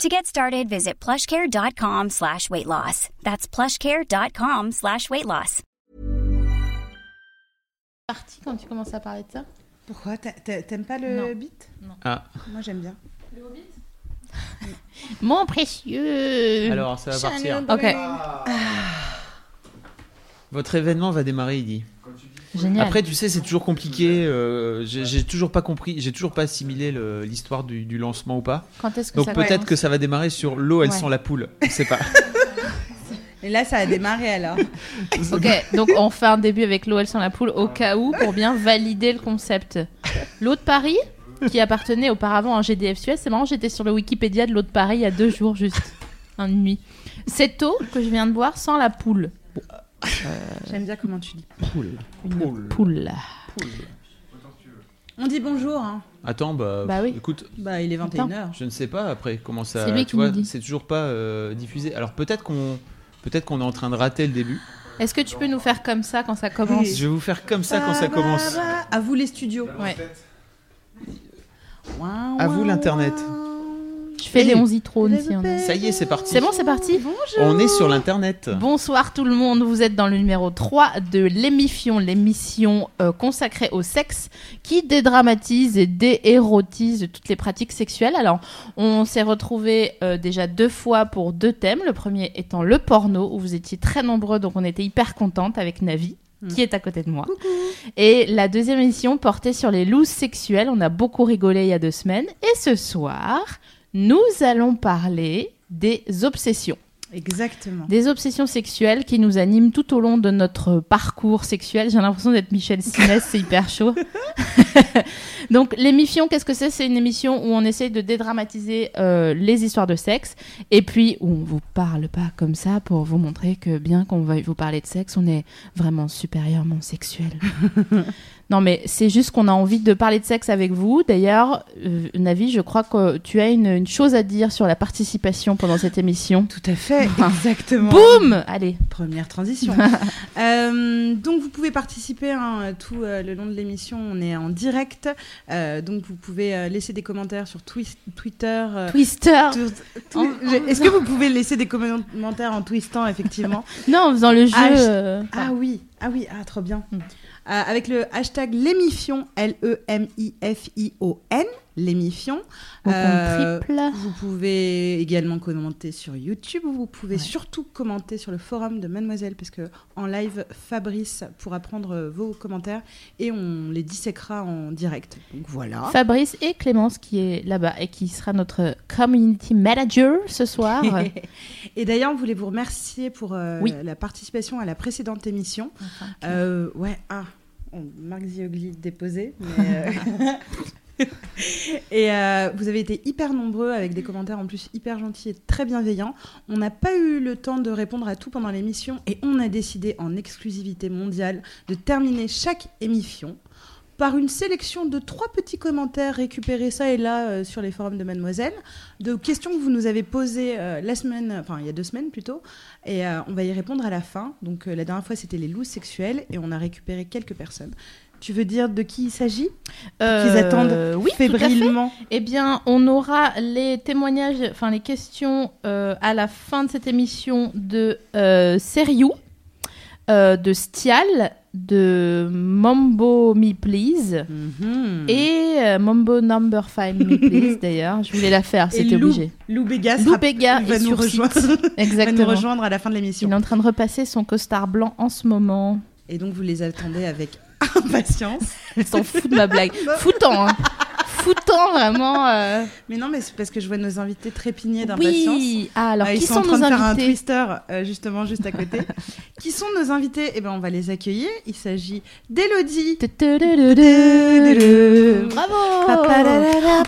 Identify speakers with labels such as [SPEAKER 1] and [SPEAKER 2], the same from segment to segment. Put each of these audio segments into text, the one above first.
[SPEAKER 1] To get started, visit plushcare.com slash weight loss. That's plushcare.com slash weight loss.
[SPEAKER 2] Parti quand tu commences à parler de ça
[SPEAKER 3] Pourquoi? T'a- t'a- T'aimes pas le
[SPEAKER 2] Non.
[SPEAKER 3] beat?
[SPEAKER 4] Ah,
[SPEAKER 3] Moi j'aime bien.
[SPEAKER 2] Mon précieux
[SPEAKER 4] alors ça va partir.
[SPEAKER 2] Ok,
[SPEAKER 4] Votre événement va démarrer, il dit.
[SPEAKER 2] Génial.
[SPEAKER 4] Après, tu sais, c'est toujours compliqué. euh, j'ai toujours pas compris, j'ai toujours pas assimilé l'histoire du, du lancement ou pas.
[SPEAKER 2] quand est-ce que
[SPEAKER 4] Donc peut-être que ça va démarrer sur l'eau, elle
[SPEAKER 2] Ouais.
[SPEAKER 4] sent la poule. Je sais pas.
[SPEAKER 3] Et là ça a démarré alors.
[SPEAKER 2] Ok, donc on fait un début avec l'OL sans la poule au cas où pour bien valider le concept. L'eau de Paris, qui appartenait auparavant à un GDF Suez, c'est marrant, j'étais sur le Wikipédia de l'eau de Paris il y a deux jours juste, une nuit. Cette eau que je viens de boire sans la poule.
[SPEAKER 3] J'aime bien comment tu dis.
[SPEAKER 4] Poule.
[SPEAKER 2] Une poule.
[SPEAKER 3] On dit bonjour. Hein.
[SPEAKER 4] Attends, bah,
[SPEAKER 2] Bah oui.
[SPEAKER 4] écoute,
[SPEAKER 3] Bah il est 21h.
[SPEAKER 4] je ne sais pas après comment ça.
[SPEAKER 2] C'est lui
[SPEAKER 4] tu
[SPEAKER 2] qui
[SPEAKER 4] vois,
[SPEAKER 2] nous dit.
[SPEAKER 4] c'est toujours pas euh, diffusé. Alors peut-être qu'on, peut-être qu'on est en train de rater le début.
[SPEAKER 2] Est-ce que tu peux nous faire comme ça quand ça commence
[SPEAKER 3] Oui.
[SPEAKER 4] Je vais vous faire comme ça
[SPEAKER 3] Bah,
[SPEAKER 4] quand ça commence.
[SPEAKER 3] À vous les studios.
[SPEAKER 2] Ouais.
[SPEAKER 4] À vous, l'internet.
[SPEAKER 2] Je fais les 11 trônes si on a.
[SPEAKER 4] Ça y est, c'est parti.
[SPEAKER 2] C'est bon, c'est parti
[SPEAKER 4] On est sur l'internet.
[SPEAKER 2] Bonsoir tout le monde, vous êtes dans le numéro 3 de l'émission, l'émission euh, consacrée au sexe qui dédramatise et déérotise toutes les pratiques sexuelles. Alors, on s'est retrouvés euh, déjà deux fois pour deux thèmes, le premier étant le porno, où vous étiez très nombreux, donc on était hyper contente avec Navi. Qui est à côté de moi. Et la deuxième émission portait sur les looses sexuelles. On a beaucoup rigolé il y a deux semaines. Et ce soir, nous allons parler des obsessions.
[SPEAKER 3] Exactement.
[SPEAKER 2] Des obsessions sexuelles qui nous animent tout au long de notre parcours sexuel. J'ai l'impression d'être Michel Simès, c'est hyper chaud. Donc l'émission, qu'est-ce que c'est? C'est une émission où on essaye de dédramatiser euh, les histoires de sexe et puis où on vous parle pas comme ça pour vous montrer que bien qu'on veuille vous parler de sexe, on est vraiment supérieurement sexuel. non mais c'est juste qu'on a envie de parler de sexe avec vous. D'ailleurs, euh, Navi, je crois que tu as une, une chose à dire sur la participation pendant cette émission.
[SPEAKER 3] Tout à fait, exactement.
[SPEAKER 2] Boum Allez.
[SPEAKER 3] Première transition. Euh, donc vous pouvez participer hein, tout euh, le long de l'émission. On est en direct, donc vous pouvez laisser des commentaires sur Twi- Twitter.
[SPEAKER 2] Twister
[SPEAKER 3] Est-ce que vous pouvez laisser des commentaires en twistant effectivement?
[SPEAKER 2] Non, en faisant le jeu.
[SPEAKER 3] Ah, je- Ah oui, ah oui, ah trop bien.
[SPEAKER 2] Hmm.
[SPEAKER 3] Euh, avec le hashtag l'émifion, L-E-M-I-F-I-O-N,
[SPEAKER 2] compte
[SPEAKER 3] Euh. Vous pouvez également commenter sur YouTube. Vous pouvez
[SPEAKER 2] Ouais.
[SPEAKER 3] surtout commenter sur le forum de Mademoiselle, parce que en live, Fabrice pourra prendre euh, vos commentaires et on les disséquera en direct. Donc voilà.
[SPEAKER 2] Fabrice et Clémence qui est là-bas et qui sera notre community manager ce soir.
[SPEAKER 3] et d'ailleurs, on voulait vous remercier pour euh,
[SPEAKER 2] Oui.
[SPEAKER 3] la participation à la précédente émission. Euh, ouais, ah, on- Marc Ziogli déposé. Mais et euh, vous avez été hyper nombreux avec des commentaires en plus hyper gentils et très bienveillants. On n'a pas eu le temps de répondre à tout pendant l'émission et on a décidé en exclusivité mondiale de terminer chaque émission par une sélection de trois petits commentaires récupérés ça et là euh, sur les forums de Mademoiselle, de questions que vous nous avez posées euh, la semaine, enfin il y a deux semaines plutôt, et on va y répondre à la fin. Donc la dernière fois c'était les loups sexuelles et on a récupéré quelques personnes. Tu veux dire de qui il s'agit?
[SPEAKER 2] Euh,
[SPEAKER 3] Qu'ils attendent
[SPEAKER 2] oui, tout à fait.
[SPEAKER 3] fébrilement?
[SPEAKER 2] Eh bien, on aura les témoignages, enfin les questions euh, à la fin de cette émission de euh, Seriou, euh, de Stial, de Mambo Me Please
[SPEAKER 3] Mhm.
[SPEAKER 2] et euh, Mambo Number 5 Me Please d'ailleurs. Je voulais la faire, c'était obligé.
[SPEAKER 3] Lou Béga
[SPEAKER 2] Lou Béga
[SPEAKER 3] va nous rejoindre. va nous
[SPEAKER 2] Exactement.
[SPEAKER 3] rejoindre à la fin de l'émission.
[SPEAKER 2] Il est en train de repasser son costard blanc en ce moment.
[SPEAKER 3] Et donc vous les attendez avec impatience.
[SPEAKER 2] Elle s'en fout de ma blague. Foutant, hein. Foutant vraiment. euh.
[SPEAKER 3] Mais non, mais c'est parce que je vois nos invités trépigner d'impatience.
[SPEAKER 2] Oui. Ah, alors
[SPEAKER 3] ils
[SPEAKER 2] qui
[SPEAKER 3] sont,
[SPEAKER 2] sont,
[SPEAKER 3] en train
[SPEAKER 2] nos
[SPEAKER 3] de faire un twister euh, justement juste à côté. qui sont nos invités? Eh ben on va les accueillir. Il s'agit d'Elodie.
[SPEAKER 2] Bravo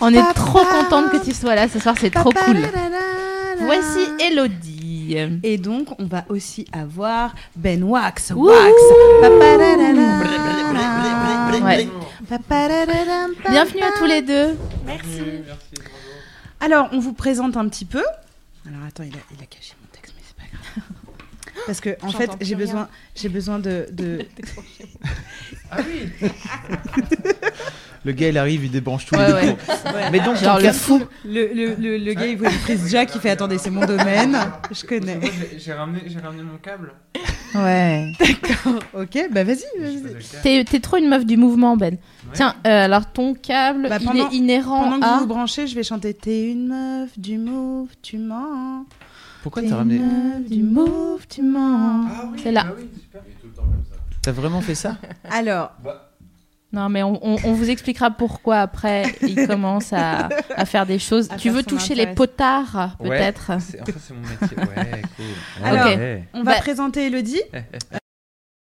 [SPEAKER 2] On est trop contente que tu sois là ce soir, c'est trop cool. Voici Elodie.
[SPEAKER 3] Et donc, on va aussi avoir Ben Wax.
[SPEAKER 2] Ouh.
[SPEAKER 3] Wax.
[SPEAKER 2] Ouais. Bienvenue à tous les deux.
[SPEAKER 3] Alors, on vous présente un petit peu. Alors, attends, il a, il a caché mon texte, mais c'est pas grave. Parce que, en fait, j'ai besoin, j'ai besoin de, de-
[SPEAKER 4] Ah oui Le gars, il arrive, il débranche tous
[SPEAKER 2] Ouais,
[SPEAKER 4] les
[SPEAKER 2] ouais.
[SPEAKER 4] Mais donc,
[SPEAKER 2] Genre le fou.
[SPEAKER 3] Le, le, le, le gars, il voit une prise jack, il fait Attendez, c'est mon domaine. Je connais.
[SPEAKER 5] J'ai- ramené, j'ai ramené mon câble.
[SPEAKER 2] Ouais.
[SPEAKER 3] Ok, bah vas-y,
[SPEAKER 5] câble.
[SPEAKER 2] T'es t'es trop une meuf du mouvement, Ben. Tiens, euh, alors ton câble,
[SPEAKER 3] Bah,
[SPEAKER 2] il
[SPEAKER 3] pendant-
[SPEAKER 2] est inhérent
[SPEAKER 3] Pendant que
[SPEAKER 2] à.
[SPEAKER 3] vous vous branchez, je vais chanter T'es une meuf du move, tu mens.
[SPEAKER 4] Pourquoi
[SPEAKER 3] T'es
[SPEAKER 4] t'as ramené
[SPEAKER 3] une meuf du move, tu mens.
[SPEAKER 5] Ah oui,
[SPEAKER 2] C'est là.
[SPEAKER 5] bah oui, super.
[SPEAKER 4] T'as vraiment fait ça?
[SPEAKER 3] Alors,
[SPEAKER 2] Non, mais on, on- on vous expliquera pourquoi après il commence à, à faire des choses.
[SPEAKER 3] À
[SPEAKER 2] tu veux toucher les potards,
[SPEAKER 5] Ouais.
[SPEAKER 2] peut-être?
[SPEAKER 5] C'est- Enfin, c'est mon métier. Ouais, cool.
[SPEAKER 3] Alors,
[SPEAKER 5] Ouais.
[SPEAKER 3] on va
[SPEAKER 2] Bah-
[SPEAKER 3] présenter Elodie.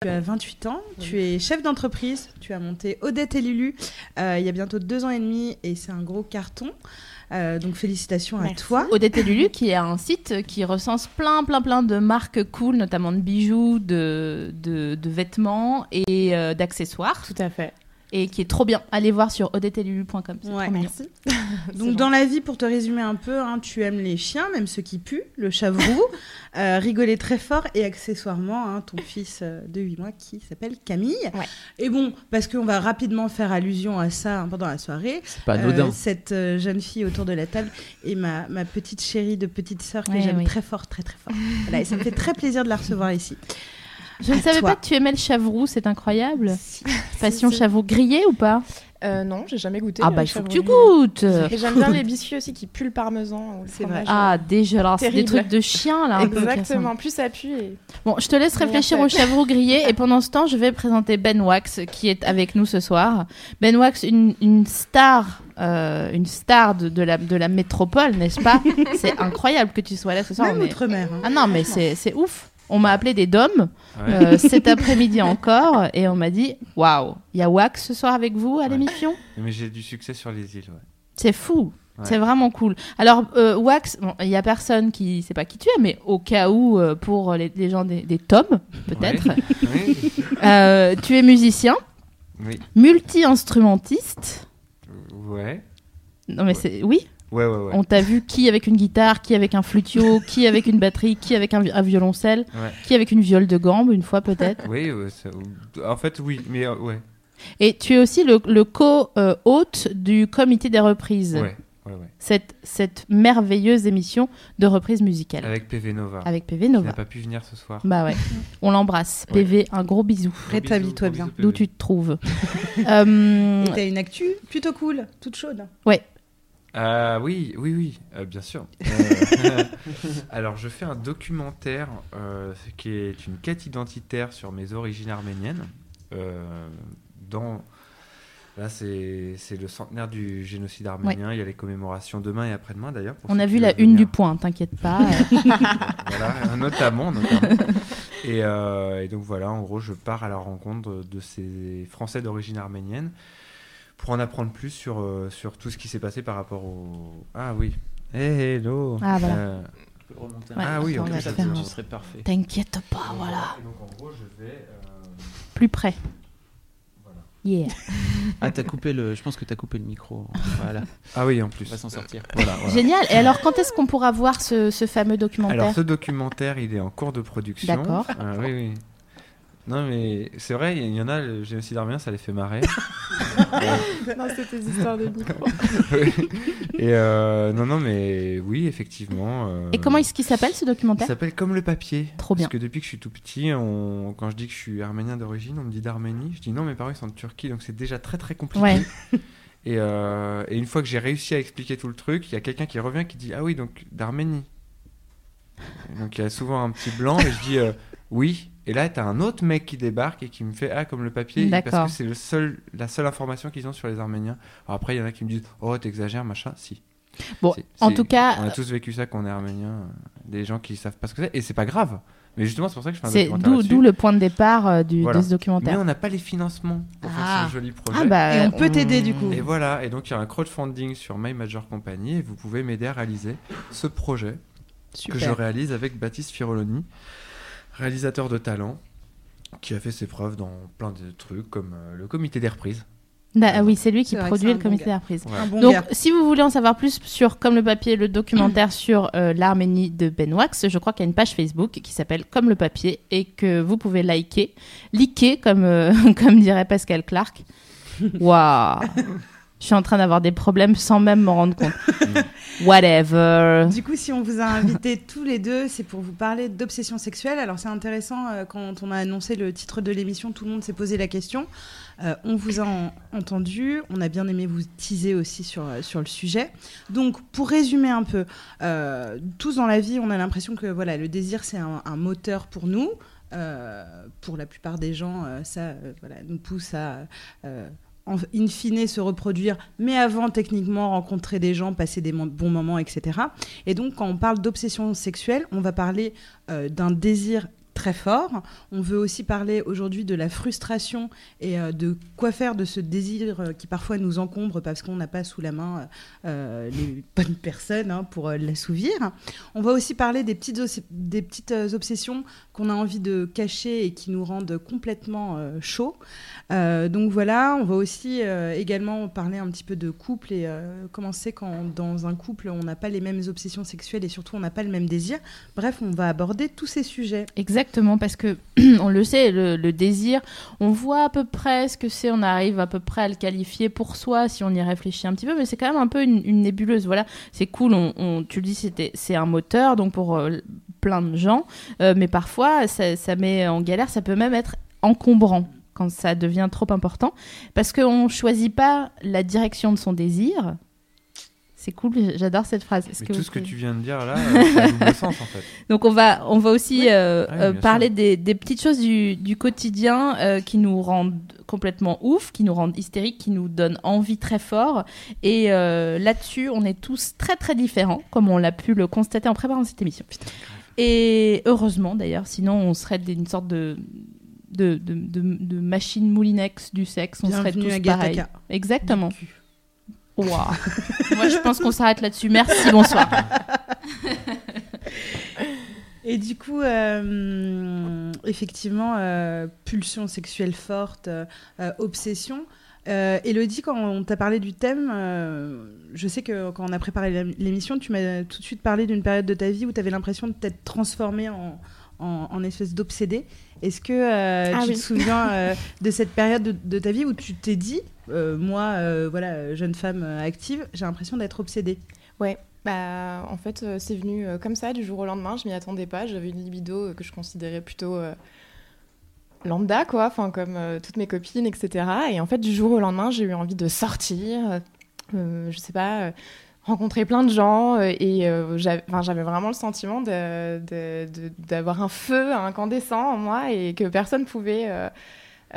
[SPEAKER 3] Tu as 28 ans, tu es chef d'entreprise, tu as monté Odette et Lulu euh, il y a bientôt deux ans et demi et c'est un gros carton. Euh, donc félicitations à toi.
[SPEAKER 2] Odette et Lulu, qui est un site qui recense plein, plein, plein de marques cool, notamment de bijoux, de, de, de vêtements et euh, d'accessoires,
[SPEAKER 6] Tout à fait.
[SPEAKER 2] Et qui est trop bien. Allez voir sur odetteetlulu.com. c'est
[SPEAKER 3] Ouais.
[SPEAKER 6] Merci.
[SPEAKER 3] Donc dans la vie, pour te résumer un peu, hein, tu aimes les chiens, même ceux qui puent, le chavroux, euh, rigoler très fort et accessoirement hein, ton fils euh, de 8 mois qui s'appelle Camille.
[SPEAKER 6] Ouais.
[SPEAKER 3] Et bon, parce qu'on va rapidement faire allusion à ça hein, pendant la soirée,
[SPEAKER 4] C'est pas
[SPEAKER 3] euh, cette euh, jeune fille autour de la table est ma, ma petite chérie de petite sœur que
[SPEAKER 2] Ouais,
[SPEAKER 3] j'aime
[SPEAKER 2] oui.
[SPEAKER 3] très fort, très très fort. Voilà, et ça me fait très plaisir de la recevoir ici.
[SPEAKER 2] Je ne savais
[SPEAKER 3] toi.
[SPEAKER 2] pas que tu aimais le chavroux, c'est incroyable. Passion
[SPEAKER 6] si.
[SPEAKER 2] chavroux grillé ou pas?
[SPEAKER 6] Euh, non, j'ai jamais goûté.
[SPEAKER 2] Ah bah il faut que tu goûtes
[SPEAKER 6] Et j'aime bien les biscuits aussi qui puent le parmesan.
[SPEAKER 3] C'est vrai.
[SPEAKER 2] Ah dégueulasse, c'est des trucs de chien là. un peu, qui
[SPEAKER 6] Exactement. Plus ça pue. Et...
[SPEAKER 2] Bon, je te laisse réfléchir au chavroux grillé et pendant ce temps, je vais présenter Ben Wax qui est avec nous ce soir. Ben Wax, une, une star, euh, une star de, de la, de la métropole, n'est-ce pas? C'est incroyable que tu sois là ce soir.
[SPEAKER 3] Même
[SPEAKER 2] mais-
[SPEAKER 3] outre-mer. hein.
[SPEAKER 2] Ah non, mais c'est ouf. On m'a appelé des
[SPEAKER 5] Ouais.
[SPEAKER 2] euh, cet après-midi encore et on m'a dit waouh, il y a Wax ce soir avec vous à
[SPEAKER 5] Ouais.
[SPEAKER 2] l'émission?
[SPEAKER 5] Mais j'ai du succès sur les îles. Ouais.
[SPEAKER 2] C'est fou. C'est vraiment cool. Alors, euh, Wax, bon, il y a personne qui sait pas qui tu es, mais au cas où, euh, pour les, les gens des, des tomes, peut-être, euh, tu es musicien,
[SPEAKER 5] Oui.
[SPEAKER 2] multi-instrumentiste.
[SPEAKER 5] Ouais.
[SPEAKER 2] Non, mais c'est. Oui,
[SPEAKER 5] Ouais, ouais, ouais.
[SPEAKER 2] on t'a vu qui avec une guitare, qui avec un flutio, qui avec une batterie, qui avec un, vi- un violoncelle,
[SPEAKER 5] Ouais.
[SPEAKER 2] qui avec une viole de gambe, une fois peut-être.
[SPEAKER 5] Oui, ouais, ça- en fait, oui, mais euh, ouais.
[SPEAKER 2] Et tu es aussi le, le co-hôte du comité des reprises.
[SPEAKER 5] Ouais, ouais, ouais.
[SPEAKER 2] Cette, cette merveilleuse émission de reprise musicale.
[SPEAKER 5] Avec PV Nova.
[SPEAKER 2] Avec PV
[SPEAKER 5] Qui
[SPEAKER 2] Nova.
[SPEAKER 5] n'a pas pu venir ce soir.
[SPEAKER 2] Bah ouais, on l'embrasse.
[SPEAKER 5] Ouais.
[SPEAKER 2] PV, un gros bisou.
[SPEAKER 3] Rétablis-toi bien.
[SPEAKER 2] D'où tu te trouves Euh,
[SPEAKER 3] t'as une actu plutôt cool, toute chaude.
[SPEAKER 5] Ah oui, oui, oui, euh, bien sûr. Euh, alors, je fais un documentaire euh, qui est une quête identitaire sur mes origines arméniennes. Euh, dans là, c'est le centenaire du génocide arménien. Il y a les commémorations demain et après-demain d'ailleurs.
[SPEAKER 2] on a vu la une du point, t'inquiète pas. Euh,
[SPEAKER 5] Voilà, notamment, notamment. Et, euh, et donc voilà, en gros, je pars à la rencontre de ces Français d'origine arménienne pour en apprendre plus sur, euh, sur tout ce qui s'est passé par rapport au... Ah oui. Hey, hello.
[SPEAKER 2] Ah, voilà.
[SPEAKER 5] Euh,
[SPEAKER 4] Tu peux remonter un
[SPEAKER 2] Ouais,
[SPEAKER 4] peu.
[SPEAKER 5] Ah oui,
[SPEAKER 2] on va faire
[SPEAKER 5] ça,
[SPEAKER 4] Ce serait parfait.
[SPEAKER 2] T'inquiète pas, voilà.
[SPEAKER 5] Et donc en gros, je vais... euh,
[SPEAKER 2] Plus près.
[SPEAKER 5] Voilà.
[SPEAKER 2] Yeah.
[SPEAKER 4] Ah, t'as coupé le. Je pense que t'as coupé le micro. Voilà.
[SPEAKER 5] Ah oui, en
[SPEAKER 4] On
[SPEAKER 5] plus.
[SPEAKER 4] va s'en sortir.
[SPEAKER 5] Voilà, voilà.
[SPEAKER 2] Génial. Et alors, quand est-ce qu'on pourra voir ce, ce fameux documentaire
[SPEAKER 5] Alors ce documentaire, il est en cours de production.
[SPEAKER 2] D'accord.
[SPEAKER 5] Euh, oui, oui. Non mais c'est vrai, il y en a, le génocide arménien, ça les fait marrer.
[SPEAKER 6] non, c'était des histoires de micro.
[SPEAKER 5] Et euh, non, non, mais oui, effectivement. euh,
[SPEAKER 2] Et comment est-ce qu'il s'appelle ce
[SPEAKER 5] Il
[SPEAKER 2] documentaire
[SPEAKER 5] s'appelle Comme le papier.
[SPEAKER 2] Trop bien.
[SPEAKER 5] Parce que depuis que je suis tout petit, on- quand je dis que je suis arménien d'origine, on me dit d'Arménie. Je dis non, mes parents ils sont de Turquie, donc c'est déjà très très compliqué.
[SPEAKER 2] Ouais.
[SPEAKER 5] Et, euh, et une fois que j'ai réussi à expliquer tout le truc, il y a quelqu'un qui revient qui dit ah oui, donc d'Arménie. Donc il y a souvent un petit blanc et je dis euh, oui. Et là, t'as un autre mec qui débarque et qui me fait ah comme le papier parce que c'est le seul, la seule information qu'ils ont sur les Arméniens. Alors après, il y en a qui me disent oh t'exagères machin. Si.
[SPEAKER 2] Bon,
[SPEAKER 5] C'est-
[SPEAKER 2] en
[SPEAKER 5] c'est-
[SPEAKER 2] tout cas,
[SPEAKER 5] On a tous vécu ça quand on est arménien. Des gens qui savent pas ce que c'est. Et c'est pas grave. Mais justement, c'est pour ça que je fais un
[SPEAKER 2] c'est
[SPEAKER 5] documentaire
[SPEAKER 2] d'où
[SPEAKER 5] là-dessus.
[SPEAKER 2] d'où le point de départ euh, du,
[SPEAKER 5] Voilà.
[SPEAKER 2] de ce
[SPEAKER 5] Mais
[SPEAKER 2] documentaire.
[SPEAKER 5] on n'a pas les financements pour
[SPEAKER 2] Ah.
[SPEAKER 5] faire ce joli projet.
[SPEAKER 2] Ah bah,
[SPEAKER 3] Et on peut t'aider, du coup.
[SPEAKER 5] Et voilà, et donc il y a un crowdfunding sur My Major Company et vous pouvez m'aider à réaliser ce projet que je réalise avec Baptiste Firoloni, réalisateur de talent, qui a fait ses preuves dans plein de trucs comme euh, le comité des reprises.
[SPEAKER 2] Bah, oui, c'est lui qui produit le comité
[SPEAKER 3] bon. Un bon
[SPEAKER 2] Donc,
[SPEAKER 3] gars.
[SPEAKER 2] si vous voulez en savoir plus sur Comme le papier, le documentaire sur euh, l'Arménie de Ben Wax, je crois qu'il y a une page Facebook qui s'appelle Comme le papier et que vous pouvez liker, liker comme, euh, comme dirait Pascal Clark. Waouh Je suis en train d'avoir des problèmes sans même m'en rendre compte. Whatever.
[SPEAKER 3] Du coup, si on vous a invités tous les deux, c'est pour vous parler d'obsession sexuelle. Alors, c'est intéressant, euh, quand on a annoncé le titre de l'émission, tout le monde s'est posé la question. Euh, on vous a en- entendu, on a bien aimé vous teaser aussi sur, euh, sur le sujet. Donc, pour résumer un peu, euh, tous dans la vie, on a l'impression que voilà, le désir, c'est un, un moteur pour nous. Euh, pour la plupart des gens, euh, ça euh, voilà, nous pousse à euh, in fine se reproduire, mais avant techniquement rencontrer des gens, passer des bons moments, etc. Et donc quand on parle d'obsession sexuelle, on va parler euh, d'un désir très fort. On veut aussi parler aujourd'hui de la frustration et euh, de quoi faire de ce désir euh, qui parfois nous encombre parce qu'on n'a pas sous la main les bonnes personnes hein, pour l'assouvir. On va aussi parler des petites, des petites obsessions qu'on a envie de cacher et qui nous rendent complètement chauds. Euh, donc voilà, on va aussi euh, également parler un petit peu de couple et euh, comment c'est quand dans un couple on n'a pas les mêmes obsessions sexuelles et surtout on n'a pas le même désir. Bref, on va aborder tous ces sujets.
[SPEAKER 2] Exactement, parce que on le sait, le, désir, on voit à peu près ce que c'est, on arrive à peu près à le qualifier pour soi si on y réfléchit un petit peu, mais c'est quand même un peu une, nébuleuse. Voilà, c'est cool, on, tu le dis, c'est un moteur, donc pour euh, plein de gens, mais parfois ça met en galère, ça peut même être encombrant quand ça devient trop important, parce qu'on choisit pas la direction de son désir. C'est cool, j'adore cette phrase. Est-ce
[SPEAKER 5] Mais
[SPEAKER 2] que
[SPEAKER 5] tout ce que tu viens de dire là, euh, c'est un double sens en fait.
[SPEAKER 2] donc on va, on va aussi euh,
[SPEAKER 5] Ah oui,
[SPEAKER 2] euh, parler des, des petites choses du, du quotidien euh, qui nous rendent complètement ouf, qui nous rendent hystériques, qui nous donnent envie très fort. Et euh, là-dessus, on est tous très très différents, comme on l'a pu le constater en préparant cette émission. Et heureusement d'ailleurs, sinon on serait une sorte de de, de, de- de machine moulinex du sexe, on serait
[SPEAKER 3] Bienvenue
[SPEAKER 2] tous
[SPEAKER 3] à
[SPEAKER 2] pareils. Exactement. Waouh. Moi je pense qu'on s'arrête là-dessus. Merci, bonsoir.
[SPEAKER 3] Et du coup, euh, effectivement, euh, pulsion sexuelle forte, euh, obsession. Elodie, quand on t'a parlé du thème, je sais que quand on a préparé l'ém- l'émission, tu m'as tout de suite parlé d'une période de ta vie où tu avais l'impression de t'être transformée en, en, en espèce d'obsédé. Est-ce que euh,
[SPEAKER 6] Ah
[SPEAKER 3] tu
[SPEAKER 6] oui.
[SPEAKER 3] te souviens euh, de cette période de, de ta vie où tu t'es dit, euh, moi, voilà, jeune femme active, j'ai l'impression d'être obsédée?
[SPEAKER 6] Ouais. Bah, en fait, c'est venu comme ça du jour au lendemain. Je m'y attendais pas. J'avais une libido que je considérais plutôt lambda, quoi. Enfin, comme toutes mes copines, etc. Et en fait, du jour au lendemain, j'ai eu envie de sortir. je sais pas. Rencontrer plein de gens euh, et euh, j'avais vraiment le sentiment de- de- de- d'avoir un feu incandescent en moi et que personne pouvait euh,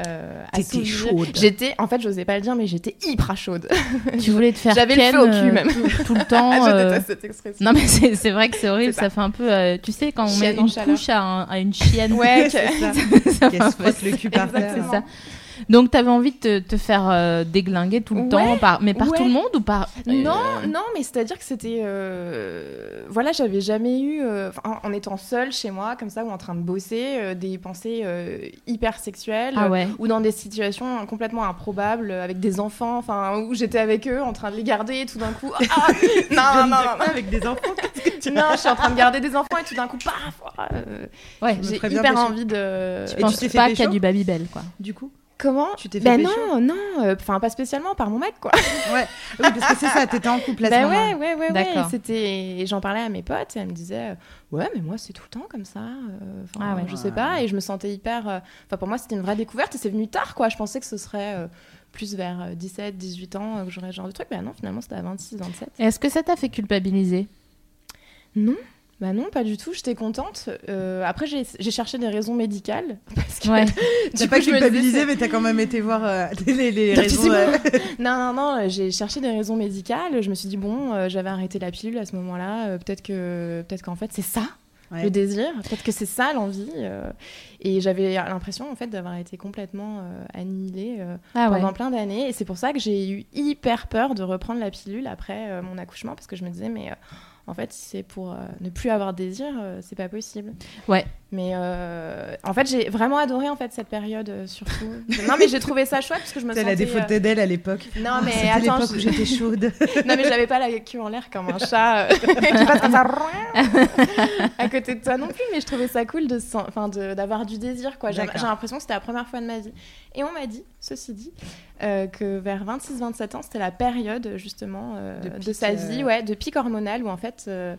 [SPEAKER 6] euh,
[SPEAKER 3] T'étais chaude.
[SPEAKER 6] J'étais, en fait, j'osais pas le dire, mais j'étais hyper chaude.
[SPEAKER 2] Tu voulais te faire
[SPEAKER 6] J'avais le feu au cul, même.
[SPEAKER 2] tout, tout le temps.
[SPEAKER 6] je
[SPEAKER 2] euh,
[SPEAKER 6] déteste cette expression.
[SPEAKER 2] Non mais c'est vrai que c'est horrible, ça.
[SPEAKER 6] ça.
[SPEAKER 2] fait un peu, euh, tu sais, quand on met
[SPEAKER 6] Chienne en
[SPEAKER 2] une
[SPEAKER 6] chaleur.
[SPEAKER 2] couche à, un- à une chienne.
[SPEAKER 6] Ouais,
[SPEAKER 3] C'est
[SPEAKER 6] que-
[SPEAKER 3] ça.
[SPEAKER 2] ça fait
[SPEAKER 3] Qu'elle
[SPEAKER 2] un peu
[SPEAKER 3] le cul par terre.
[SPEAKER 2] C'est ça. Donc t'avais envie de te, te faire euh, déglinguer tout le
[SPEAKER 6] Ouais,
[SPEAKER 2] temps, par, mais par
[SPEAKER 6] ouais.
[SPEAKER 2] tout le monde ou par
[SPEAKER 6] Non,
[SPEAKER 2] euh,
[SPEAKER 6] non, mais c'est-à-dire que c'était. euh, Voilà, j'avais jamais eu, euh, en étant seule chez moi, comme ça, ou en train de bosser, euh, des pensées euh, hyper sexuelles.
[SPEAKER 2] Ah ouais.
[SPEAKER 6] Ou dans des situations complètement improbables, avec des enfants, enfin, où j'étais avec eux, en train de les garder, et tout d'un coup. Ah, non, non, non, non,
[SPEAKER 3] Avec des enfants.
[SPEAKER 6] non, je suis en train de garder des enfants, et tout d'un coup, paf euh,
[SPEAKER 2] Ouais.
[SPEAKER 6] J'ai hyper envie de.
[SPEAKER 2] Je
[SPEAKER 3] Et tu
[SPEAKER 2] pense
[SPEAKER 3] t'es fait
[SPEAKER 2] pas qu'il y a du Babybel quoi.
[SPEAKER 3] Du coup
[SPEAKER 6] Comment
[SPEAKER 3] Tu t'es fait
[SPEAKER 6] Ben
[SPEAKER 3] pécho
[SPEAKER 6] non, non, euh, enfin, pas spécialement par mon mec, quoi.
[SPEAKER 3] Ouais. Oui, parce que c'est ça, t'étais en couple à ce
[SPEAKER 6] Bah
[SPEAKER 3] moment.
[SPEAKER 6] ouais, ouais, ouais, ouais. C'était, j'en parlais à mes potes et elles me disaient, euh, ouais, mais moi c'est tout le temps comme ça. euh, enfin,
[SPEAKER 2] Ah ouais.
[SPEAKER 6] Je sais pas. Et je me sentais hyper. Enfin, pour moi c'était une vraie découverte et c'est venu tard, quoi. Je pensais que ce serait plus vers euh, 17, 18 ans que j'aurais ce genre de truc. Bah non, finalement c'était à 26, 27.
[SPEAKER 2] Est-ce que ça t'a fait culpabiliser?
[SPEAKER 6] Non. Bah non, pas du tout, j'étais contente. Euh, après, j'ai cherché des raisons médicales. Parce que,
[SPEAKER 2] Ouais.
[SPEAKER 3] T'as pas culpabilisé, mais t'as quand même été voir euh, les, raisons. euh,
[SPEAKER 6] Non, non, non, j'ai cherché des raisons médicales. Je me suis dit, bon, euh, j'avais arrêté la pilule à ce moment-là. euh, peut-être que, peut-être qu'en fait, c'est ça,
[SPEAKER 3] ouais.
[SPEAKER 6] le désir. Peut-être que c'est ça, l'envie. euh, et j'avais l'impression, en fait, d'avoir été complètement euh, annihilée euh,
[SPEAKER 2] Ah ouais.
[SPEAKER 6] pendant plein d'années. Et c'est pour ça que j'ai eu hyper peur de reprendre la pilule après euh, mon accouchement. Parce que je me disais, mais euh, en fait, si c'est pour euh, ne plus avoir de désir, euh, c'est pas possible.
[SPEAKER 2] Ouais.
[SPEAKER 6] Mais euh, en fait, j'ai vraiment adoré en fait cette période, euh, surtout. non, mais j'ai trouvé ça chouette parce que je me
[SPEAKER 3] Elle
[SPEAKER 6] sentais.
[SPEAKER 3] a des
[SPEAKER 6] euh,
[SPEAKER 3] photos d'elle à l'époque.
[SPEAKER 6] Non, mais
[SPEAKER 3] C'était
[SPEAKER 6] attends,
[SPEAKER 3] l'époque où
[SPEAKER 6] je-
[SPEAKER 3] j'étais chaude.
[SPEAKER 6] non, mais j'avais pas la queue en l'air comme un chat euh, qui passe comme ça à côté de toi non plus. Mais je trouvais ça cool de, enfin, de- d'avoir du désir. quoi. J'ai l'impression que c'était la première fois de ma vie. Et on m'a dit, ceci dit, euh, que vers 26-27 ans, c'était la période justement euh,
[SPEAKER 3] De
[SPEAKER 6] de, sa
[SPEAKER 3] euh,
[SPEAKER 6] vie, ouais, de pic hormonal où en fait. Euh,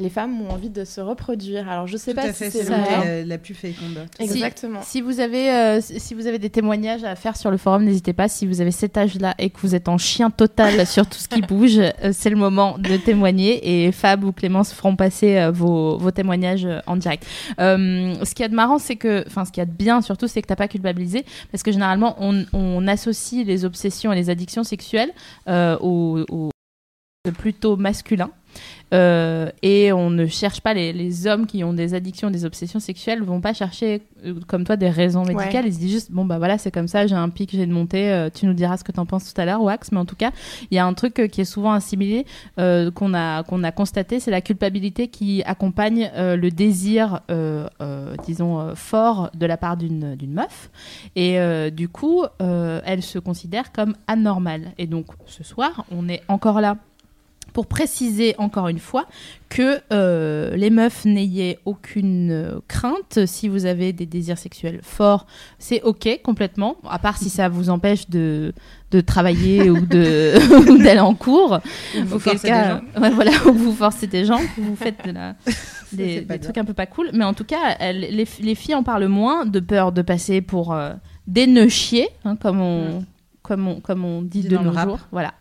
[SPEAKER 6] les femmes ont envie de se reproduire. Alors je sais
[SPEAKER 3] Tout
[SPEAKER 6] pas
[SPEAKER 3] à
[SPEAKER 6] si
[SPEAKER 3] fait,
[SPEAKER 6] c'est
[SPEAKER 3] c'est
[SPEAKER 6] vrai.
[SPEAKER 3] la, la plus féconde.
[SPEAKER 6] Exactement.
[SPEAKER 2] Si vous avez, euh, si vous avez des témoignages à faire sur le forum, n'hésitez pas. Si vous avez cet âge-là et que vous êtes en chien total sur tout ce qui bouge, euh, c'est le moment de témoigner. Et Fab ou Clémence feront passer euh, vos, vos témoignages euh, en direct. Euh, ce qu'il y a de marrant, c'est que, enfin, ce qu'il y a de bien surtout, c'est que t'as pas culpabilisé, parce que généralement, on, on associe les obsessions et les addictions sexuelles euh, au, au plutôt masculin. Euh, et on ne cherche pas les, les hommes qui ont des addictions, des obsessions sexuelles, vont pas chercher euh, comme toi des raisons médicales. Ils se disent juste bon bah voilà c'est comme ça, j'ai un pic, j'ai une montée. euh, tu nous diras ce que t'en penses tout à l'heure, Wax. Mais en tout cas, il y a un truc qui est souvent assimilé, euh, qu'on a qu'on a constaté, c'est la culpabilité qui accompagne le désir, disons fort de la part d'une d'une meuf. Et du coup, elle se considère comme anormale. Et donc ce soir, on est encore là pour préciser encore une fois que euh, les meufs n'ayez aucune euh, crainte si vous avez des désirs sexuels forts, c'est ok complètement, à part si ça vous empêche de, de travailler ou de ou d'aller en cours.
[SPEAKER 3] Vous
[SPEAKER 2] Auquel
[SPEAKER 3] forcez
[SPEAKER 2] cas,
[SPEAKER 3] des gens.
[SPEAKER 2] ouais, voilà, ou vous forcez des gens, ou vous faites de la- des, trucs un peu pas cool. Mais en tout cas, elles- les, les filles en parlent moins de peur de passer pour euh, des nœuds chiés, hein, comme on. Comme on, comme on dit, de nos jours, voilà.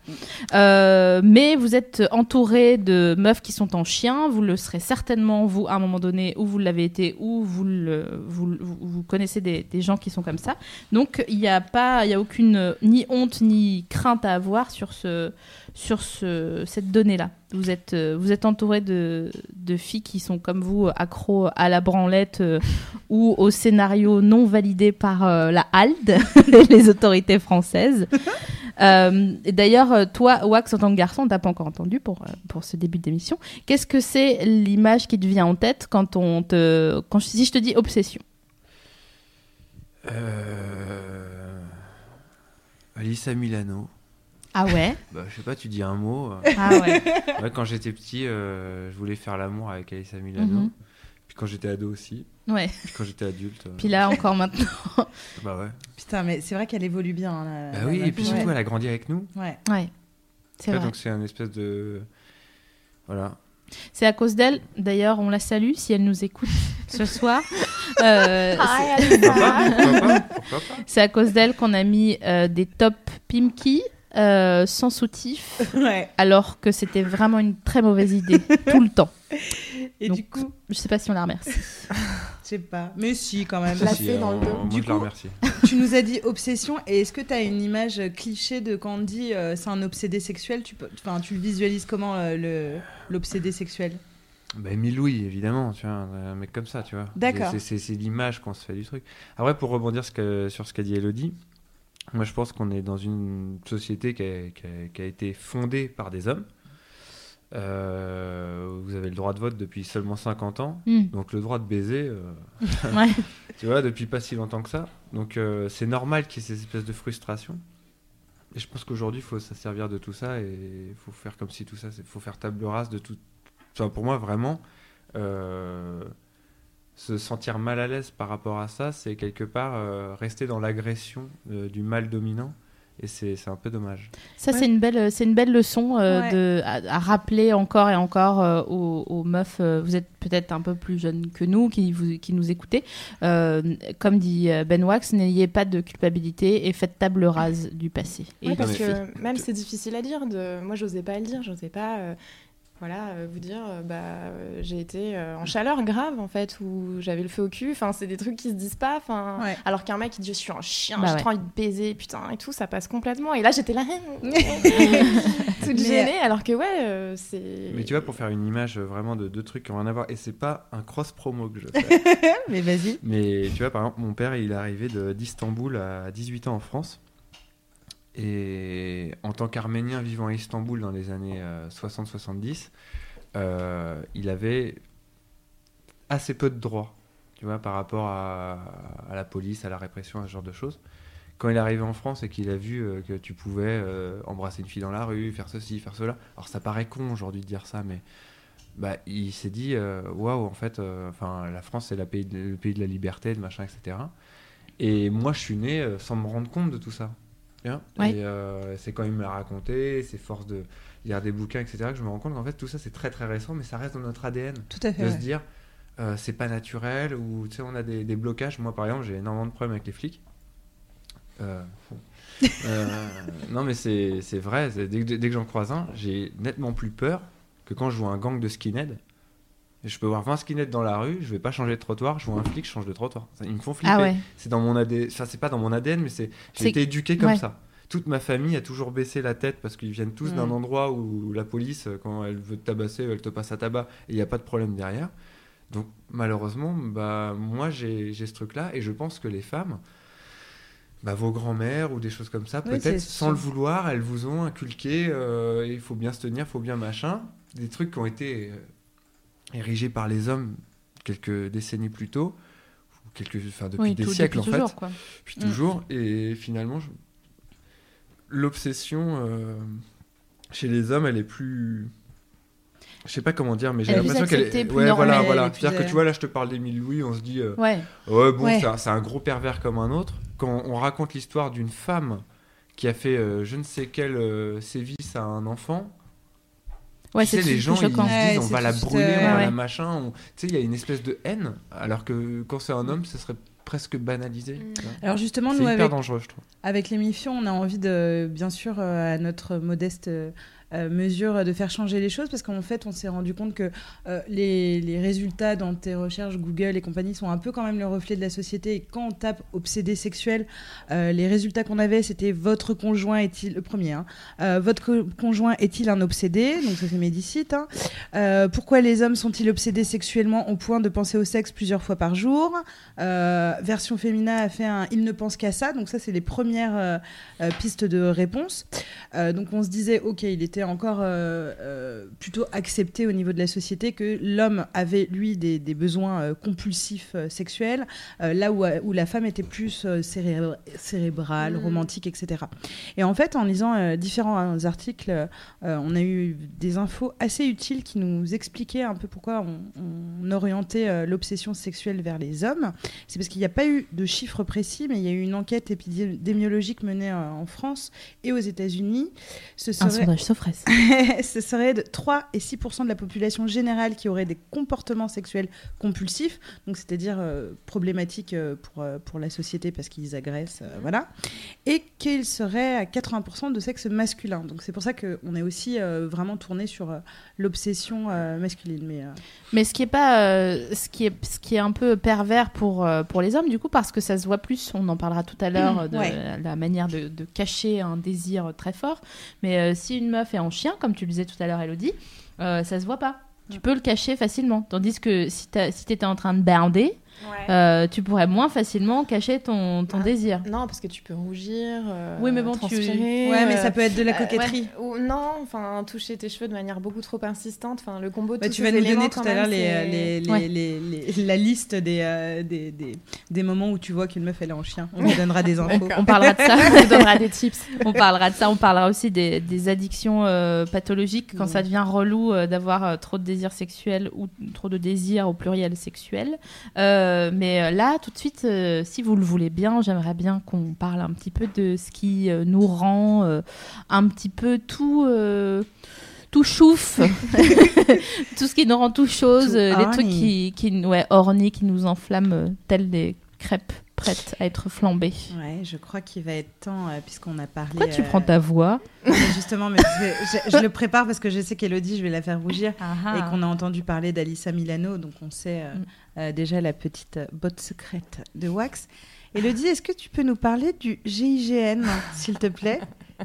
[SPEAKER 2] Euh, mais vous êtes entouré de meufs qui sont en chien. Vous le serez certainement vous à un moment donné, ou vous l'avez été, ou vous le, vous, vous- connaissez des, des gens qui sont comme ça. Donc il n'y a pas, il y a aucune euh, ni honte ni crainte à avoir sur ce, sur ce, cette donnée-là. Vous êtes, euh, vous êtes entouré de, de filles qui sont comme vous accros à la branlette euh, ou au scénario non validé par euh, la HALD, les autorités françaises. Euh, et D'ailleurs, toi, Wax, en tant que garçon, on t'a pas encore entendu pour, pour ce début d'émission. Qu'est-ce que c'est l'image qui te vient en tête quand on te, quand, si je te dis obsession?
[SPEAKER 5] Euh... Alissa Milano.
[SPEAKER 2] Ah ouais
[SPEAKER 5] Bah, je sais pas, tu dis un mot. euh.
[SPEAKER 2] Ah ouais.
[SPEAKER 5] Ouais, quand j'étais petit, euh, je voulais faire l'amour avec Alissa Milano.
[SPEAKER 2] Mhm.
[SPEAKER 5] Puis quand j'étais ado aussi.
[SPEAKER 2] Ouais.
[SPEAKER 5] Puis quand j'étais adulte. euh,
[SPEAKER 2] Puis là, encore maintenant.
[SPEAKER 5] Bah ouais.
[SPEAKER 3] Putain, mais c'est vrai qu'elle évolue bien. hein, la-
[SPEAKER 5] Bah
[SPEAKER 3] la
[SPEAKER 5] oui, et puis
[SPEAKER 3] Ouais.
[SPEAKER 5] surtout, elle a grandi avec nous.
[SPEAKER 3] Ouais.
[SPEAKER 2] Ouais. C'est
[SPEAKER 5] Ouais,
[SPEAKER 2] vrai.
[SPEAKER 5] donc c'est un espèce de. Voilà.
[SPEAKER 2] C'est à cause d'elle. D'ailleurs, on la salue si elle nous écoute ce soir. Euh,
[SPEAKER 6] Ah,
[SPEAKER 2] c'est à cause d'elle qu'on a mis euh, des top Pimki euh, sans soutif,
[SPEAKER 3] Ouais.
[SPEAKER 2] alors que c'était vraiment une très mauvaise idée tout le temps.
[SPEAKER 3] Et
[SPEAKER 2] Donc,
[SPEAKER 3] du coup,
[SPEAKER 2] Je sais pas si on la remercie.
[SPEAKER 3] je sais pas. Mais si, quand même.
[SPEAKER 6] La-
[SPEAKER 5] Si,
[SPEAKER 6] Placé dans le
[SPEAKER 5] euh,
[SPEAKER 6] dos.
[SPEAKER 3] Du
[SPEAKER 5] la remercie.
[SPEAKER 3] tu nous as dit obsession. Et est-ce que tu as une image cliché de quand on dit euh, c'est un obsédé sexuel? Tu, peux... enfin, tu le visualises comment euh, le... l'obsédé sexuel?
[SPEAKER 5] Bah, Émile Louis, évidemment, tu vois, un mec comme ça, tu vois.
[SPEAKER 3] D'accord.
[SPEAKER 5] C'est- C'est c'est l'image qu'on se fait du truc. Après, pour rebondir ce que- sur ce qu'a dit Elodie, moi je pense qu'on est dans une société qui a, qui a- qui a été fondée par des hommes. Euh, vous avez le droit de vote depuis seulement 50 ans,
[SPEAKER 2] Hmm.
[SPEAKER 5] donc le droit de baiser, euh,
[SPEAKER 2] Ouais.
[SPEAKER 5] tu vois, depuis pas si longtemps que ça. Donc euh, c'est normal qu'il y ait ces espèces de frustrations. Et je pense qu'aujourd'hui, il faut se servir de tout ça et il faut faire comme si tout ça, il faut faire table rase de tout. Enfin, pour moi, vraiment, se sentir mal à l'aise par rapport à ça, c'est quelque part euh, rester dans l'agression euh, du mal dominant. Et c'est c'est un peu dommage.
[SPEAKER 2] Ça,
[SPEAKER 3] Ouais.
[SPEAKER 2] c'est une belle, c'est une belle leçon euh,
[SPEAKER 3] Ouais.
[SPEAKER 2] de, à, à rappeler encore et encore euh, aux, aux meufs. euh, vous êtes peut-être un peu plus jeunes que nous, qui, vous, qui nous écoutez. Euh, comme dit Ben Wax, n'ayez pas de culpabilité et faites table rase du passé. Et
[SPEAKER 6] Oui,
[SPEAKER 2] des
[SPEAKER 6] parce que même c'est difficile à dire. De... Moi, j'osais pas le dire. J'osais pas, euh, voilà, euh, vous dire, euh, bah, euh, j'ai été en chaleur grave en fait, où j'avais le feu au cul. Enfin, c'est des trucs qui se disent pas. Enfin,
[SPEAKER 3] Ouais.
[SPEAKER 6] alors qu'un mec qui dit je suis un chien,
[SPEAKER 2] Bah
[SPEAKER 6] j'ai
[SPEAKER 2] ouais.
[SPEAKER 6] trop envie de baiser, putain et tout, ça passe complètement. Et là, j'étais là, toute
[SPEAKER 3] Mais-
[SPEAKER 6] gênée, alors que ouais, euh, c'est.
[SPEAKER 5] Mais tu vois, pour faire une image vraiment de deux trucs qui n'ont rien à voir, et c'est pas un cross promo que je fais.
[SPEAKER 3] Mais vas-y.
[SPEAKER 5] Mais tu vois, par exemple, mon père, il est arrivé de- d'Istanbul à 18 ans en France. Et en tant qu'Arménien vivant à Istanbul dans les années euh, 60-70, euh, il avait assez peu de droits, tu vois, par rapport à, la police, à la répression, à ce genre de choses. Quand il est arrivé en France et qu'il a vu euh, que tu pouvais euh, embrasser une fille dans la rue, faire ceci, faire cela, alors ça paraît con aujourd'hui de dire ça, mais bah, il s'est dit euh, waouh, en fait, euh, enfin, la France c'est le pays de la liberté, de machin, etc. Et moi, je suis né euh, sans me rendre compte de tout ça.
[SPEAKER 2] Ouais.
[SPEAKER 5] Et euh, c'est quand il me l'a raconté, c'est force de lire des bouquins, etc., que je me rends compte qu'en fait tout ça c'est très très récent, mais ça reste dans notre ADN
[SPEAKER 3] Tout à fait.
[SPEAKER 5] de
[SPEAKER 3] ouais.
[SPEAKER 5] se dire euh, c'est pas naturel ou tu sais on a des, des blocages moi par exemple j'ai énormément de problèmes avec les flics Euh, non mais c'est vrai dès, que- dès que j'en croise un j'ai nettement plus peur que quand je vois un gang de skinhead je peux voir 20 skinheads dans la rue je vais pas changer de trottoir je vois un flic je change de trottoir ils me font flipper
[SPEAKER 2] Ah ouais.
[SPEAKER 5] c'est dans mon ADN enfin c'est pas dans mon ADN mais c'est j'ai été éduqué comme
[SPEAKER 2] ouais.
[SPEAKER 5] ça toute ma famille a toujours baissé la tête parce qu'ils viennent tous d'un
[SPEAKER 3] Mm.
[SPEAKER 5] endroit où la police, euh, quand elle veut te tabasser, elle te passe à tabac et il n'y a pas de problème derrière. Donc malheureusement, bah, moi j'ai ce truc-là et je pense que les femmes, bah, vos grands-mères ou des choses comme ça,
[SPEAKER 3] Oui,
[SPEAKER 5] peut-être sans le vouloir, elles vous ont inculqué, euh, il faut bien se tenir, il faut bien machin, des trucs qui ont été érigés par les hommes quelques décennies plus tôt, ou quelques, enfin depuis
[SPEAKER 2] Oui,
[SPEAKER 5] des
[SPEAKER 2] tout-
[SPEAKER 5] siècles
[SPEAKER 2] depuis
[SPEAKER 5] en fait
[SPEAKER 2] quoi.
[SPEAKER 5] puis
[SPEAKER 3] Mm.
[SPEAKER 5] toujours. Et finalement, je- l'obsession euh, chez les hommes, elle est plus. Je sais pas comment dire, mais j'ai l'impression qu'elle est.
[SPEAKER 2] plus
[SPEAKER 5] Ouais, voilà,
[SPEAKER 2] normale,
[SPEAKER 5] voilà.
[SPEAKER 3] puis,
[SPEAKER 5] C'est-à-dire que
[SPEAKER 3] euh,
[SPEAKER 5] tu vois, là, je te parle d'Émile Louis, on se dit, euh,
[SPEAKER 2] Ouais.
[SPEAKER 5] ouais, bon,
[SPEAKER 3] Ouais.
[SPEAKER 5] c'est un- c'est un, gros pervers comme un autre. Quand on raconte l'histoire d'une femme qui a fait euh, je ne sais quel euh, sévice à un enfant,
[SPEAKER 2] Ouais,
[SPEAKER 5] tu sais,
[SPEAKER 2] c'est
[SPEAKER 5] les gens,
[SPEAKER 2] tout
[SPEAKER 5] ils se disent, on va la brûler,
[SPEAKER 3] euh,
[SPEAKER 5] on va
[SPEAKER 2] ouais.
[SPEAKER 5] la machin. on- Tu sais, il y a une espèce de haine, alors que quand c'est un homme, ce serait presque banalisé.
[SPEAKER 6] Mm.
[SPEAKER 5] vois.
[SPEAKER 3] Alors justement,
[SPEAKER 5] C'est
[SPEAKER 3] nous,
[SPEAKER 5] hyper
[SPEAKER 3] avec,
[SPEAKER 5] dangereux, je trouve.
[SPEAKER 3] avec l'émission, on a envie de, bien sûr, euh, à notre modeste euh, mesure, de faire changer les choses parce qu'en fait, on s'est rendu compte que euh, les, les résultats dans tes recherches Google et compagnie sont un peu quand même le reflet de la société. Quand on tape obsédé sexuel, euh, les résultats qu'on avait, c'était votre conjoint est-il le premier hein, euh, Votre co- conjoint est-il un obsédé? Donc ça c'est Médicite. hein. Euh, pourquoi les hommes sont-ils obsédés sexuellement au point de penser au sexe plusieurs fois par jour? Euh, Version féminin a fait un il ne pense qu'à ça. Donc ça c'est les premières euh, euh, pistes de réponse. Euh, donc on se disait ok il était encore euh, euh, plutôt accepté au niveau de la société que l'homme avait lui des, des besoins euh, compulsifs sexuels là où, où la femme était plus céré- cérébrale,
[SPEAKER 6] Mhm.
[SPEAKER 3] romantique, etc. Et en fait, en lisant différents articles, on a eu des infos assez utiles qui nous expliquaient un peu pourquoi on, on orientait l'obsession sexuelle vers les hommes. C'est parce qu'il n'y a pas eu de chiffres précis, mais il y a eu une enquête épidémiologique menée en France et aux États-Unis. Ce
[SPEAKER 2] Un
[SPEAKER 3] serait
[SPEAKER 2] sondage
[SPEAKER 3] Ce serait de 3 et 6% de la population générale qui aurait des comportements sexuels compulsifs, donc c'est-à-dire euh, problématiques euh, pour, euh, pour la société parce qu'ils agressent, voilà, et qu'il serait à 80% de sexe masculin. Donc c'est pour ça qu'on est aussi vraiment tourné sur l'obsession masculine. Mais,
[SPEAKER 2] Mais ce qui est pas, ce qui est, ce qui est un peu pervers pour pour les hommes du coup parce que ça se voit plus. On en parlera tout à l'heure de
[SPEAKER 3] Ouais.
[SPEAKER 2] la manière de, de cacher un désir très fort. Mais si une meuf est en chien, comme tu le disais tout à l'heure, Elodie, euh, ça se voit pas. Tu peux le cacher facilement. Tandis que si tu si étais en train de bander, euh, tu pourrais moins facilement cacher ton, ton
[SPEAKER 6] Ah.
[SPEAKER 2] désir.
[SPEAKER 6] Non, parce que tu peux rougir. euh,
[SPEAKER 2] Oui, mais bon, tu-
[SPEAKER 3] ouais, mais
[SPEAKER 6] euh,
[SPEAKER 3] ça peut être de la
[SPEAKER 6] euh,
[SPEAKER 3] coquetterie.
[SPEAKER 6] ouais, ou non, enfin, toucher tes cheveux de manière beaucoup trop insistante. Enfin, le combo de
[SPEAKER 3] Bah,
[SPEAKER 6] tous
[SPEAKER 3] tu
[SPEAKER 6] ces
[SPEAKER 3] vas nous donner tout à l'heure
[SPEAKER 6] même,
[SPEAKER 3] les,
[SPEAKER 6] c'est-
[SPEAKER 3] les, les-
[SPEAKER 2] Ouais.
[SPEAKER 3] les- les- la liste des, euh, des, des, des moments où tu vois qu'une meuf elle est en chien. On lui donnera des infos.
[SPEAKER 2] On parlera de ça. on vous donnera des tips. On parlera de ça. On parlera aussi des, des addictions euh, pathologiques quand ça devient relou euh, d'avoir euh, trop de désirs sexuels ou trop de désirs au pluriel sexuel. Euh, mais euh, là, tout de suite, euh, si vous le voulez bien, j'aimerais bien qu'on parle un petit peu de ce qui euh, nous rend euh, un petit peu tout. euh, tout chouf, tout ce qui nous rend tout chose,
[SPEAKER 3] Tout
[SPEAKER 2] euh, les trucs qui, qui, ouais, qui nous enflamment, euh, telles des crêpes prêtes à être flambées.
[SPEAKER 3] Ouais, je crois qu'il va être temps, euh, puisqu'on a parlé.
[SPEAKER 2] Pourquoi tu
[SPEAKER 3] euh,
[SPEAKER 2] prends ta voix
[SPEAKER 3] Justement, mais je, je le prépare parce que je sais qu'Elodie, je vais la faire rougir. Et qu'on a entendu parler d'Alissa Milano, donc on sait euh,
[SPEAKER 2] Mm.
[SPEAKER 3] déjà la petite botte secrète de Wax. Elodie, est-ce que tu peux nous parler du GIGN, s'il te plaît?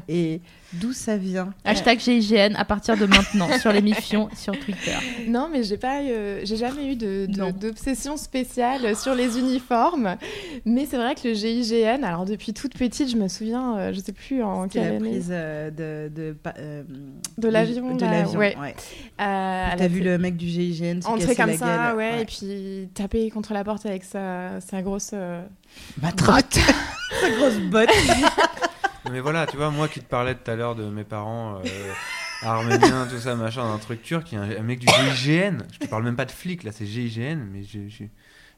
[SPEAKER 3] Et d'où ça vient
[SPEAKER 2] Hashtag GIGN à partir de maintenant sur l'émission sur Twitter.
[SPEAKER 6] Non, mais j'ai pas, euh, j'ai jamais eu de- de-
[SPEAKER 2] Non.
[SPEAKER 6] d'obsession spéciale sur les uniformes. Mais c'est vrai que le GIGN, alors depuis toute petite, je me souviens, euh, je sais plus en
[SPEAKER 3] C'était
[SPEAKER 6] quelle
[SPEAKER 3] la
[SPEAKER 6] année,
[SPEAKER 3] prise euh, de, de, euh,
[SPEAKER 6] de l'avion.
[SPEAKER 3] De l'avion,
[SPEAKER 6] ouais.
[SPEAKER 3] ouais.
[SPEAKER 6] Euh,
[SPEAKER 3] T'as
[SPEAKER 6] la
[SPEAKER 3] vu le mec du GIGN se
[SPEAKER 6] entrer comme
[SPEAKER 3] la
[SPEAKER 6] ça,
[SPEAKER 3] gueule,
[SPEAKER 6] ouais, et puis taper contre la porte avec sa, sa grosse. euh,
[SPEAKER 3] Matraque Sa grosse botte
[SPEAKER 5] Mais voilà, tu vois, moi qui te parlais tout à l'heure de mes parents euh, arméniens, tout ça, machin, un truc turc, il y a un, un mec du GIGN. Je te parle même pas de flic, là, c'est GIGN, mais je, je,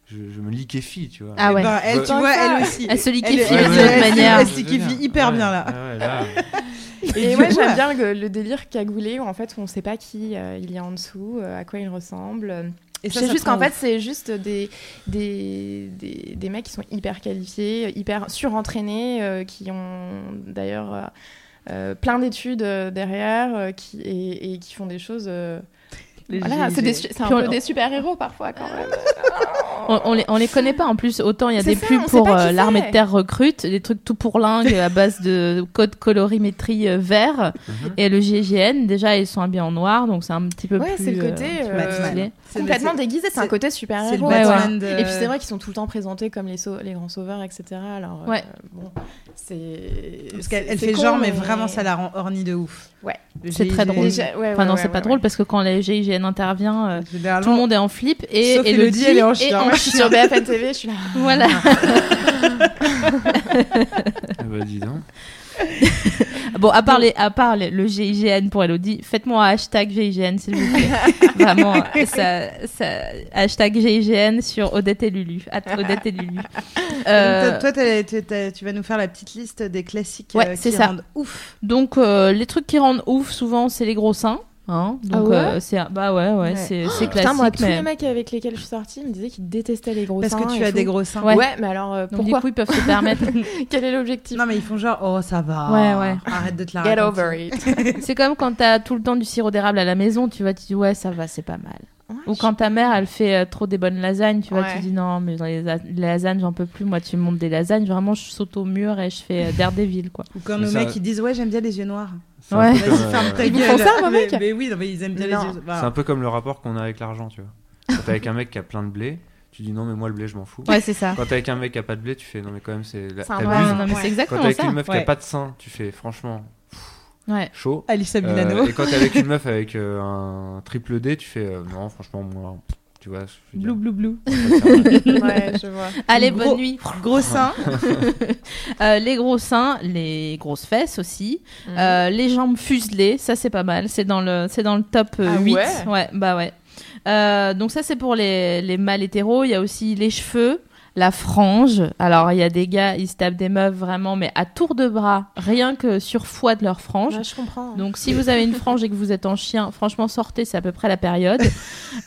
[SPEAKER 5] je, je me liquéfie, tu vois.
[SPEAKER 2] Ah ouais.
[SPEAKER 3] Ben, elle, tu
[SPEAKER 5] Ouais.
[SPEAKER 3] vois, elle aussi.
[SPEAKER 2] Elle se liquéfie
[SPEAKER 3] Elle-
[SPEAKER 2] de cette
[SPEAKER 3] elle-
[SPEAKER 2] manière.
[SPEAKER 3] Elle se liquéfie hyper
[SPEAKER 5] Ouais,
[SPEAKER 3] bien là.
[SPEAKER 5] ouais, ouais, là.
[SPEAKER 6] Et,
[SPEAKER 3] du
[SPEAKER 6] ouais, j'aime bien le, le délire cagoulé où en fait on sait pas qui euh, il y a en dessous, euh, à quoi il ressemble.
[SPEAKER 3] Ça
[SPEAKER 6] juste qu'en fait, c'est juste des, des, des, des mecs qui sont hyper qualifiés, hyper surentraînés, euh, qui ont d'ailleurs euh, euh, plein d'études derrière qui, et, et qui font des choses. Voilà, c'est des c'est un
[SPEAKER 2] on-
[SPEAKER 6] peu des super-héros parfois quand même.
[SPEAKER 2] On, on les, on les connaît pas en plus. Autant il y a
[SPEAKER 6] C'est
[SPEAKER 2] des
[SPEAKER 6] ça,
[SPEAKER 2] pubs pour euh, l'armée de terre recrute, des trucs tout pour lingue à base de code colorimétrie euh, vert.
[SPEAKER 5] Mhm.
[SPEAKER 2] Et le GIGN, déjà, ils sont habillés en noir, donc c'est un petit peu
[SPEAKER 6] Ouais,
[SPEAKER 2] plus.
[SPEAKER 6] c'est le
[SPEAKER 2] euh,
[SPEAKER 6] côté, euh.
[SPEAKER 3] C'est-
[SPEAKER 6] Complètement
[SPEAKER 3] c'est-
[SPEAKER 6] déguisé, c'est un côté
[SPEAKER 3] C'est le
[SPEAKER 6] super-héros.
[SPEAKER 2] Ouais,
[SPEAKER 3] Batman de...
[SPEAKER 6] Et puis c'est vrai qu'ils sont tout le temps présentés comme les, sau- les grands sauveurs, etc. Alors, euh,
[SPEAKER 2] Ouais.
[SPEAKER 6] bon, c'est.
[SPEAKER 3] Parce qu'elle fait
[SPEAKER 6] con,
[SPEAKER 3] genre, mais vraiment, ça la rend ornie de ouf.
[SPEAKER 6] Ouais.
[SPEAKER 2] C'est très drôle. Enfin, non, c'est pas drôle parce que quand les GIGN intervient, euh, tout le monde est en flip et Elodie
[SPEAKER 3] elle est en
[SPEAKER 2] est
[SPEAKER 3] chien.
[SPEAKER 2] en
[SPEAKER 6] je suis sur BFN TV, je suis là.
[SPEAKER 2] Voilà.
[SPEAKER 5] Ah bah dis donc.
[SPEAKER 2] Bon, à part, les- à part les- le GIGN pour Elodie, faites-moi un hashtag GIGN, s'il vous plaît. Vraiment, ça, ça, hashtag GIGN sur Odette et Lulu. Odette et Lulu. Euh,
[SPEAKER 3] Toi, t'as- tu vas nous faire la petite liste des classiques
[SPEAKER 2] Ouais,
[SPEAKER 3] euh,
[SPEAKER 2] c'est
[SPEAKER 3] qui
[SPEAKER 2] ça.
[SPEAKER 3] rendent ouf.
[SPEAKER 2] donc, euh, les trucs qui rendent ouf, souvent, c'est les gros seins. Hein donc,
[SPEAKER 6] Ah ouais
[SPEAKER 2] euh, c'est, bah ouais, ouais,
[SPEAKER 6] Ouais.
[SPEAKER 2] c'est, c'est classique.
[SPEAKER 6] Putain, moi, tous
[SPEAKER 2] mais...
[SPEAKER 6] les mecs avec lesquels je suis sortie me disaient qu'ils détestaient les gros
[SPEAKER 3] Parce
[SPEAKER 6] seins.
[SPEAKER 3] que tu as
[SPEAKER 6] tout.
[SPEAKER 3] des gros seins.
[SPEAKER 2] Ouais.
[SPEAKER 6] Ouais, mais alors euh,
[SPEAKER 2] Donc, du
[SPEAKER 6] pourquoi
[SPEAKER 2] coup, ils peuvent se permettre.
[SPEAKER 6] Quel est l'objectif?
[SPEAKER 3] Non, mais ils font genre, oh, ça va.
[SPEAKER 2] Ouais, ouais.
[SPEAKER 3] Arrête de te la
[SPEAKER 6] Get
[SPEAKER 3] raconter.
[SPEAKER 6] over it.
[SPEAKER 2] c'est comme quand t'as tout le temps du sirop d'érable à la maison, tu vois, tu dis ouais, ça va, c'est pas mal. Ou quand ta mère, elle fait euh, trop des bonnes lasagnes, tu vois,
[SPEAKER 6] Ouais.
[SPEAKER 2] tu dis non, mais dans les, la- les lasagnes, j'en peux plus. Moi, tu me montes des lasagnes, vraiment, je saute au mur et je fais euh, Daredevil, quoi.
[SPEAKER 3] Ou quand nos
[SPEAKER 5] ça-
[SPEAKER 3] mecs ils disent, ouais, j'aime bien les yeux noirs.
[SPEAKER 5] C'est un
[SPEAKER 2] Ouais.
[SPEAKER 5] peu euh,
[SPEAKER 6] Ils font ça,
[SPEAKER 3] mais,
[SPEAKER 6] mecs
[SPEAKER 3] mais oui, non, mais ils aiment bien
[SPEAKER 6] Non.
[SPEAKER 3] les yeux. Bah,
[SPEAKER 5] C'est un peu comme le rapport qu'on a avec l'argent, tu vois. Quand t'es avec un mec qui a plein de blé, tu dis non, mais moi le blé, je m'en fous.
[SPEAKER 2] Ouais, c'est ça.
[SPEAKER 5] Quand t'es avec un mec qui a pas de blé, tu fais non, mais quand même, c'est. la-
[SPEAKER 6] C'est un
[SPEAKER 5] t'abuses.
[SPEAKER 6] vrai-
[SPEAKER 2] Ouais, non, mais
[SPEAKER 6] Ouais.
[SPEAKER 2] c'est
[SPEAKER 5] Quand
[SPEAKER 2] exactement
[SPEAKER 5] t'es avec
[SPEAKER 2] ça.
[SPEAKER 5] une meuf qui a pas de sein, tu fais franchement
[SPEAKER 2] Ouais.
[SPEAKER 5] chaud.
[SPEAKER 3] Alissa
[SPEAKER 5] Euh,
[SPEAKER 3] Milano.
[SPEAKER 5] et quand t'es avec une meuf avec euh, un triple D, tu fais euh, non, franchement, moi, tu vois. je
[SPEAKER 3] Blou, blou, blou.
[SPEAKER 6] Ouais, je vois.
[SPEAKER 2] Allez,
[SPEAKER 3] Gros-
[SPEAKER 2] bonne nuit.
[SPEAKER 3] Gros seins.
[SPEAKER 2] Euh, les gros seins, les grosses fesses aussi.
[SPEAKER 6] Mhm.
[SPEAKER 2] Euh, les jambes fuselées, ça c'est pas mal. C'est dans le, c'est dans le top euh,
[SPEAKER 6] Ah
[SPEAKER 2] 8.
[SPEAKER 6] ouais
[SPEAKER 2] bah ouais. Euh, donc ça c'est pour les, les mâles hétéros. Il y a aussi les cheveux, la frange. Alors il y a des gars, ils se tapent des meufs vraiment, mais à tour de bras, rien que sur foi de leur frange.
[SPEAKER 6] Ouais, je comprends.
[SPEAKER 2] Donc si vous avez une frange et que vous êtes en chien, franchement sortez, c'est à peu près la période.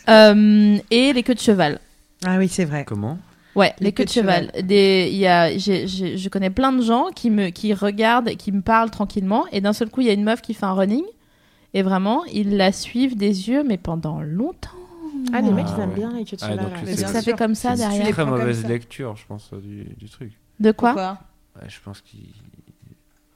[SPEAKER 2] Euh, et les queues de cheval.
[SPEAKER 3] Ah oui, c'est vrai.
[SPEAKER 5] Comment?
[SPEAKER 2] Ouais, les,
[SPEAKER 3] Les
[SPEAKER 2] queues de cheval. Des, il y a, je connais plein de gens qui me, qui regardent, qui me parlent tranquillement, et d'un seul coup, il y a une meuf qui fait un running, et vraiment, ils la suivent des yeux, mais pendant longtemps.
[SPEAKER 6] Ah, les mecs,
[SPEAKER 5] Ah,
[SPEAKER 6] ils aiment
[SPEAKER 5] ouais.
[SPEAKER 6] bien les queues de
[SPEAKER 5] Ah,
[SPEAKER 6] cheval.
[SPEAKER 5] donc, c'est-
[SPEAKER 2] ça fait comme ça
[SPEAKER 3] C'est-
[SPEAKER 2] derrière.
[SPEAKER 3] tu les
[SPEAKER 5] Très
[SPEAKER 3] prends comme
[SPEAKER 5] mauvaise
[SPEAKER 3] ça.
[SPEAKER 5] lecture, je pense, euh, du, du truc.
[SPEAKER 2] De quoi
[SPEAKER 5] Ouais, je pense qu'il.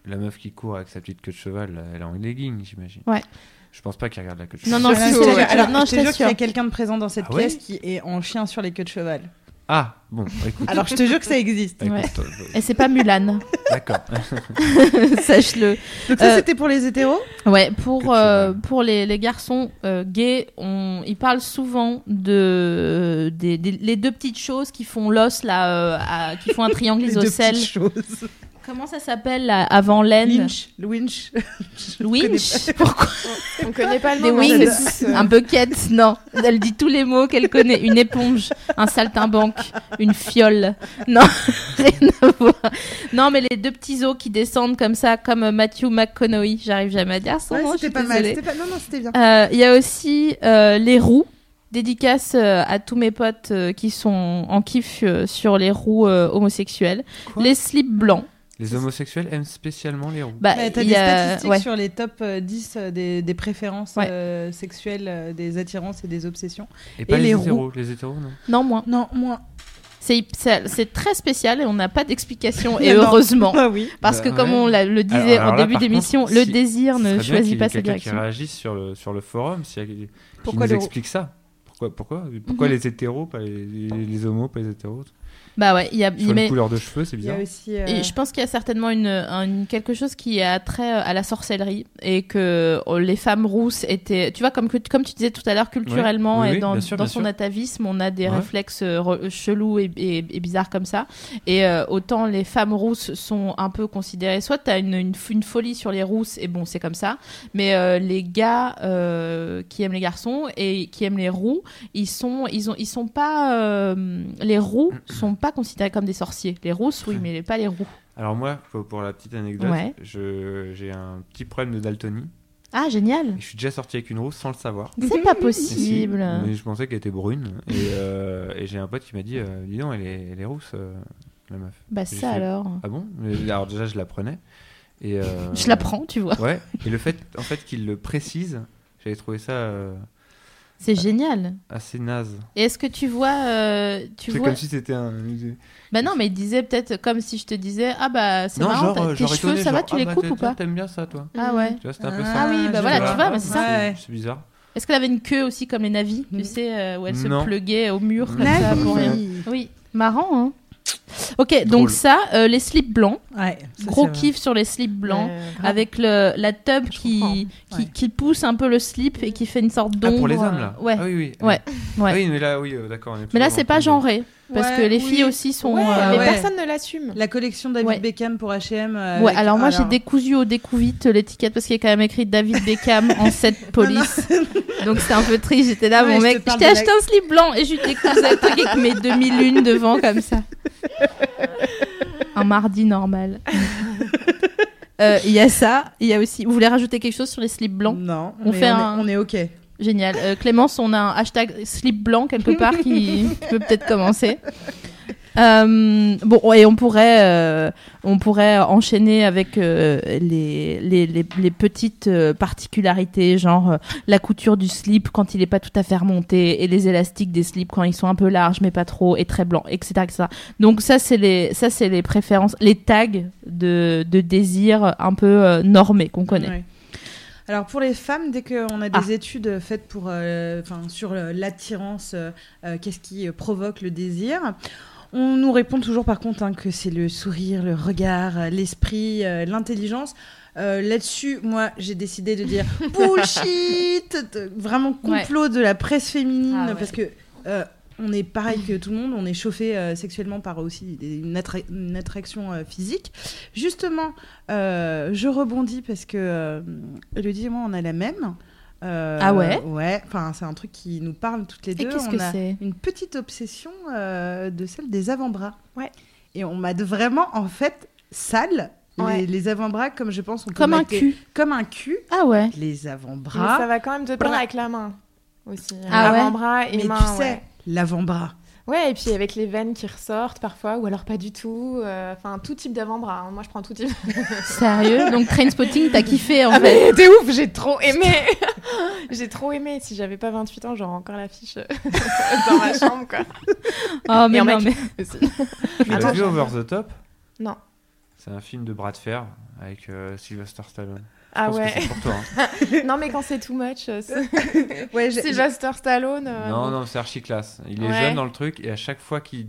[SPEAKER 5] La meuf qui court avec sa petite queue de cheval, là, elle est en legging, j'imagine.
[SPEAKER 2] Ouais.
[SPEAKER 5] Je pense pas qu'elle regarde la queue de
[SPEAKER 2] Non,
[SPEAKER 5] cheval.
[SPEAKER 2] non,
[SPEAKER 3] Je
[SPEAKER 2] si,
[SPEAKER 3] te
[SPEAKER 2] c'est-
[SPEAKER 3] jure- alors,
[SPEAKER 2] non,
[SPEAKER 3] je
[SPEAKER 2] je
[SPEAKER 3] te jure qu'il y a quelqu'un de présent dans cette
[SPEAKER 5] Ah ouais
[SPEAKER 3] pièce qui est en chien sur les queues de cheval.
[SPEAKER 5] Ah, bon, écoute.
[SPEAKER 3] Alors je te jure que ça existe.
[SPEAKER 5] Écoute, euh,
[SPEAKER 2] Et c'est pas Mulan,
[SPEAKER 5] D'accord.
[SPEAKER 2] sache-le.
[SPEAKER 3] Donc ça
[SPEAKER 2] Euh,
[SPEAKER 3] c'était pour les hétéros?
[SPEAKER 2] Ouais,
[SPEAKER 5] Que
[SPEAKER 2] pour, euh, pour les, les garçons euh, gays, on, ils parlent souvent de des, des- les deux petites choses qui font l'os là, euh, à- qui font un triangle
[SPEAKER 3] Les deux
[SPEAKER 2] isocèle.
[SPEAKER 3] petites choses.
[SPEAKER 2] Comment ça s'appelle là, avant laine?
[SPEAKER 3] Lynch, le winch. Je connais
[SPEAKER 2] Winch? Pourquoi?
[SPEAKER 6] On connaît pas le
[SPEAKER 2] Des
[SPEAKER 6] mais on
[SPEAKER 2] wings. Un bucket Non, elle dit tous les mots qu'elle connaît. Une éponge, un saltimbanque, une fiole. Non, rien à voir. Non, mais les deux petits os qui descendent comme ça, comme Matthew McConaughey. J'arrive jamais à dire son
[SPEAKER 3] Ouais,
[SPEAKER 2] nom. je
[SPEAKER 3] c'était
[SPEAKER 2] suis
[SPEAKER 3] pas mal.
[SPEAKER 2] désolée.
[SPEAKER 3] C'était pas... Non non c'était bien.
[SPEAKER 2] Euh, Il y a aussi euh, les roues. Dédicace euh, à tous mes potes euh, qui sont en kiff euh, sur les roues euh, homosexuelles.
[SPEAKER 5] Quoi
[SPEAKER 2] les slips blancs.
[SPEAKER 5] Les homosexuels aiment spécialement les roues.
[SPEAKER 2] Bah,
[SPEAKER 3] Mais T'as
[SPEAKER 2] il
[SPEAKER 3] des
[SPEAKER 2] y a-
[SPEAKER 3] statistiques
[SPEAKER 2] ouais.
[SPEAKER 3] sur les top euh, 10 euh, des, des préférences
[SPEAKER 2] Ouais.
[SPEAKER 3] euh, sexuelles, des attirances et des obsessions.
[SPEAKER 5] Et pas les,
[SPEAKER 3] les
[SPEAKER 5] hétéros. Les hétéros, non?
[SPEAKER 2] Non, moins.
[SPEAKER 3] Non, moi.
[SPEAKER 2] C'est très spécial et on n'a pas d'explication, et
[SPEAKER 3] non.
[SPEAKER 2] heureusement.
[SPEAKER 3] Ah oui.
[SPEAKER 2] Parce que
[SPEAKER 5] Bah,
[SPEAKER 2] comme
[SPEAKER 5] ouais.
[SPEAKER 2] on l'a- le disait
[SPEAKER 5] Alors
[SPEAKER 2] en
[SPEAKER 5] là,
[SPEAKER 2] début d'émission, le
[SPEAKER 5] si-
[SPEAKER 2] désir ne choisit pas sa
[SPEAKER 5] quelqu'un
[SPEAKER 2] direction.
[SPEAKER 5] qui réagisse sur le, sur le forum, qui
[SPEAKER 3] Pourquoi
[SPEAKER 5] nous explique ça. Pourquoi, pourquoi, pourquoi
[SPEAKER 2] Mhm.
[SPEAKER 5] les hétéros, pas les, les, les homos, pas les hétéros
[SPEAKER 2] Bah ouais, il y a,
[SPEAKER 5] Sur
[SPEAKER 2] mais-
[SPEAKER 5] une couleur de cheveux, c'est
[SPEAKER 3] Il y a
[SPEAKER 5] bizarre.
[SPEAKER 3] aussi. euh,
[SPEAKER 2] Et je pense qu'il y a certainement une, un- quelque chose qui a trait à la sorcellerie et que oh, les femmes rousses étaient, tu vois, comme, que, comme tu disais tout à l'heure, culturellement
[SPEAKER 5] oui,
[SPEAKER 2] et dans,
[SPEAKER 5] sûr,
[SPEAKER 2] son
[SPEAKER 5] sûr.
[SPEAKER 2] atavisme, on a des
[SPEAKER 5] Ouais.
[SPEAKER 2] réflexes euh, chelous et, et- et bizarres comme ça. Et euh, autant les femmes rousses sont un peu considérées, soit tu as une, une, folie sur les rousses et bon, c'est comme ça, mais euh, les gars euh, qui aiment les garçons et qui aiment les roux, ils sont, ils ont, ils sont pas, euh, les roux sont pas considérés comme des sorciers. Les rousses, oui, mais pas les roux.
[SPEAKER 5] Alors moi, pour, la petite anecdote,
[SPEAKER 2] Ouais.
[SPEAKER 5] j'ai un petit problème de daltonie.
[SPEAKER 2] Ah, génial!
[SPEAKER 5] Je suis déjà sorti avec une rousse sans le savoir.
[SPEAKER 2] C'est pas
[SPEAKER 5] si,
[SPEAKER 2] possible.
[SPEAKER 5] mais je pensais qu'elle était brune. Et, euh, et j'ai un pote qui m'a dit, euh, dis donc, elle est, elle est rousse, euh, la meuf.
[SPEAKER 2] Bah ça
[SPEAKER 5] fait-
[SPEAKER 2] alors.
[SPEAKER 5] Ah bon? Alors déjà, je la prenais. Et,
[SPEAKER 2] Je la prends, tu vois.
[SPEAKER 5] Ouais. Et le fait, en fait, qu'il le précise, j'avais trouvé ça
[SPEAKER 2] C'est génial.
[SPEAKER 5] assez naze.
[SPEAKER 2] Et est-ce que tu vois, euh, tu
[SPEAKER 5] C'est
[SPEAKER 2] vois
[SPEAKER 5] comme si c'était un.
[SPEAKER 2] Bah non, mais il disait peut-être comme si je te disais, ah bah c'est
[SPEAKER 5] Non,
[SPEAKER 2] marrant,
[SPEAKER 5] genre, euh,
[SPEAKER 2] tes cheveux,
[SPEAKER 5] étonné,
[SPEAKER 2] ça va, tu
[SPEAKER 5] ah
[SPEAKER 2] les
[SPEAKER 5] bah,
[SPEAKER 2] coupes ou pas
[SPEAKER 5] T'aimes bien ça, toi
[SPEAKER 2] Ah ouais.
[SPEAKER 5] Tu vois, c'était un peu
[SPEAKER 3] Ah,
[SPEAKER 5] ça.
[SPEAKER 2] Ah oui, bah voilà, tu vois, bah c'est ça.
[SPEAKER 3] Ouais.
[SPEAKER 5] C'est bizarre.
[SPEAKER 2] Est-ce qu'elle avait une queue aussi comme les navis, tu
[SPEAKER 3] Mhm.
[SPEAKER 2] sais, euh, où elle se pluguait au mur comme ça pour rien. Oui, marrant, hein. Ok, donc ça, euh, les slips blancs,
[SPEAKER 3] Ouais, ça,
[SPEAKER 2] gros kiff sur les slips blancs.
[SPEAKER 6] Ouais, grave.
[SPEAKER 2] Avec le, la tub qui, qui,
[SPEAKER 3] Ouais.
[SPEAKER 2] qui pousse un peu le slip et qui fait une sorte
[SPEAKER 5] Ah,
[SPEAKER 2] d'ombre.
[SPEAKER 5] pour les hommes, là
[SPEAKER 2] Ouais.
[SPEAKER 5] Ah oui, oui.
[SPEAKER 2] Ouais, ouais.
[SPEAKER 5] Ah oui, mais là, oui, euh, d'accord.
[SPEAKER 2] Mais là, c'est pas genré. Parce
[SPEAKER 3] Ouais,
[SPEAKER 2] que les
[SPEAKER 3] oui.
[SPEAKER 2] filles aussi sont.
[SPEAKER 6] Ouais,
[SPEAKER 2] euh,
[SPEAKER 6] mais
[SPEAKER 3] ouais.
[SPEAKER 6] personne ne l'assume.
[SPEAKER 3] La collection David
[SPEAKER 2] Ouais.
[SPEAKER 3] Beckham pour H&M. euh,
[SPEAKER 2] Ouais,
[SPEAKER 3] avec-
[SPEAKER 2] alors moi j'ai décousu au découvite l'étiquette parce qu'il y a quand même écrit David Beckham en 7 police. Donc c'est un peu triste. J'étais là,
[SPEAKER 3] Ouais,
[SPEAKER 2] mon mec. Je t'ai acheté un slip blanc et je décousais truc avec mes demi-lunes devant comme ça. un mardi normal. Euh, Il y a ça. Il y a aussi. Vous voulez rajouter quelque chose sur les slips blancs?
[SPEAKER 3] Non,
[SPEAKER 2] On
[SPEAKER 3] mais
[SPEAKER 2] fait
[SPEAKER 3] on,
[SPEAKER 2] un-
[SPEAKER 3] est, on est ok.
[SPEAKER 2] Génial. Euh, Clémence, on a un hashtag slip blanc quelque part qui, qui peut peut-être commencer. Euh, bon, et on pourrait, euh, on pourrait enchaîner avec euh, les, les, les, les petites particularités, genre la couture du slip quand il n'est pas tout à fait remonté et les élastiques des slips quand ils sont un peu larges mais pas trop et très blancs, etc. etc. Donc ça, c'est les, ça, c'est les préférences, les tags de, de désir un peu normés qu'on connaît.
[SPEAKER 3] Ouais. Alors pour les femmes, dès qu'on a des
[SPEAKER 2] Ah.
[SPEAKER 3] études faites pour, euh, sur l'attirance, euh, qu'est-ce qui provoque le désir, on nous répond toujours par contre hein, que c'est le sourire, le regard, euh, l'esprit, euh, l'intelligence. Euh, Là-dessus, moi, j'ai décidé de dire bullshit, vraiment complot de la presse féminine,
[SPEAKER 2] Ah ouais.
[SPEAKER 3] parce que euh, on est pareil que tout le monde, on est chauffé euh, sexuellement par aussi une, attra- une attraction euh, physique. Justement, je rebondis parce que Elodie et moi, on a la même. Euh,
[SPEAKER 2] Ah ouais
[SPEAKER 3] Ouais, enfin, c'est un truc qui nous parle toutes les
[SPEAKER 2] Et
[SPEAKER 3] deux.
[SPEAKER 2] qu'est-ce
[SPEAKER 3] on
[SPEAKER 2] que
[SPEAKER 3] a
[SPEAKER 2] c'est
[SPEAKER 3] une petite obsession euh, de celle des avant-bras.
[SPEAKER 6] Ouais.
[SPEAKER 3] Et on m'a vraiment, en fait, sale.
[SPEAKER 6] Ouais.
[SPEAKER 3] Les, les avant-bras, comme je pense, on peut
[SPEAKER 2] Comme un
[SPEAKER 3] les-
[SPEAKER 2] cul.
[SPEAKER 3] Comme un cul.
[SPEAKER 2] Ah ouais.
[SPEAKER 3] Les
[SPEAKER 6] Mais ça
[SPEAKER 3] avant-bras.
[SPEAKER 6] va quand même te peindre
[SPEAKER 3] Bra-
[SPEAKER 6] avec la main aussi.
[SPEAKER 2] Ah ouais
[SPEAKER 6] Avant-bras et
[SPEAKER 3] Mais
[SPEAKER 6] main.
[SPEAKER 3] tu sais,
[SPEAKER 6] ouais.
[SPEAKER 3] l'avant-bras.
[SPEAKER 6] Ouais, et puis avec les veines qui ressortent parfois, ou alors pas du tout. euh, Enfin, tout type d'avant-bras. hein. Moi, je prends tout type.
[SPEAKER 2] Sérieux? Donc Trainspotting, t'as kiffé en
[SPEAKER 6] Ah,
[SPEAKER 2] fait?
[SPEAKER 6] mais t'es ouf, j'ai trop aimé. j'ai trop aimé. Si j'avais pas 28 ans, j'aurais encore l'affiche euh, dans ma chambre, quoi.
[SPEAKER 2] Oh mais
[SPEAKER 6] Et en
[SPEAKER 2] non,
[SPEAKER 6] mec-
[SPEAKER 2] mais
[SPEAKER 5] vu Over the Top?
[SPEAKER 6] Non.
[SPEAKER 5] C'est un film de bras de fer avec euh, Sylvester Stallone.
[SPEAKER 6] Ah ouais.
[SPEAKER 5] c'est pour toi. hein.
[SPEAKER 6] non, mais quand c'est too much, euh, c'est-
[SPEAKER 3] Ouais,
[SPEAKER 6] Sylvester Stallone. euh,
[SPEAKER 5] Non, non, c'est archi classe. Il est
[SPEAKER 6] Ouais.
[SPEAKER 5] jeune dans le truc et à chaque fois qu'il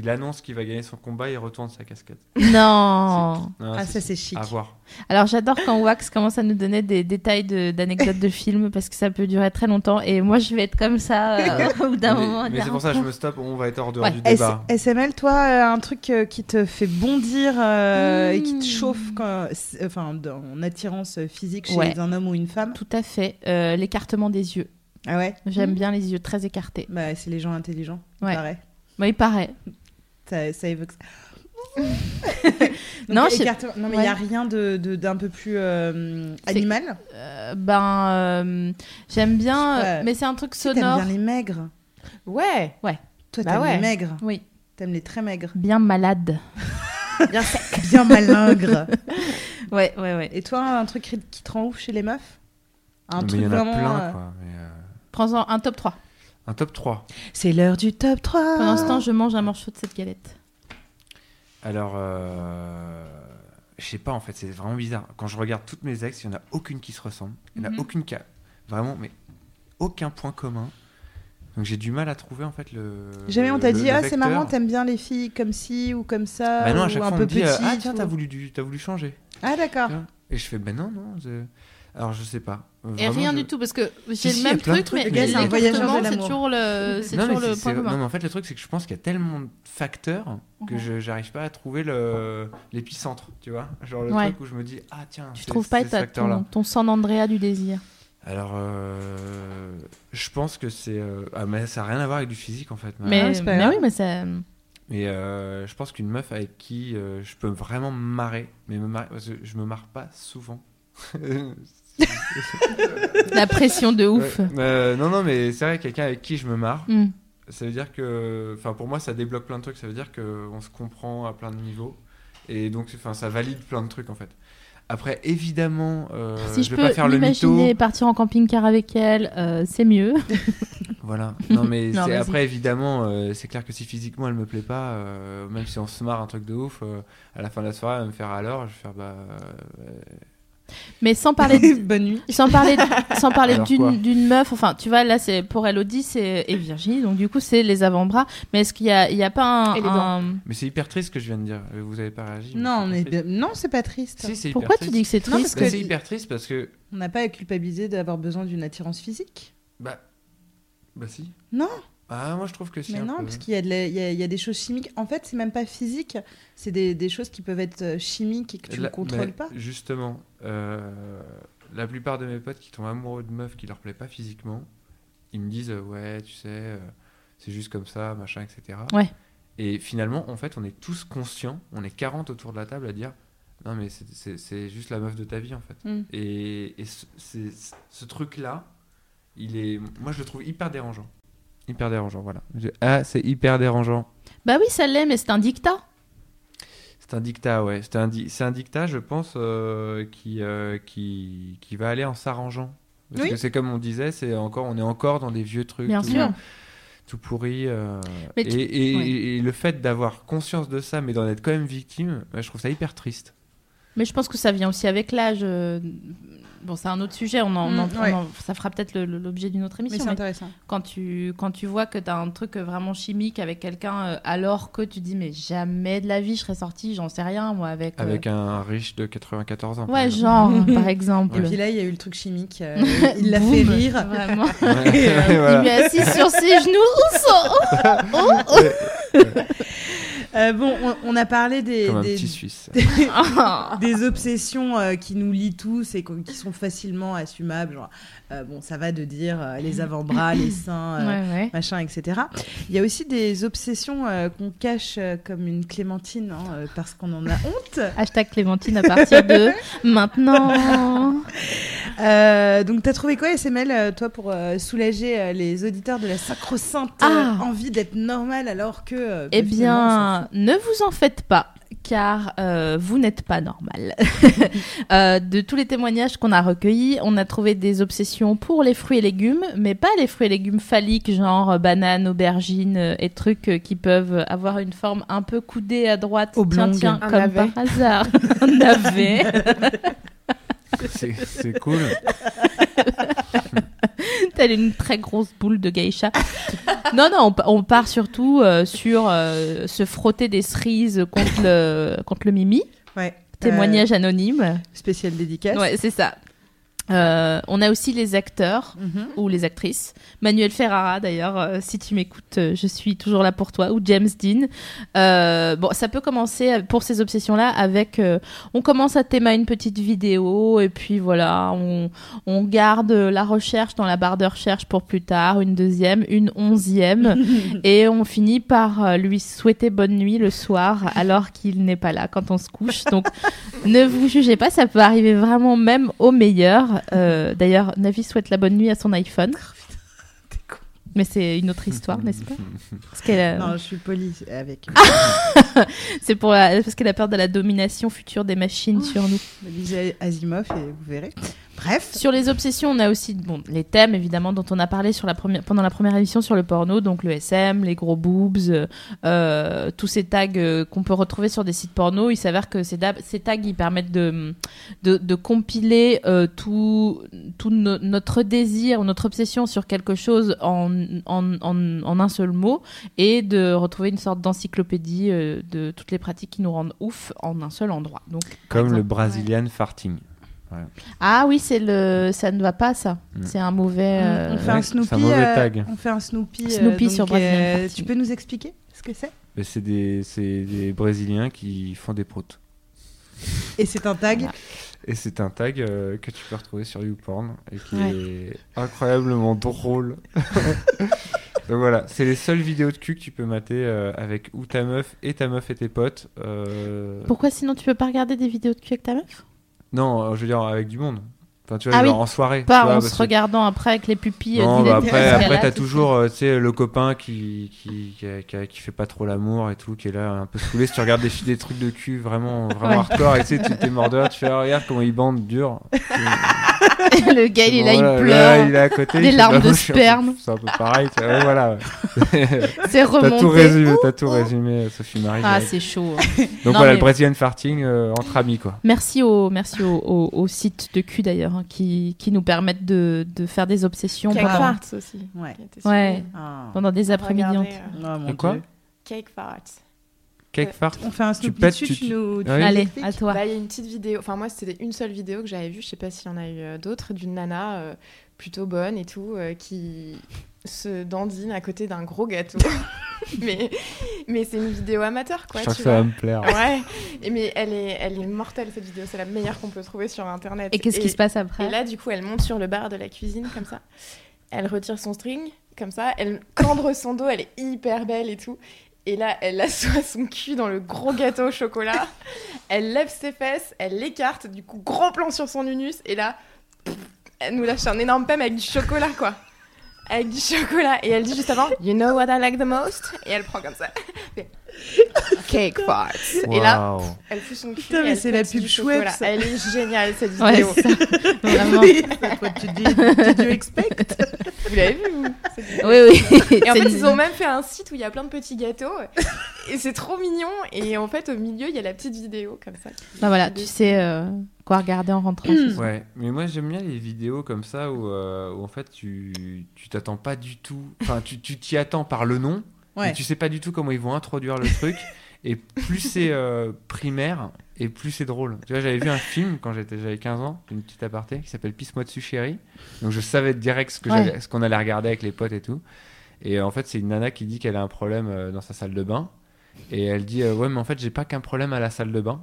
[SPEAKER 5] qu'il annonce qu'il va gagner son combat, il retourne sa casquette.
[SPEAKER 2] non.
[SPEAKER 5] Non,
[SPEAKER 3] Ah, ça, c'est chic.
[SPEAKER 5] À voir.
[SPEAKER 2] Alors j'adore quand Wax commence à nous donner des détails de- d'anecdotes de, films parce que ça peut durer très longtemps et moi je vais être comme ça euh, au bout d'un moment.
[SPEAKER 5] mais c'est pour ça que je me stoppe, on va être hors dehors
[SPEAKER 2] Ouais.
[SPEAKER 5] du
[SPEAKER 3] S-
[SPEAKER 5] débat.
[SPEAKER 3] SML, toi, euh, un truc euh, qui te fait bondir euh, et qui te chauffe quand, c'est- enfin, en attirance physique chez
[SPEAKER 2] Ouais.
[SPEAKER 3] un homme ou une femme?
[SPEAKER 2] Tout à fait. Euh, L'écartement des yeux.
[SPEAKER 3] Ah ouais?
[SPEAKER 2] J'aime
[SPEAKER 6] Mhm.
[SPEAKER 2] bien les yeux très écartés.
[SPEAKER 3] Bah, c'est les gens intelligents,
[SPEAKER 2] Ouais.
[SPEAKER 3] paraît.
[SPEAKER 2] Bah, il paraît.
[SPEAKER 3] Ça, ça évoque ça.
[SPEAKER 2] Non,
[SPEAKER 3] écarte- non, mais il
[SPEAKER 2] Ouais.
[SPEAKER 3] n'y a rien de- de- d'un peu plus euh, animal.
[SPEAKER 2] Euh, ben, euh, j'aime bien, mais c'est un truc
[SPEAKER 3] T'aimes
[SPEAKER 2] sonore.
[SPEAKER 3] bien les maigres.
[SPEAKER 6] Ouais.
[SPEAKER 3] Toi,
[SPEAKER 6] Bah
[SPEAKER 3] t'aimes
[SPEAKER 6] ouais.
[SPEAKER 3] les maigres.
[SPEAKER 2] Oui,
[SPEAKER 3] T'aimes les très maigres.
[SPEAKER 2] bien malade.
[SPEAKER 3] Bien sec. Bien malingres.
[SPEAKER 2] Ouais, ouais, ouais.
[SPEAKER 3] Et toi, un truc qui te rend ouf chez les meufs? Un
[SPEAKER 5] mais
[SPEAKER 3] truc
[SPEAKER 5] il y en a
[SPEAKER 3] vraiment.
[SPEAKER 5] plein,
[SPEAKER 3] euh,
[SPEAKER 5] quoi. mais, euh,
[SPEAKER 2] Prends-en un top 3.
[SPEAKER 5] Un top 3.
[SPEAKER 3] C'est l'heure du top 3.
[SPEAKER 2] Pendant ce temps, je mange un morceau de cette galette.
[SPEAKER 5] Alors, euh, je sais pas en fait, c'est vraiment bizarre. Quand je regarde toutes mes ex, il n'y en a aucune qui se ressemble. Il n'y en a
[SPEAKER 2] Mhm.
[SPEAKER 5] aucune qui a vraiment, mais aucun point commun. Donc j'ai du mal à trouver en fait le.
[SPEAKER 3] Jamais
[SPEAKER 5] le-
[SPEAKER 3] on t'a dit ah c'est marrant t'aimes bien les filles comme ci ou comme ça
[SPEAKER 5] Bah non, à
[SPEAKER 3] ou
[SPEAKER 5] chaque
[SPEAKER 3] un
[SPEAKER 5] fois on
[SPEAKER 3] peu
[SPEAKER 5] me dit euh,
[SPEAKER 3] petites
[SPEAKER 5] ah tiens
[SPEAKER 3] ou-
[SPEAKER 5] t'as voulu du, voulu changer.
[SPEAKER 3] ah d'accord
[SPEAKER 5] Et je fais ben non non. Alors je sais pas.
[SPEAKER 2] Et rien
[SPEAKER 5] je-
[SPEAKER 2] du tout, parce que j'ai
[SPEAKER 5] Si,
[SPEAKER 2] le
[SPEAKER 5] si,
[SPEAKER 2] même truc, mais
[SPEAKER 5] c'est un
[SPEAKER 3] voyageur
[SPEAKER 2] c'est toujours le, c'est
[SPEAKER 5] Non, mais
[SPEAKER 2] toujours le point commun.
[SPEAKER 5] non, mais en fait, le truc, c'est que je pense qu'il y a tellement de facteurs que je j'arrive pas à trouver le- l'épicentre, tu vois. Genre le
[SPEAKER 2] Ouais.
[SPEAKER 5] truc où je me dis, ah tiens,
[SPEAKER 2] Tu trouves pas ton, ton San Andrea du désir
[SPEAKER 5] Alors, euh, je pense que c'est. euh, Ah, mais ça n'a rien à voir avec du physique en fait.
[SPEAKER 2] Mais,
[SPEAKER 3] pas
[SPEAKER 2] mais
[SPEAKER 3] grave.
[SPEAKER 2] oui, mais ça.
[SPEAKER 5] Mais euh, je pense qu'une meuf avec qui euh, je peux vraiment me marrer, mais me marrer, parce que je me marre pas souvent.
[SPEAKER 2] La pression de ouf.
[SPEAKER 5] Ouais. Euh, non, non, mais c'est vrai, quelqu'un avec qui je me marre,
[SPEAKER 2] Hmm.
[SPEAKER 5] ça veut dire que. Enfin, pour moi, ça débloque plein de trucs. Ça veut dire qu'on se comprend à plein de niveaux. Et donc, enfin, ça valide plein de trucs en fait. Après, évidemment, euh,
[SPEAKER 2] si je,
[SPEAKER 5] vais
[SPEAKER 2] peux
[SPEAKER 5] pas faire le mytho.
[SPEAKER 2] partir en camping-car avec elle, euh, c'est mieux.
[SPEAKER 5] Voilà. Non, mais
[SPEAKER 2] Non,
[SPEAKER 5] après, évidemment, euh, c'est clair que si physiquement elle me plaît pas, même si on se marre un truc de ouf, à la fin de la soirée, elle va me faire alors, je vais faire bah.
[SPEAKER 2] Mais sans parler de,
[SPEAKER 3] bonne nuit
[SPEAKER 2] sans parler, sans parler d'une d'une meuf, enfin, tu vois, là, c'est pour Elodie c'est et Virginie, donc du coup, c'est les avant-bras. Mais est-ce qu'il y a, il y a pas un.
[SPEAKER 5] Mais c'est hyper triste ce que je viens de dire. Vous avez pas réagi mais
[SPEAKER 3] non
[SPEAKER 5] c'est
[SPEAKER 3] mais non c'est pas triste
[SPEAKER 5] Si, c'est
[SPEAKER 2] Pourquoi tu dis que c'est
[SPEAKER 3] Non,
[SPEAKER 2] triste
[SPEAKER 3] parce
[SPEAKER 5] Bah,
[SPEAKER 3] que-
[SPEAKER 5] C'est hyper triste parce que.
[SPEAKER 3] on n'a pas à culpabiliser d'avoir besoin d'une attirance physique
[SPEAKER 5] Bah. Bah si.
[SPEAKER 3] non
[SPEAKER 5] Ah, moi je trouve que si.
[SPEAKER 3] mais non
[SPEAKER 5] peu.
[SPEAKER 3] parce qu'il y a y, y des choses chimiques en fait c'est même pas physique c'est des, des choses qui peuvent être euh, chimiques et que tu ne contrôles pas
[SPEAKER 5] Justement, euh, la plupart de mes potes qui tombent amoureux de meufs qui leur plaît pas physiquement, ils me disent euh, ouais, tu sais, euh, c'est juste comme ça, machin, etc.
[SPEAKER 2] Ouais.
[SPEAKER 5] Et finalement, en fait, on est tous conscients, on est 40 autour de la table à dire non, mais c'est- juste la meuf de ta vie en fait.
[SPEAKER 3] Mm.
[SPEAKER 5] Et, et ce, ce truc-là, il est, moi je le trouve hyper dérangeant. Hyper dérangeant, voilà. Je- Ah, c'est hyper dérangeant.
[SPEAKER 2] Bah oui, ça l'est, mais c'est un dictat.
[SPEAKER 5] C'est un dictat, ouais. C'est un, di- c'est un dictat, je pense, euh, qui, euh, qui, qui va aller en s'arrangeant. Parce
[SPEAKER 3] Oui.
[SPEAKER 5] que c'est comme on disait, c'est encore, on est encore dans des vieux trucs.
[SPEAKER 2] Bien
[SPEAKER 5] tout,
[SPEAKER 2] sûr.
[SPEAKER 5] Tout pourris. euh,
[SPEAKER 2] Mais
[SPEAKER 5] et,
[SPEAKER 2] tu-
[SPEAKER 5] et-
[SPEAKER 2] ouais.
[SPEAKER 5] et le fait d'avoir conscience de ça, mais d'en être quand même victime, bah, je trouve ça hyper triste.
[SPEAKER 2] Mais je pense que ça vient aussi avec l'âge. euh, Bon, c'est un autre sujet, on en, on en-
[SPEAKER 3] Mm,
[SPEAKER 2] on
[SPEAKER 3] ouais.
[SPEAKER 2] en- ça fera peut-être l'objet d'une autre
[SPEAKER 3] mais
[SPEAKER 2] émission.
[SPEAKER 3] c'est
[SPEAKER 2] mais
[SPEAKER 3] intéressant
[SPEAKER 2] quand tu, quand tu vois que tu as un truc vraiment chimique avec quelqu'un, euh, alors que tu dis, mais jamais de la vie je serais sortie, j'en sais rien, moi, avec. euh,
[SPEAKER 5] Avec un riche de 94 ans.
[SPEAKER 2] Ouais, genre, par exemple.
[SPEAKER 3] et puis là il y a eu le truc chimique euh, il l'a fait rire
[SPEAKER 2] Vraiment.
[SPEAKER 5] Ouais,
[SPEAKER 3] Et, euh,
[SPEAKER 5] voilà.
[SPEAKER 2] Il m'est assis sur ses genoux. Oh, oh, oh.
[SPEAKER 3] Euh, bon on, on a parlé des, des-
[SPEAKER 5] petit Suisse.
[SPEAKER 3] Des obsessions euh, qui nous lient tous et qui sont facilement assumables. Genre, euh, bon, ça va de dire euh, les avant-bras, les seins, euh,
[SPEAKER 2] Ouais, ouais.
[SPEAKER 3] machin, etc. Il y a aussi des obsessions qu'on cache comme une clémentine hein, parce qu'on en a honte.
[SPEAKER 2] Hashtag Clémentine à partir de maintenant.
[SPEAKER 3] Donc, t'as trouvé quoi, SML, toi, pour soulager les auditeurs de la sacro-sainte
[SPEAKER 2] Ah.
[SPEAKER 3] envie d'être normal alors que.
[SPEAKER 2] Eh
[SPEAKER 3] bah, s'en
[SPEAKER 2] bien, ne vous en faites pas, car euh, vous n'êtes pas normal. Euh, de tous les témoignages qu'on a recueillis, on a trouvé des obsessions pour les fruits et légumes, mais pas les fruits et légumes phalliques, genre euh, bananes, aubergines et trucs qui peuvent avoir une forme un peu coudée à droite.
[SPEAKER 3] Oblongue.
[SPEAKER 2] Tiens, tiens,
[SPEAKER 6] Un
[SPEAKER 2] comme
[SPEAKER 6] navet.
[SPEAKER 2] par hasard. Navet.
[SPEAKER 5] C'est c'est cool.
[SPEAKER 2] Telle une très grosse boule de geisha. non, non, on, pa- on part surtout euh, sur euh, se frotter des cerises contre le, contre le mimi.
[SPEAKER 3] Ouais.
[SPEAKER 2] Témoignage anonyme.
[SPEAKER 3] Euh, spécial dédicace.
[SPEAKER 2] Ouais, c'est ça. Euh, on a aussi les acteurs
[SPEAKER 3] Mhm.
[SPEAKER 2] ou les actrices. Manuel Ferrara, d'ailleurs, euh, si tu m'écoutes, euh, je suis toujours là pour toi. Ou James Dean. Euh, bon, ça peut commencer pour ces obsessions-là avec. euh, on commence à théma une petite vidéo et puis voilà, on, on garde la recherche dans la barre de recherche pour plus tard, une deuxième, une onzième, et on finit par lui souhaiter bonne nuit le soir alors qu'il n'est pas là quand on se couche. Donc ne vous jugez pas, ça peut arriver vraiment même au meilleur. Euh, D'ailleurs, Navi souhaite la bonne nuit à son iPhone. Mais c'est une autre histoire, n'est-ce pas Parce a-
[SPEAKER 3] Non, je suis polie avec.
[SPEAKER 2] c'est pour la- parce qu'elle a peur de la domination future des machines sur nous.
[SPEAKER 3] Lisez Asimov et vous verrez. Bref.
[SPEAKER 2] Sur les obsessions, on a aussi bon, les thèmes évidemment dont on a parlé sur la première, pendant la première émission sur le porno, donc le SM, les gros boobs, euh, tous ces tags euh, qu'on peut retrouver sur des sites porno. Il s'avère que ces, tags ils permettent de, de, de compiler euh, tout, tout no- notre désir ou notre obsession sur quelque chose en, en, en, en un seul mot et de retrouver une sorte d'encyclopédie euh, de toutes les pratiques qui nous rendent ouf en un seul endroit. Donc,
[SPEAKER 5] Comme le Brazilian farting.
[SPEAKER 2] Ah oui, c'est le, ça ne va pas ça.
[SPEAKER 5] Mm.
[SPEAKER 2] C'est un mauvais. euh,
[SPEAKER 3] on fait
[SPEAKER 5] ouais,
[SPEAKER 3] un Snoopy.
[SPEAKER 5] un mauvais
[SPEAKER 3] euh,
[SPEAKER 5] tag.
[SPEAKER 3] on fait un Snoopy. euh,
[SPEAKER 2] Snoopy
[SPEAKER 3] donc,
[SPEAKER 2] sur Brazilian
[SPEAKER 3] euh. Tu peux nous expliquer ce que c'est?
[SPEAKER 5] Mais C'est des, c'est des Brésiliens qui font des proutes.
[SPEAKER 3] Et c'est un tag?
[SPEAKER 2] Voilà.
[SPEAKER 5] Et c'est un tag euh, que tu peux retrouver sur YouPorn et qui
[SPEAKER 2] Ouais.
[SPEAKER 5] est incroyablement drôle. Donc voilà, c'est les seules vidéos de cul que tu peux mater euh, avec ou ta meuf et ta meuf et tes potes. euh,
[SPEAKER 2] Pourquoi sinon tu peux pas regarder des vidéos de cul avec ta meuf?
[SPEAKER 5] Non, euh, je veux dire avec du monde. Enfin, tu vois,
[SPEAKER 2] Ah
[SPEAKER 5] genre
[SPEAKER 2] oui.
[SPEAKER 5] en soirée.
[SPEAKER 2] Pas
[SPEAKER 5] vois,
[SPEAKER 2] en se
[SPEAKER 5] que-
[SPEAKER 2] regardant après avec les pupilles.
[SPEAKER 5] Non, bah après, après t'as toujours euh, tu sais, le copain qui, qui, qui, qui fait pas trop l'amour et tout, qui est là un peu saoulé. Si tu regardes des, des trucs de cul vraiment, vraiment
[SPEAKER 2] Ouais.
[SPEAKER 5] hardcore, et tu sais, tu t'es mort de rire, tu fais ah, regarde comment il bande dur.
[SPEAKER 2] le gars, il est là, il pleure.
[SPEAKER 5] il est à côté.
[SPEAKER 2] Des larmes
[SPEAKER 5] bah,
[SPEAKER 2] de sperme.
[SPEAKER 5] C'est un peu pareil. tu vois, ouais, voilà.
[SPEAKER 2] C'est
[SPEAKER 5] T'as
[SPEAKER 2] remonté.
[SPEAKER 5] tout résumé, t'as tout résumé, Sophie Marie.
[SPEAKER 2] Ah, c'est chaud.
[SPEAKER 5] Donc
[SPEAKER 2] Non,
[SPEAKER 5] voilà, le Brazilian farting euh, entre amis, quoi.
[SPEAKER 2] Merci au, merci au, site de cul d'ailleurs hein, qui, qui nous permettent de, de faire des obsessions
[SPEAKER 6] Cake
[SPEAKER 2] pendant,
[SPEAKER 6] Farts aussi.
[SPEAKER 3] Ouais. Ah.
[SPEAKER 2] pendant des après-midi
[SPEAKER 6] Regardez,
[SPEAKER 2] entiers.
[SPEAKER 6] euh,
[SPEAKER 5] quoi
[SPEAKER 3] Dieu.
[SPEAKER 6] Cake Farts.
[SPEAKER 5] Cake fart.
[SPEAKER 3] On fait un
[SPEAKER 5] pètes,
[SPEAKER 3] dessus,
[SPEAKER 5] tu-
[SPEAKER 3] tu,
[SPEAKER 5] tu-
[SPEAKER 3] nous. tu
[SPEAKER 5] Ah
[SPEAKER 2] Allez, à toi.
[SPEAKER 6] Bah, il y a une petite vidéo, enfin moi c'était une seule vidéo que j'avais vue, je sais pas s'il y en a eu euh, d'autres, d'une nana euh, plutôt bonne et tout, euh, qui se dandine à côté d'un gros gâteau. mais mais c'est une vidéo amateur quoi,
[SPEAKER 5] je sens
[SPEAKER 6] tu
[SPEAKER 5] que ça va me plaire.
[SPEAKER 6] Ouais, et mais elle est, elle est mortelle cette vidéo, c'est la meilleure qu'on peut trouver sur internet.
[SPEAKER 2] Et qu'est-ce qui se passe après
[SPEAKER 6] Et là, du coup, elle monte sur le bar de la cuisine comme ça. Elle retire son string comme ça. Elle cambre son dos. Elle est hyper belle et tout. Et là, elle assoit son cul dans le gros gâteau au chocolat. Elle lève ses fesses. Elle l'écarte. Du coup, gros plan sur son unus. Et là, pff, elle nous lâche un énorme pème avec du chocolat, quoi. Avec du chocolat. Et elle dit juste avant, You know what I like the most? Et elle prend comme ça. Cake farts. Et là, elle fout son cul.
[SPEAKER 3] Putain, mais c'est la pub ça.
[SPEAKER 6] Elle est géniale cette
[SPEAKER 2] Ouais,
[SPEAKER 6] vidéo.
[SPEAKER 2] ça, vraiment.
[SPEAKER 3] Oui, that's what you did. You expect
[SPEAKER 6] Vous l'avez vu vous
[SPEAKER 2] Oui, oui.
[SPEAKER 6] Et en fait, ils ont même fait un site où il y a plein de petits gâteaux. Et c'est trop mignon. Et en fait, au milieu, il y a la petite vidéo comme ça.
[SPEAKER 2] Bah voilà, tu sais euh, quoi regarder en rentrant. soir.
[SPEAKER 5] Ouais, mais moi j'aime bien les vidéos comme ça où, euh, où en fait tu tu t'attends pas du tout. Enfin, tu tu t'y attends par le nom,
[SPEAKER 3] Ouais.
[SPEAKER 5] tu sais pas du tout comment ils vont introduire le truc. Et plus c'est euh, primaire, et plus c'est drôle. Tu vois, j'avais vu un film quand j'étais j'avais 15 ans, une petite aparté, qui s'appelle Pisse-moi dessus chérie. Donc je savais direct ce
[SPEAKER 2] Ouais.
[SPEAKER 5] qu'on allait regarder avec les potes et tout. Et euh, en fait, c'est une nana qui dit qu'elle a un problème euh, dans sa salle de bain. Et elle dit Ouais, mais en fait, j'ai pas qu'un problème à la salle de bain.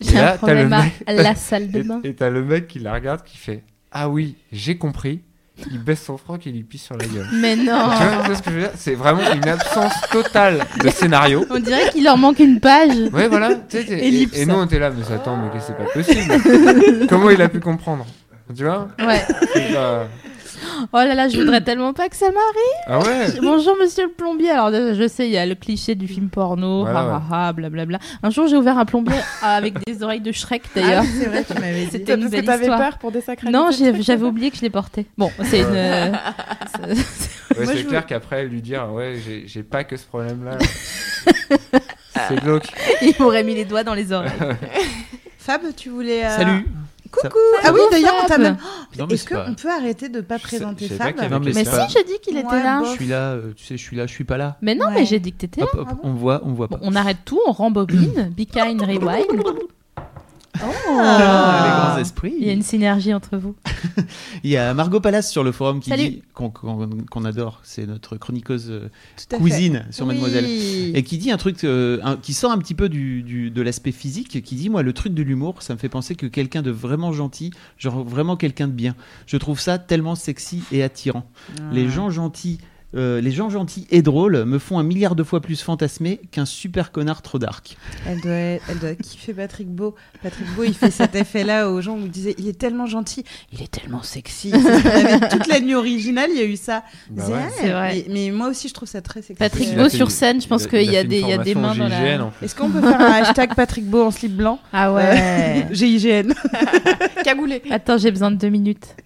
[SPEAKER 2] J'ai
[SPEAKER 5] là,
[SPEAKER 2] un problème à
[SPEAKER 5] mec-
[SPEAKER 2] la salle de bain.
[SPEAKER 5] et t'as le mec qui la regarde qui fait Ah oui, j'ai compris. Il baisse son froc et il lui pisse sur la gueule.
[SPEAKER 2] Mais non
[SPEAKER 5] Tu vois, ce que je veux dire? C'est vraiment une absence totale de scénario.
[SPEAKER 2] On dirait qu'il leur manque une page.
[SPEAKER 5] Ouais, voilà. tu sais, t'es- et, nous, on était là, mais attends, mais c'est pas possible? Comment il a pu comprendre? Tu vois?
[SPEAKER 2] Ouais.
[SPEAKER 5] Pas-
[SPEAKER 2] Oh là là, je voudrais tellement pas que ça m'arrive.
[SPEAKER 5] Ah ouais
[SPEAKER 2] Bonjour monsieur le plombier. Alors je sais, il y a le cliché du film porno,
[SPEAKER 5] Voilà,
[SPEAKER 2] ha, ha, ha, blablabla. Un jour, j'ai ouvert un plombier avec des oreilles de Shrek d'ailleurs.
[SPEAKER 3] Ah, c'est vrai, tu m'avais dit.
[SPEAKER 2] C'était une
[SPEAKER 6] Parce que
[SPEAKER 2] belle
[SPEAKER 6] t'avais
[SPEAKER 2] histoire.
[SPEAKER 6] peur pour désacraliser.
[SPEAKER 2] Non,
[SPEAKER 6] le
[SPEAKER 2] j'ai-
[SPEAKER 6] truc.
[SPEAKER 2] j'avais oublié que je les portais. Bon, c'est une. euh, c'est-
[SPEAKER 5] Ouais,
[SPEAKER 3] Moi,
[SPEAKER 5] c'est
[SPEAKER 3] je
[SPEAKER 5] clair qu'après, lui dire Ouais, j'ai- j'ai pas que ce problème-là. c'est glauque.
[SPEAKER 2] Il m'aurait mis les doigts dans les oreilles.
[SPEAKER 3] Fab, tu voulais. euh,
[SPEAKER 4] Salut.
[SPEAKER 3] Coucou. Ah oui, d'ailleurs, on t'a même. Est-ce
[SPEAKER 4] pas-
[SPEAKER 3] qu'on peut arrêter de pas présenter Fab
[SPEAKER 4] Non, mais
[SPEAKER 2] Mais si,
[SPEAKER 4] pas-
[SPEAKER 2] j'ai dit qu'il
[SPEAKER 3] Ouais,
[SPEAKER 2] était là.
[SPEAKER 4] Je suis là, euh, tu sais, je suis là, je suis pas là.
[SPEAKER 2] Mais non,
[SPEAKER 3] Ouais.
[SPEAKER 2] mais j'ai dit que t'étais là.
[SPEAKER 4] Hop, hop,
[SPEAKER 3] Ah bon
[SPEAKER 4] on voit, on voit pas.
[SPEAKER 2] Bon, on arrête tout, on rembobine. Be kind, rewind.
[SPEAKER 3] Ah.
[SPEAKER 4] les grands esprits.
[SPEAKER 2] Il y a une synergie entre vous.
[SPEAKER 4] Il y a Margot Palace sur le forum qui
[SPEAKER 2] Salut.
[SPEAKER 4] dit qu'on adore, c'est notre chroniqueuse euh,
[SPEAKER 3] fait.
[SPEAKER 4] cuisine sur
[SPEAKER 3] Oui.
[SPEAKER 4] Mademoiselle. Et qui dit un truc euh, un- qui sort un petit peu du, du- de l'aspect physique, qui dit moi le truc de l'humour, ça me fait penser que quelqu'un de vraiment gentil, genre vraiment quelqu'un de bien. Je trouve ça tellement sexy et attirant.
[SPEAKER 3] Ah.
[SPEAKER 4] Les gens gentils euh, les gens gentils et drôles me font un milliard de fois plus fantasmer qu'un super connard trop dark.
[SPEAKER 3] Elle doit, elle doit kiffer Patrick Beau. Patrick Beau, il fait cet effet-là aux gens où il disait il est tellement gentil, il est tellement sexy. Avait toute la nuit originale, il y a eu ça.
[SPEAKER 5] Bah ouais.
[SPEAKER 3] Ah,
[SPEAKER 2] C'est vrai.
[SPEAKER 3] Mais, mais moi aussi, je trouve ça très sexy.
[SPEAKER 2] Patrick Beau
[SPEAKER 5] fait
[SPEAKER 2] sur scène, je pense qu'il
[SPEAKER 5] il
[SPEAKER 2] y a
[SPEAKER 5] fait
[SPEAKER 2] des, y a des mains dans
[SPEAKER 5] GIGN,
[SPEAKER 2] la.
[SPEAKER 5] en plus.
[SPEAKER 3] Est-ce qu'on peut faire un hashtag Patrick Beau en slip blanc?
[SPEAKER 2] Ah ouais.
[SPEAKER 3] GIGN.
[SPEAKER 6] Cagoulé.
[SPEAKER 2] Attends, j'ai besoin de deux minutes.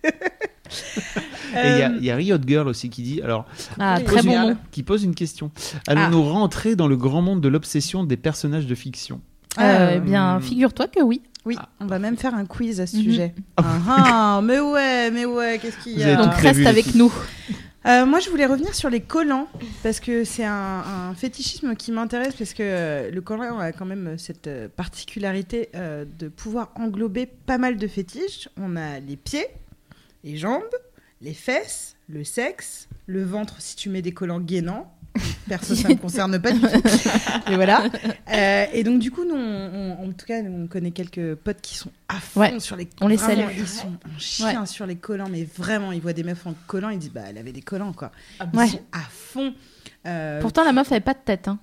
[SPEAKER 4] Et il y a-
[SPEAKER 3] Euh,
[SPEAKER 4] il y, a Riot Girl aussi qui dit alors
[SPEAKER 2] Ah,
[SPEAKER 3] Oui,
[SPEAKER 2] très
[SPEAKER 4] pose
[SPEAKER 2] bon
[SPEAKER 4] une- qui pose une question. Allons-nous rentrer dans le grand monde de l'obsession des personnages de fiction?
[SPEAKER 2] Euh,
[SPEAKER 3] Euh,
[SPEAKER 2] eh bien, figure-toi que oui.
[SPEAKER 3] Oui,
[SPEAKER 4] Ah,
[SPEAKER 3] on va même faire un quiz à ce
[SPEAKER 2] Mhm.
[SPEAKER 3] sujet. Ah, ah, mais ouais, mais ouais, qu'est-ce qu'il y a
[SPEAKER 2] Donc reste avec
[SPEAKER 4] filles.
[SPEAKER 2] nous.
[SPEAKER 3] Euh, moi, je voulais revenir sur les collants parce que c'est un, un fétichisme qui m'intéresse parce que euh, le collant a quand même cette particularité euh, de pouvoir englober pas mal de fétiches. On a les pieds, les jambes, les fesses, le sexe, le ventre si tu mets des collants gainants. Perso, ça ne me concerne pas du tout. Et voilà. Euh, et donc, du coup, nous, on- on- en tout cas, nous, on connaît quelques potes qui sont à fond
[SPEAKER 2] Ouais,
[SPEAKER 3] sur les
[SPEAKER 2] on les salue.
[SPEAKER 3] Ils sont en chien sur les collants, mais vraiment, ils voient des meufs en collants, ils disent, bah, elle avait des collants, quoi. Ils
[SPEAKER 2] Ouais.
[SPEAKER 3] sont à fond. Euh,
[SPEAKER 2] Pourtant, la meuf avait pas de tête. hein.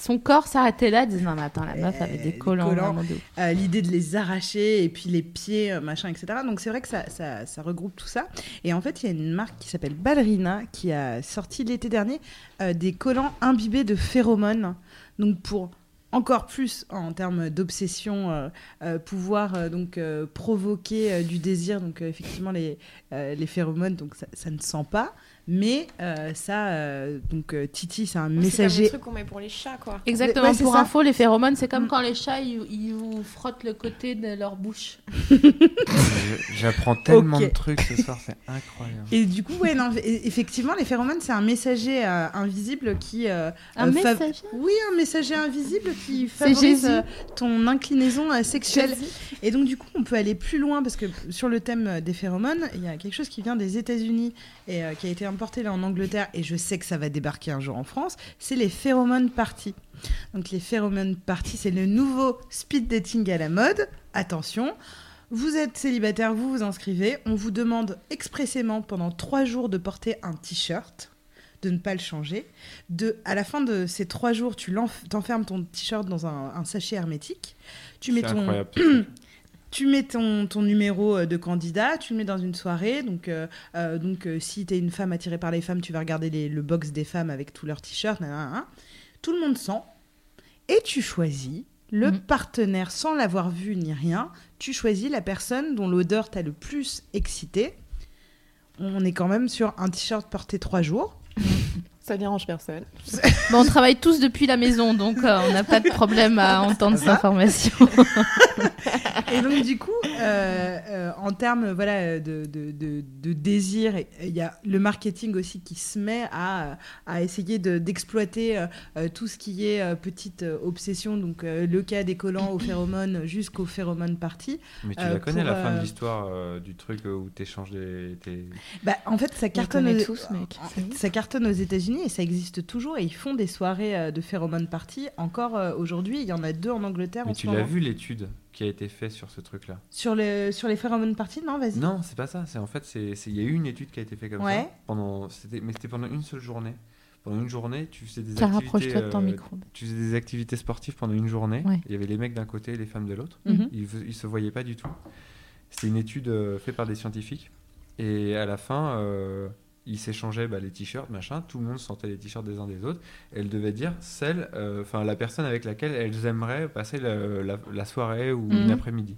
[SPEAKER 2] Son corps s'arrêtait là. Elle disait non, mais attends, la meuf avait
[SPEAKER 3] Euh,
[SPEAKER 2] des collants.
[SPEAKER 3] euh, l'idée de les arracher et puis les pieds, euh, machin, etc. Donc c'est vrai que ça, ça, ça regroupe tout ça. Et en fait, il y a une marque qui s'appelle Ballerina qui a sorti l'été dernier euh, des collants imbibés de phéromones. Donc pour encore plus en termes d'obsession, euh, euh, pouvoir euh, donc provoquer du désir. Donc effectivement les, les phéromones, donc ça, ça ne sent pas, mais euh, ça euh, donc euh, Titi c'est un
[SPEAKER 6] C'est
[SPEAKER 3] messager.
[SPEAKER 6] truc qu'on met pour les chats, quoi.
[SPEAKER 2] Exactement.
[SPEAKER 3] Ouais, c'est
[SPEAKER 2] pour
[SPEAKER 3] ça.
[SPEAKER 2] info, les phéromones, c'est comme
[SPEAKER 3] Mm.
[SPEAKER 2] quand les chats ils, ils vous frottent le côté de leur bouche.
[SPEAKER 5] J'apprends tellement de trucs ce soir, c'est incroyable.
[SPEAKER 3] Et du coup, ouais, non, e- effectivement, les phéromones, c'est un messager euh, invisible qui. euh,
[SPEAKER 2] Un
[SPEAKER 3] euh,
[SPEAKER 2] messager
[SPEAKER 3] Oui, un messager invisible qui
[SPEAKER 2] C'est
[SPEAKER 3] favorise euh, ton inclinaison euh, sexuelle. Et donc, du coup, on peut aller plus loin parce que sur le thème des phéromones, il y a quelque chose qui vient des États-Unis et euh, qui a été importé là en Angleterre. Et je sais que ça va débarquer un jour en France. C'est les phéromones parties. Donc, les phéromones parties, c'est le nouveau speed dating à la mode. Attention. Vous êtes célibataire, vous vous inscrivez. On vous demande expressément pendant trois jours de porter un t-shirt, de ne pas le changer. De, à la fin de ces trois jours, tu t'enfermes ton t-shirt dans un, un sachet hermétique. Tu mets ton. tu mets ton, ton numéro euh, de candidat, tu le mets dans une soirée. Donc, euh, euh, donc euh, si tu es une femme attirée par les femmes, tu vas regarder les- le box des femmes avec tous leurs t-shirts. Tout le monde sent. Et tu choisis le
[SPEAKER 2] Mhm.
[SPEAKER 3] partenaire sans l'avoir vu ni rien. Tu choisis la personne dont l'odeur t'a le plus excité. On est quand même sur un t-shirt porté trois jours.
[SPEAKER 6] Ça dérange personne.
[SPEAKER 2] Bon, on travaille tous depuis la maison, donc euh, on n'a pas de problème à entendre cette information.
[SPEAKER 3] Et donc, du coup, euh, euh, en termes voilà, de, de, de- de désir, il y a le marketing aussi qui se met à, à essayer de- d'exploiter euh, euh, tout ce qui est euh, petite obsession, donc euh, le cas des collants aux phéromones jusqu'aux phéromones parties.
[SPEAKER 5] Mais tu
[SPEAKER 3] Euh,
[SPEAKER 5] la connais
[SPEAKER 3] pour,
[SPEAKER 5] la fin
[SPEAKER 3] euh,
[SPEAKER 5] de l'histoire euh, du truc où t'échanges des. tes-
[SPEAKER 3] Bah, en fait, ça
[SPEAKER 6] On
[SPEAKER 3] cartonne, aux...
[SPEAKER 6] tous, mec.
[SPEAKER 3] ça cartonne aux États-Unis et ça existe toujours. Et ils font des soirées de phéromones parties. Encore euh, aujourd'hui, il y en a deux en Angleterre.
[SPEAKER 5] Mais
[SPEAKER 3] en
[SPEAKER 5] tu l'as vu l'étude? Qui a été faite sur ce truc-là
[SPEAKER 3] Sur, le, sur les phéromones parties Non, vas-y.
[SPEAKER 5] Non, c'est pas ça. C'est en fait, c'est il y a eu une étude qui a été faite comme
[SPEAKER 3] Ouais.
[SPEAKER 5] ça pendant. C'était, mais c'était pendant une seule journée. Pendant une journée, tu faisais des
[SPEAKER 2] Tiens,
[SPEAKER 5] activités.
[SPEAKER 2] rapproche-toi de ton
[SPEAKER 5] euh,
[SPEAKER 2] micro.
[SPEAKER 5] Tu faisais des activités sportives pendant une journée.
[SPEAKER 2] Ouais.
[SPEAKER 5] Il y avait les mecs d'un côté et les femmes de l'autre.
[SPEAKER 3] Mhm.
[SPEAKER 5] Ils, v- ils se voyaient pas du tout. C'était une étude euh, faite par des scientifiques. Et à la fin, euh, ils s'échangeaient bah, les t-shirts, machin. Tout le monde sentait les t-shirts des uns des autres. Et elles devaient dire celle, euh, enfin la personne avec laquelle elles aimeraient passer la, la soirée ou
[SPEAKER 3] Mhm.
[SPEAKER 5] une après-midi.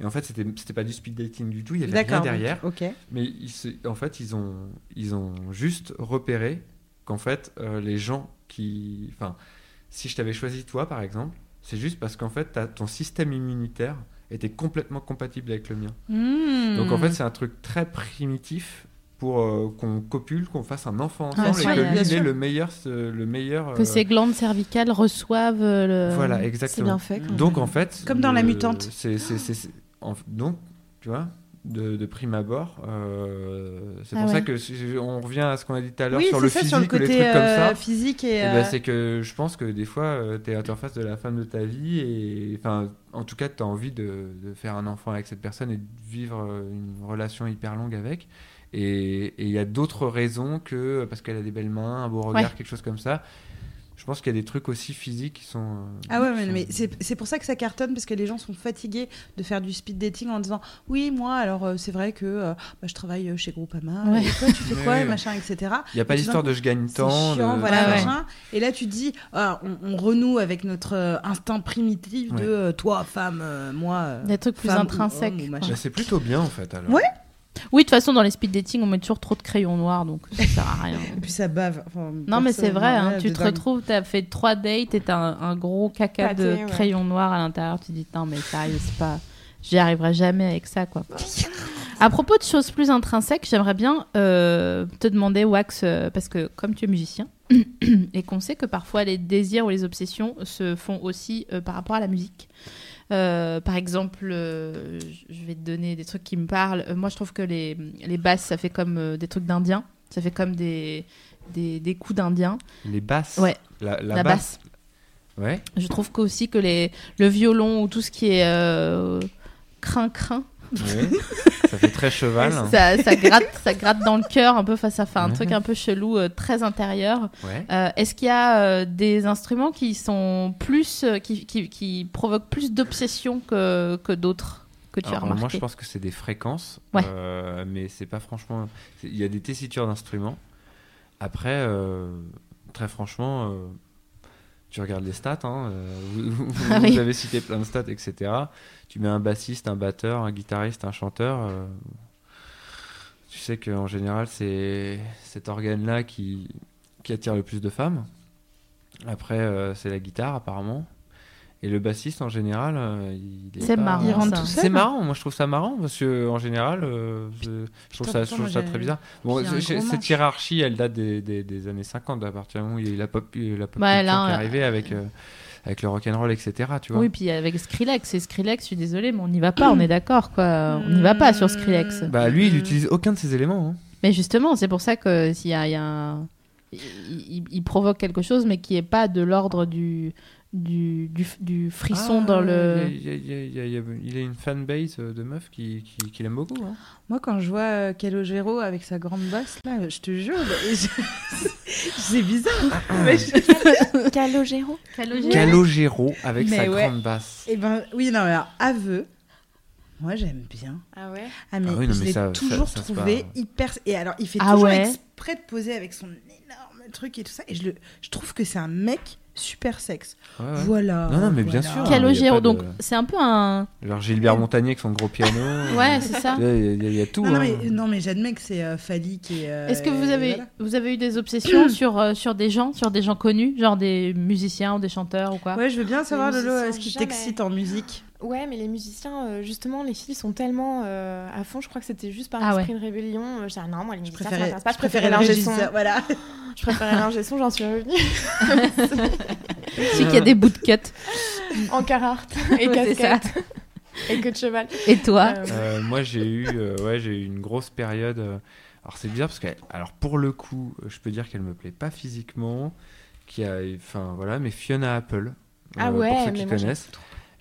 [SPEAKER 5] Et en fait, c'était c'était pas du speed dating du tout. Il y avait rien derrière. Mais ils se- en fait, ils ont, ils ont juste repéré qu'en fait, euh, les gens qui. Enfin, si je t'avais choisi toi, par exemple, c'est juste parce qu'en fait, ton système immunitaire était complètement compatible avec le mien.
[SPEAKER 3] Hmm.
[SPEAKER 5] Donc en fait, c'est un truc très primitif pour euh, qu'on copule, qu'on fasse un enfant
[SPEAKER 2] Ah,
[SPEAKER 5] ensemble
[SPEAKER 2] sûr,
[SPEAKER 5] et que lui, il ait le meilleur. ce- Le meilleur
[SPEAKER 2] Que
[SPEAKER 5] euh,
[SPEAKER 2] ces glandes cervicales reçoivent euh, le.
[SPEAKER 5] Voilà,
[SPEAKER 6] C'est
[SPEAKER 5] exactement.
[SPEAKER 6] bien fait. quand
[SPEAKER 5] Donc en fait,
[SPEAKER 3] Comme dans La Mutante.
[SPEAKER 5] c'est- donc, tu vois, de, de prime abord, euh, c'est
[SPEAKER 2] Ah
[SPEAKER 5] pour
[SPEAKER 2] ouais.
[SPEAKER 5] ça que si- on revient à ce qu'on a dit tout à l'heure
[SPEAKER 3] oui,
[SPEAKER 5] sur le
[SPEAKER 3] ça,
[SPEAKER 5] physique
[SPEAKER 3] sur le
[SPEAKER 5] ou les
[SPEAKER 3] côté
[SPEAKER 5] trucs comme
[SPEAKER 3] euh,
[SPEAKER 5] ça.
[SPEAKER 3] physique et.
[SPEAKER 5] eh ben,
[SPEAKER 3] euh,
[SPEAKER 5] c'est que je pense que des fois, tu es en face de la femme de ta vie et enfin, en tout cas, tu as envie de, de faire un enfant avec cette personne et de vivre euh, une relation hyper longue avec. Et il y a d'autres raisons que parce qu'elle a des belles mains, un beau regard,
[SPEAKER 2] Ouais.
[SPEAKER 5] quelque chose comme ça. Je pense qu'il y a des trucs aussi physiques qui sont. euh,
[SPEAKER 3] Ah ouais, mais,
[SPEAKER 5] sont-
[SPEAKER 3] mais c'est pour ça que ça cartonne, parce que les gens sont fatigués de faire du speed dating en disant Oui, moi, alors euh, c'est vrai que euh, bah, je travaille chez Groupama,
[SPEAKER 2] Ouais.
[SPEAKER 3] et toi, tu fais quoi,
[SPEAKER 5] Ouais.
[SPEAKER 3] machin, etc.
[SPEAKER 5] Il n'y a pas l'histoire de je gagne tant.
[SPEAKER 3] chiant,
[SPEAKER 5] de-
[SPEAKER 3] voilà,
[SPEAKER 2] Ouais, ouais.
[SPEAKER 3] machin. Et là, tu dis ah, on, on renoue avec notre instinct primitif de euh, toi, femme, euh, moi.
[SPEAKER 2] Des trucs plus intrinsèques.
[SPEAKER 5] Bah, c'est plutôt bien en fait. Alors.
[SPEAKER 3] Ouais.
[SPEAKER 2] Oui, de toute façon, dans les speed dating, on met toujours trop de crayons noirs, donc ça sert à rien.
[SPEAKER 3] Et puis ça bave. Enfin,
[SPEAKER 2] Non, mais c'est vrai, hein, tu te
[SPEAKER 3] dingue.
[SPEAKER 2] retrouves, t'as fait trois dates et t'as un, un gros caca
[SPEAKER 6] Pâté,
[SPEAKER 2] de
[SPEAKER 6] ouais.
[SPEAKER 2] crayon noir à l'intérieur. Tu te dis, non, mais sérieux, c'est pas. J'y arriverai jamais avec ça, quoi. À propos de choses plus intrinsèques, j'aimerais bien euh, te demander, Wax, euh, parce que comme tu es musicien, et qu'on sait que parfois les désirs ou les obsessions se font aussi euh, par rapport à la musique. Euh, par exemple, euh, je vais te donner des trucs qui me parlent. Euh, moi, je trouve que les, les basses, ça fait comme des trucs d'indiens. Ça fait comme des, des, des coups d'indiens.
[SPEAKER 5] Les basses.
[SPEAKER 2] Ouais.
[SPEAKER 5] La, la
[SPEAKER 2] La,
[SPEAKER 5] basse.
[SPEAKER 2] basse.
[SPEAKER 5] Ouais.
[SPEAKER 2] Je trouve qu'aussi que les, le violon ou tout ce qui est crin-crin,
[SPEAKER 5] ça fait très cheval.
[SPEAKER 2] ça, ça, gratte, ça gratte dans le cœur un peu, face à faire un truc un peu chelou, euh, très intérieur.
[SPEAKER 5] Ouais.
[SPEAKER 2] Euh, Est-ce qu'il y a euh, des instruments qui sont plus, qui, qui, qui provoquent plus d'obsession que, que d'autres que tu as
[SPEAKER 5] Alors, moi,
[SPEAKER 2] remarqué?
[SPEAKER 5] je pense que c'est des fréquences,
[SPEAKER 2] Ouais.
[SPEAKER 5] mais c'est pas franchement. Il y a des tessitures d'instruments. Après, très franchement, tu regardes les stats. hein, euh, vous, vous-
[SPEAKER 2] Ah
[SPEAKER 5] vous avez cité plein de stats, etc. Tu mets un bassiste, un batteur, un guitariste, un chanteur. euh, tu sais qu'en général, c'est cet organe-là qui, qui attire le plus de femmes. Après, euh, c'est la guitare, apparemment. Et le bassiste, en général, euh, il est
[SPEAKER 2] C'est
[SPEAKER 5] pas-
[SPEAKER 2] marrant,
[SPEAKER 3] Il rentre
[SPEAKER 2] ça.
[SPEAKER 3] tout seul.
[SPEAKER 5] c'est marrant, moi je trouve ça marrant parce que en général, euh, je, je trouve ça, je trouve très bizarre. Bon, cette hiérarchie, elle date des, des, des années 50, à partir du moment où il y a eu la pop, la pop
[SPEAKER 2] là,
[SPEAKER 5] qui est
[SPEAKER 2] euh,
[SPEAKER 5] arrivée avec, euh, avec le rock'n'roll, etc. Tu vois.
[SPEAKER 2] Oui, puis avec Skrillex, et Skrillex, je suis désolée, mais on n'y va pas, on est d'accord, quoi. On n'y va pas sur Skrillex.
[SPEAKER 5] Bah lui, il
[SPEAKER 3] Mm.
[SPEAKER 5] utilise aucun de ces éléments. hein.
[SPEAKER 2] Mais justement, c'est pour ça que s'il y a, il y a un- il, il- il provoque quelque chose, mais qui est pas de l'ordre du, du, du, du frisson
[SPEAKER 5] Ah,
[SPEAKER 2] dans le.
[SPEAKER 5] Il, y a, il y a- il y a- il y a- il a une fanbase euh, de meufs qui, qui, qui l'aiment beaucoup. hein.
[SPEAKER 3] Moi, quand je vois euh, Calogero avec sa grande basse, là, je te jure, et je- c'est bizarre. Mais je-
[SPEAKER 6] Calogero.
[SPEAKER 5] Calogero avec
[SPEAKER 3] Mais
[SPEAKER 5] sa
[SPEAKER 3] ouais.
[SPEAKER 5] grande basse.
[SPEAKER 3] Eh ben, oui, non, mais alors, aveu, moi, j'aime bien.
[SPEAKER 6] Ah ouais?
[SPEAKER 3] Ah, mais,
[SPEAKER 5] Ah oui, non,
[SPEAKER 3] je
[SPEAKER 5] mais
[SPEAKER 3] l'ai
[SPEAKER 5] ça-
[SPEAKER 3] toujours
[SPEAKER 5] ça-
[SPEAKER 3] trouvé hyper. Et alors, il fait
[SPEAKER 2] Ah
[SPEAKER 3] toujours
[SPEAKER 2] ouais?
[SPEAKER 3] exprès de poser avec son énorme truc et tout ça. Et je, le... je trouve que c'est un mec super sexe.
[SPEAKER 5] Ouais, ouais.
[SPEAKER 3] Voilà.
[SPEAKER 5] Non, non, mais bien
[SPEAKER 3] voilà.
[SPEAKER 5] sûr.
[SPEAKER 2] Calogero,
[SPEAKER 5] pas de-
[SPEAKER 2] donc c'est un peu un.
[SPEAKER 5] Genre Gilbert Montagnier avec son gros piano.
[SPEAKER 2] Ouais, c'est ça.
[SPEAKER 5] Il y, a- y y tout.
[SPEAKER 3] Non,
[SPEAKER 5] hein.
[SPEAKER 3] mais, non, mais j'admets que c'est euh, phallique et. euh,
[SPEAKER 2] Est-ce que vous avez,
[SPEAKER 3] voilà.
[SPEAKER 2] vous avez eu des obsessions sur, euh, sur des gens, sur des gens connus, genre des musiciens ou des chanteurs ou quoi?
[SPEAKER 3] Ouais, je veux bien savoir, Lolo, est-ce qui
[SPEAKER 6] jamais.
[SPEAKER 3] t'excite en musique?
[SPEAKER 6] Ouais, mais les musiciens, euh, justement, les filles sont tellement euh, à fond. Je crois que c'était juste par
[SPEAKER 2] Ah
[SPEAKER 6] esprit de rébellion. Euh, J'ai dit, non, moi, les
[SPEAKER 3] Je
[SPEAKER 6] musiciens, ça
[SPEAKER 3] préférais,
[SPEAKER 6] m'intéresse pas.
[SPEAKER 3] je
[SPEAKER 6] Je préférais l'ingé son.
[SPEAKER 3] Voilà.
[SPEAKER 6] Je préférais l'ingé son, j'en suis revenue.
[SPEAKER 2] Celui qui a des bouts de cut.
[SPEAKER 6] en Carhartt et
[SPEAKER 2] Ouais,
[SPEAKER 6] casquette. et queue de cheval.
[SPEAKER 2] Et toi
[SPEAKER 6] Euh,
[SPEAKER 5] Euh, moi, j'ai eu, euh, ouais, j'ai eu une grosse période. euh, alors, c'est bizarre parce que, alors, pour le coup, je peux dire qu'elle me plaît pas physiquement. Qui a, enfin, voilà, mais Fiona Apple.
[SPEAKER 6] Ah
[SPEAKER 5] euh,
[SPEAKER 6] ouais,
[SPEAKER 5] pour ceux
[SPEAKER 6] mais
[SPEAKER 5] qui
[SPEAKER 6] moi,
[SPEAKER 5] connaissent.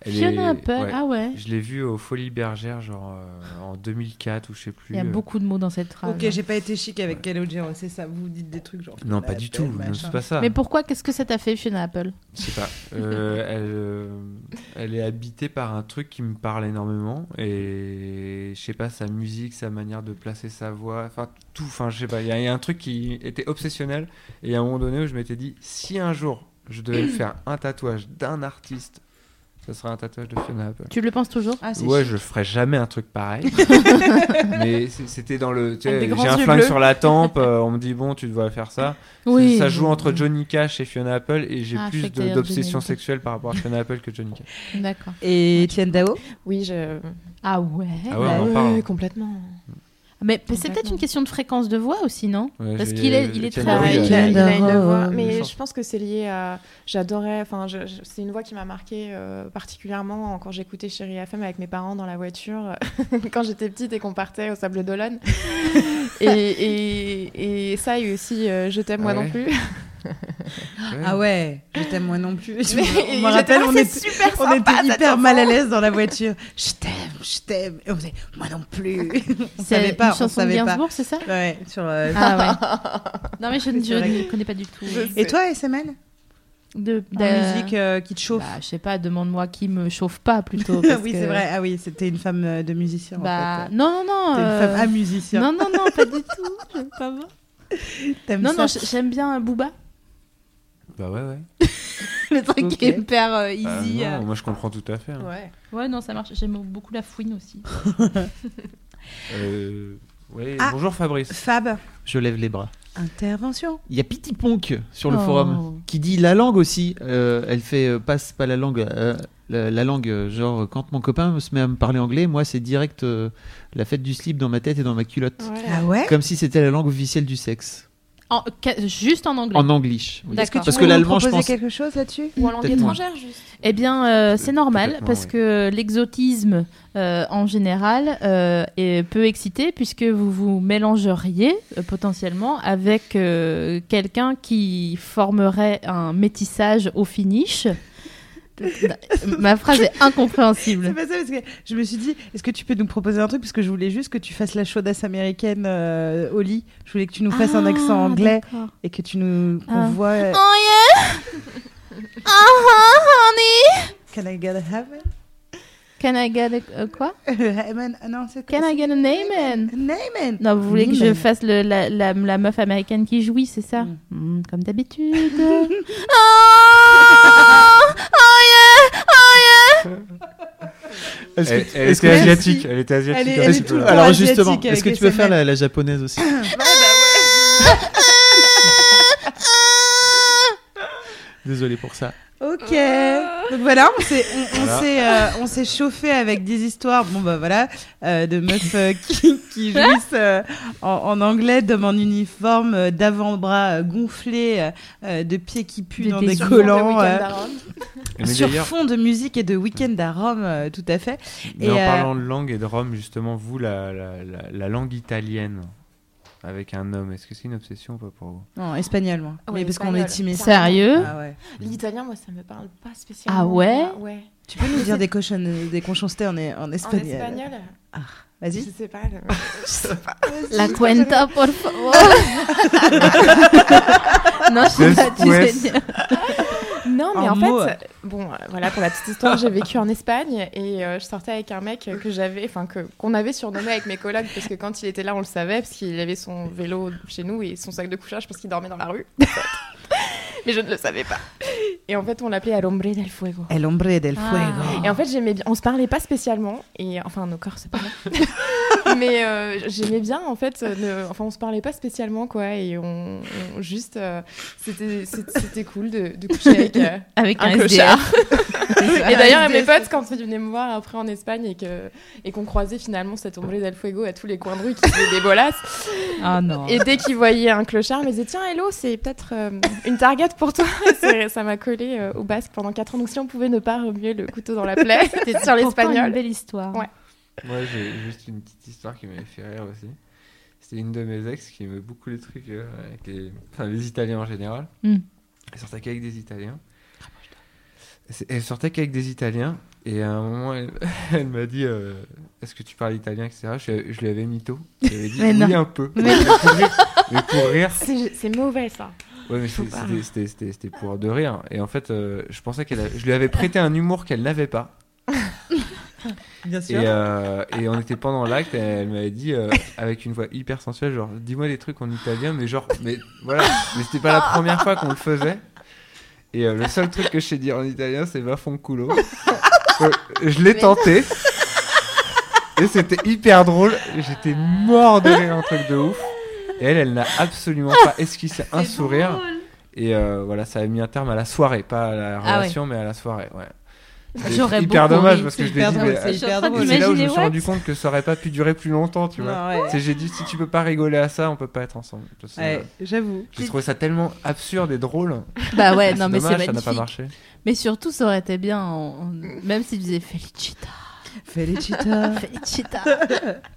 [SPEAKER 5] Elle
[SPEAKER 2] Fiona
[SPEAKER 5] est-
[SPEAKER 2] Apple,
[SPEAKER 5] ouais.
[SPEAKER 2] ah ouais.
[SPEAKER 5] Je l'ai vue au Folies Bergères, genre euh, en 2004 ou je sais plus.
[SPEAKER 2] Il y a
[SPEAKER 5] euh.
[SPEAKER 2] beaucoup de mots dans cette phrase.
[SPEAKER 3] Ok, j'ai pas été chic avec Calogero, c'est ça. Vous dites des trucs genre.
[SPEAKER 5] Non, pas du tout. non. C'est pas ça.
[SPEAKER 2] Mais pourquoi Qu'est-ce que ça t'a fait, Fiona Apple?
[SPEAKER 5] Je sais pas. Euh, elle, euh, elle est habitée par un truc qui me parle énormément. Et je sais pas, sa musique, sa manière de placer sa voix, enfin tout. Enfin, je sais pas. Il y, a- il y a un truc qui était obsessionnel. Et à un moment donné où je m'étais dit, si un jour je devais faire un tatouage d'un artiste, ça serait un tatouage de Fiona Apple.
[SPEAKER 2] Tu le penses toujours?
[SPEAKER 3] Ah,
[SPEAKER 5] Ouais,
[SPEAKER 3] chic.
[SPEAKER 5] je ferais jamais un truc pareil. mais c'était dans le. tu sais, J'ai un flingue
[SPEAKER 6] bleus.
[SPEAKER 5] sur la tempe, euh, on me dit, bon, tu dois faire ça.
[SPEAKER 2] Oui.
[SPEAKER 5] Ça joue entre Johnny Cash et Fiona Apple, et j'ai
[SPEAKER 2] Ah,
[SPEAKER 5] plus d'obsession
[SPEAKER 2] Johnny Cash.
[SPEAKER 5] sexuelle par rapport à Fiona Apple que Johnny Cash.
[SPEAKER 2] D'accord.
[SPEAKER 3] Et Etienne Dao?
[SPEAKER 6] Oui, je.
[SPEAKER 2] Ah ouais.
[SPEAKER 5] Ah ouais,
[SPEAKER 6] Bah
[SPEAKER 5] on en
[SPEAKER 6] oui,
[SPEAKER 5] parle.
[SPEAKER 6] oui, complètement.
[SPEAKER 2] Mais c'est peut-être une question de fréquence de voix aussi, non?
[SPEAKER 5] Ouais,
[SPEAKER 2] Parce qu'il est- il est très-
[SPEAKER 6] Ah,
[SPEAKER 5] il a-
[SPEAKER 6] a, il a une voix, mais je pense que c'est lié à. J'adorais, enfin, je- c'est une voix qui m'a marqué euh, particulièrement quand j'écoutais Chérie FM avec mes parents dans la voiture quand j'étais petite et qu'on partait au Sable d'Olonne. et, et, et ça, et aussi euh, Je t'aime, moi
[SPEAKER 5] Ah ouais.
[SPEAKER 6] non plus.
[SPEAKER 3] Ah ouais, je t'aime moi non plus. Je
[SPEAKER 6] Mais
[SPEAKER 3] me- rappelle, on était,
[SPEAKER 6] super
[SPEAKER 3] on
[SPEAKER 6] sympa,
[SPEAKER 3] était
[SPEAKER 6] cet
[SPEAKER 3] hyper mal à l'aise dans la voiture. Je t'aime. je t'aime. Et on faisait, moi non plus. on savait
[SPEAKER 2] une
[SPEAKER 3] pas, on savait pas.
[SPEAKER 2] C'est ça
[SPEAKER 3] Ouais, sur. euh,
[SPEAKER 2] Ah ouais. Non mais je, ne- connais pas du tout.
[SPEAKER 3] Et toi, SML
[SPEAKER 2] De,
[SPEAKER 3] La
[SPEAKER 2] de-
[SPEAKER 3] musique euh, qui te chauffe
[SPEAKER 2] Bah, je sais pas, demande-moi qui me chauffe pas plutôt. parce
[SPEAKER 3] Oui,
[SPEAKER 2] que-
[SPEAKER 3] c'est vrai. Ah oui, c'était une femme euh, de musicien.
[SPEAKER 2] Bah
[SPEAKER 3] en fait.
[SPEAKER 2] non non non.
[SPEAKER 3] T'es une
[SPEAKER 2] euh,
[SPEAKER 3] femme à musicien.
[SPEAKER 2] Non non non, pas du tout. J'aime pas moi.
[SPEAKER 3] T'aimes
[SPEAKER 2] Non
[SPEAKER 3] ça
[SPEAKER 2] non, j'aime bien Booba.
[SPEAKER 5] Bah ouais, ouais.
[SPEAKER 2] Le truc qui est hyper euh,
[SPEAKER 5] Ah,
[SPEAKER 2] easy.
[SPEAKER 5] non,
[SPEAKER 2] euh.
[SPEAKER 5] moi je comprends tout à fait. hein.
[SPEAKER 6] Ouais.
[SPEAKER 2] Ouais non ça marche. J'aime beaucoup la fouine aussi.
[SPEAKER 5] Euh, ouais,
[SPEAKER 3] Ah.
[SPEAKER 5] Bonjour Fabrice.
[SPEAKER 3] Fab,
[SPEAKER 4] Je lève les bras.
[SPEAKER 3] intervention.
[SPEAKER 4] Il y a Pity Ponk sur le
[SPEAKER 2] Oh.
[SPEAKER 4] forum qui dit la langue aussi. euh, elle fait euh, passe pas la langue, euh, la, la langue genre quand mon copain se met à me parler anglais, moi c'est direct euh, la fête du slip dans ma tête et dans ma culotte,
[SPEAKER 6] Voilà.
[SPEAKER 3] Ah ouais?
[SPEAKER 4] Comme si c'était la langue officielle du sexe
[SPEAKER 2] En- juste en anglais.
[SPEAKER 4] en oui.
[SPEAKER 2] D'accord.
[SPEAKER 3] Est-ce que tu
[SPEAKER 4] Parce
[SPEAKER 3] peux
[SPEAKER 4] que
[SPEAKER 3] nous
[SPEAKER 4] l'allemand, je pense.
[SPEAKER 3] quelque chose là-dessus
[SPEAKER 6] Ou en langue étrangère, juste.
[SPEAKER 2] Eh bien, euh, c'est normal parce
[SPEAKER 5] oui.
[SPEAKER 2] que l'exotisme euh, en général euh, est, peut exciter puisque vous vous mélangeriez euh, potentiellement avec euh, quelqu'un qui formerait un métissage au finish. Ma phrase est
[SPEAKER 3] C'est
[SPEAKER 2] incompréhensible.
[SPEAKER 3] pas ça parce que je me suis dit, est-ce que tu peux nous proposer un truc? Parce que je voulais juste que tu fasses la chaudasse américaine euh, au lit. Je voulais que tu nous fasses un accent
[SPEAKER 2] Ah,
[SPEAKER 3] anglais et que tu nous
[SPEAKER 2] Ah.
[SPEAKER 3] voit. euh,
[SPEAKER 2] Oh yeah! Uh-huh, honey!
[SPEAKER 3] Can I get a heaven?
[SPEAKER 2] Can I get a, a quoi?
[SPEAKER 3] Ah non,
[SPEAKER 2] Can I get a name?
[SPEAKER 3] Name
[SPEAKER 2] Non, vous voulez que je fasse le, la, la, la meuf américaine qui jouit, c'est ça?
[SPEAKER 3] Mm.
[SPEAKER 2] Mm, Comme d'habitude. oh, oh yeah! Oh yeah!
[SPEAKER 4] Est-ce
[SPEAKER 5] Elle,
[SPEAKER 4] que-
[SPEAKER 5] elle
[SPEAKER 4] que-
[SPEAKER 5] asiatique. Elle était asiatique.
[SPEAKER 3] Elle est- elle est tout le temps
[SPEAKER 4] Alors
[SPEAKER 3] asiatique
[SPEAKER 4] justement, est-ce que tu peux faire la, la japonaise aussi? Désolé pour ça.
[SPEAKER 3] Ok. Donc voilà, on s'est on, on
[SPEAKER 5] Voilà.
[SPEAKER 3] euh, on s'est chauffé avec des histoires. Bon bah voilà, euh, de meufs euh, qui, qui jouissent euh, en, en anglais, d'hommes en uniforme, euh, d'avant-bras euh, gonflés, de pieds qui puent
[SPEAKER 2] Des
[SPEAKER 3] dans des collants. Sur fond de musique et de week-end à Rome, euh, tout à fait.
[SPEAKER 5] mais
[SPEAKER 3] Et,
[SPEAKER 5] en
[SPEAKER 3] euh,
[SPEAKER 5] parlant de langue et de Rome, justement, vous, la, la, la, la langue italienne avec un homme, est-ce que c'est une obsession ou pas pour vous
[SPEAKER 3] Non, espagnol, moi.
[SPEAKER 6] Ouais,
[SPEAKER 3] Mais parce qu'on est
[SPEAKER 6] espagnol.
[SPEAKER 3] timide.
[SPEAKER 2] Sérieux
[SPEAKER 3] Ah ouais.
[SPEAKER 6] L'italien, moi, ça me parle pas spécialement.
[SPEAKER 2] Ah ouais
[SPEAKER 6] Ouais.
[SPEAKER 3] Tu peux nous dire des cochons, des conchoncetés en, en
[SPEAKER 6] En
[SPEAKER 3] espagnol
[SPEAKER 6] espagnol
[SPEAKER 3] Vas-y.
[SPEAKER 6] Je sais pas. le- Je sais pas.
[SPEAKER 2] La cuenta, por favor. non, je sais pas, tu sais dire.
[SPEAKER 6] Non, mais en
[SPEAKER 3] mot.
[SPEAKER 6] fait, bon, euh, voilà, pour la petite histoire, j'ai vécu en Espagne et euh, je sortais avec un mec que j'avais, enfin, que, qu'on avait surnommé avec mes collègues parce que quand il était là, on le savait, parce qu'il avait son vélo chez nous et son sac de couchage parce qu'il dormait dans la rue. mais je ne le savais pas. Et en fait, on l'appelait El Hombre del Fuego.
[SPEAKER 3] El hombre del
[SPEAKER 2] Ah.
[SPEAKER 3] fuego.
[SPEAKER 6] Et en fait, j'aimais bien. On se parlait pas spécialement, et enfin, nos corps se parlaient. Mais euh, j'aimais bien, en fait. ne- Enfin, on se parlait pas spécialement, quoi. Et on, on- juste, euh, c'était cool de, de coucher avec euh,
[SPEAKER 2] Avec un,
[SPEAKER 6] un clochard. Et d'ailleurs, mes potes, quand ils venaient me voir après en Espagne et que et qu'on croisait finalement cette ombre del fuego à tous les coins de rue qui faisaient des bolasses,
[SPEAKER 2] Ah non.
[SPEAKER 6] et dès qu'ils voyaient un clochard, ils me disaient Tiens, hello, c'est peut-être euh, une target pour toi. Ça m'a collé euh, au basque pendant 4 ans. Donc, si on pouvait ne pas remuer le couteau dans la plaie sur
[SPEAKER 2] Pourtant,
[SPEAKER 6] l'espagnol.
[SPEAKER 2] une belle histoire.
[SPEAKER 6] Ouais.
[SPEAKER 5] Moi, j'ai juste une petite histoire qui m'avait fait rire aussi. C'était une de mes ex qui aimait beaucoup les trucs euh, avec les... Enfin, les Italiens en général.
[SPEAKER 2] Mm.
[SPEAKER 5] Elle sortait qu'avec des Italiens. Elle sortait qu'avec des Italiens. Et à un moment, elle, elle m'a dit euh, Est-ce que tu parles italien, etc. Je, lui- je lui avais mytho. Je lui avais dit
[SPEAKER 2] Mais
[SPEAKER 5] Oui,
[SPEAKER 2] non.
[SPEAKER 5] un peu.
[SPEAKER 2] Mais
[SPEAKER 5] Mais pour rire.
[SPEAKER 6] C'est mauvais, ça.
[SPEAKER 5] Ouais, mais c'était- c'était c'était- c'était pour de rire. Et en fait, euh, je pensais qu'elle. a- Je lui avais prêté un humour qu'elle n'avait pas.
[SPEAKER 3] Bien
[SPEAKER 5] Et,
[SPEAKER 3] sûr.
[SPEAKER 5] euh, et on était pendant l'acte, et elle m'avait dit euh, avec une voix hyper sensuelle, genre dis-moi des trucs en italien, mais genre, mais voilà, mais c'était pas la première fois qu'on le faisait. Et euh, le seul truc que je sais dire en italien, c'est va culo. Euh, je l'ai tenté. Et c'était hyper drôle. J'étais mort de rire, un truc de ouf. Et elle, elle n'a absolument pas esquissé un sourire. Et euh, voilà, ça a mis un terme à la soirée, pas à la
[SPEAKER 2] Ah ouais.
[SPEAKER 5] relation, mais à la soirée. Ouais.
[SPEAKER 2] J'aurais
[SPEAKER 5] hyper dommage
[SPEAKER 2] ri.
[SPEAKER 5] parce que
[SPEAKER 3] C'est
[SPEAKER 5] je l'ai dit, mais
[SPEAKER 3] c'est
[SPEAKER 5] c'est là où je me suis
[SPEAKER 2] what
[SPEAKER 5] rendu compte que ça aurait pas pu durer plus longtemps, tu vois.
[SPEAKER 3] Ouais.
[SPEAKER 5] C'est- J'ai dit, si tu peux pas rigoler à ça, on peut pas être ensemble.
[SPEAKER 3] Ouais,
[SPEAKER 5] euh,
[SPEAKER 3] j'avoue.
[SPEAKER 5] J'ai trouvé ça tellement absurde et drôle.
[SPEAKER 2] Bah ouais, non, mais c'est
[SPEAKER 5] ça n'a pas
[SPEAKER 2] magnifique.
[SPEAKER 5] marché.
[SPEAKER 2] Mais surtout, ça aurait été bien, en- en- même s'il faisait Felicita.
[SPEAKER 3] Felicita.
[SPEAKER 2] Felicita.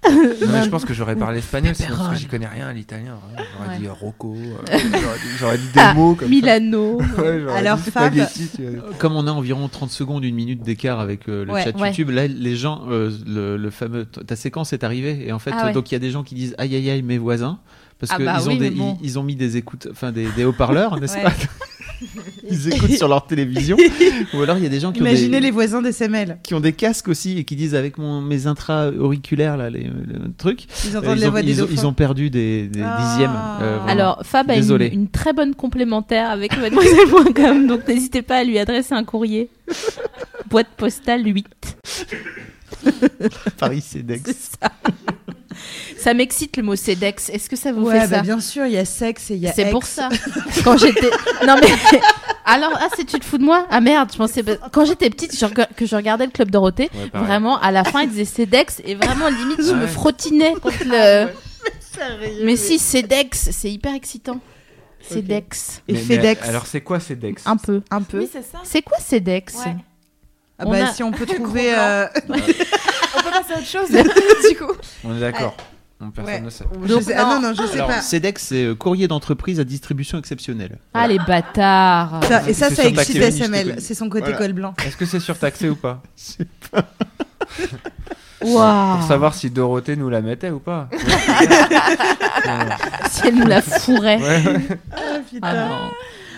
[SPEAKER 5] Non, mais je pense que j'aurais parlé espagnol, sinon, parce que j'y connais rien à l'italien. vraiment. J'aurais
[SPEAKER 2] Ouais.
[SPEAKER 5] dit euh, Rocco, euh, j'aurais dit, j'aurais dit des
[SPEAKER 2] Ah,
[SPEAKER 5] mots comme
[SPEAKER 2] Milano.
[SPEAKER 5] ça. Ouais,
[SPEAKER 3] Alors,
[SPEAKER 5] dit
[SPEAKER 3] Fab-
[SPEAKER 5] vois.
[SPEAKER 4] Comme on a environ 30 secondes, une minute d'écart avec euh, le
[SPEAKER 3] Ouais,
[SPEAKER 4] chat
[SPEAKER 2] ouais.
[SPEAKER 4] YouTube, là, les gens, euh, le, le fameux, ta séquence est arrivée, et en fait,
[SPEAKER 2] Ah ouais.
[SPEAKER 4] euh, donc il y a des gens qui disent aïe aïe aïe mes voisins, parce
[SPEAKER 2] Ah
[SPEAKER 4] qu'ils
[SPEAKER 2] bah
[SPEAKER 4] ont des,
[SPEAKER 2] bon.
[SPEAKER 4] ils, ils ont mis des écoutes, enfin des, des haut-parleurs, n'est-ce pas? Ils écoutent sur leur télévision, ou alors il y a des gens qui ont
[SPEAKER 3] Imaginez
[SPEAKER 4] des,
[SPEAKER 3] les voisins des SML.
[SPEAKER 4] qui ont des casques aussi et qui disent avec mon, mes intra-auriculaires là, les, le truc,
[SPEAKER 3] Ils
[SPEAKER 4] euh,
[SPEAKER 3] entendent
[SPEAKER 4] ils,
[SPEAKER 3] la
[SPEAKER 4] ont,
[SPEAKER 3] voix des
[SPEAKER 4] ils ont-
[SPEAKER 3] dauphins.
[SPEAKER 4] ils ont perdu des, des
[SPEAKER 3] Ah.
[SPEAKER 4] dixièmes. euh.
[SPEAKER 2] Alors, Fab a une, une très bonne complémentaire avec mademoiselle.com, donc n'hésitez pas à lui adresser un courrier. Boîte postale 8.
[SPEAKER 4] Paris CEDEX.
[SPEAKER 2] C'est ça. Ça m'excite le mot CEDEX. Est-ce que ça vous
[SPEAKER 3] Ouais,
[SPEAKER 2] fait
[SPEAKER 3] bah
[SPEAKER 2] ça
[SPEAKER 3] bien sûr, il y a sexe et il y a
[SPEAKER 2] C'est pour ça. Quand j'étais. Non mais. Alors, ah, c'est tu te fous de moi? Ah merde, je pensais. Quand j'étais petite, je que je regardais le Club Dorothée,
[SPEAKER 5] Ouais,
[SPEAKER 2] vraiment, à la fin, ils disaient CEDEX et vraiment, limite, je
[SPEAKER 5] Ah
[SPEAKER 2] me
[SPEAKER 5] ouais.
[SPEAKER 2] frottinais contre le. Mais si, CEDEX, c'est hyper excitant. CEDEX.
[SPEAKER 3] Et
[SPEAKER 5] Mais- mais
[SPEAKER 3] FedEx.
[SPEAKER 5] alors, c'est quoi CEDEX
[SPEAKER 2] Un peu.
[SPEAKER 3] Un peu.
[SPEAKER 6] Oui, c'est ça.
[SPEAKER 2] C'est quoi CEDEX
[SPEAKER 6] Ouais.
[SPEAKER 3] Ah
[SPEAKER 2] On
[SPEAKER 3] bah
[SPEAKER 2] a-
[SPEAKER 3] si on peut trouver. euh,
[SPEAKER 6] On peut passer à autre chose, du coup.
[SPEAKER 5] On est d'accord. On- Personne
[SPEAKER 3] Ouais.
[SPEAKER 5] ne sait.
[SPEAKER 3] je
[SPEAKER 2] Donc,
[SPEAKER 3] sais- Ah
[SPEAKER 2] non.
[SPEAKER 3] non, je sais
[SPEAKER 4] Alors,
[SPEAKER 3] pas.
[SPEAKER 4] CEDEX, c'est euh, courrier d'entreprise à distribution exceptionnelle.
[SPEAKER 2] Ah, les bâtards.
[SPEAKER 3] Ça- et ça,
[SPEAKER 5] C'est
[SPEAKER 3] ça excite SML. C'est son côté
[SPEAKER 4] Voilà.
[SPEAKER 3] col blanc.
[SPEAKER 5] Est-ce que c'est surtaxé ou pas. Pour savoir si Dorothée nous la mettait ou pas.
[SPEAKER 2] Si elle nous la fourrait.
[SPEAKER 5] Ouais, ouais.
[SPEAKER 3] Ah
[SPEAKER 2] Ah
[SPEAKER 3] putain.
[SPEAKER 2] non.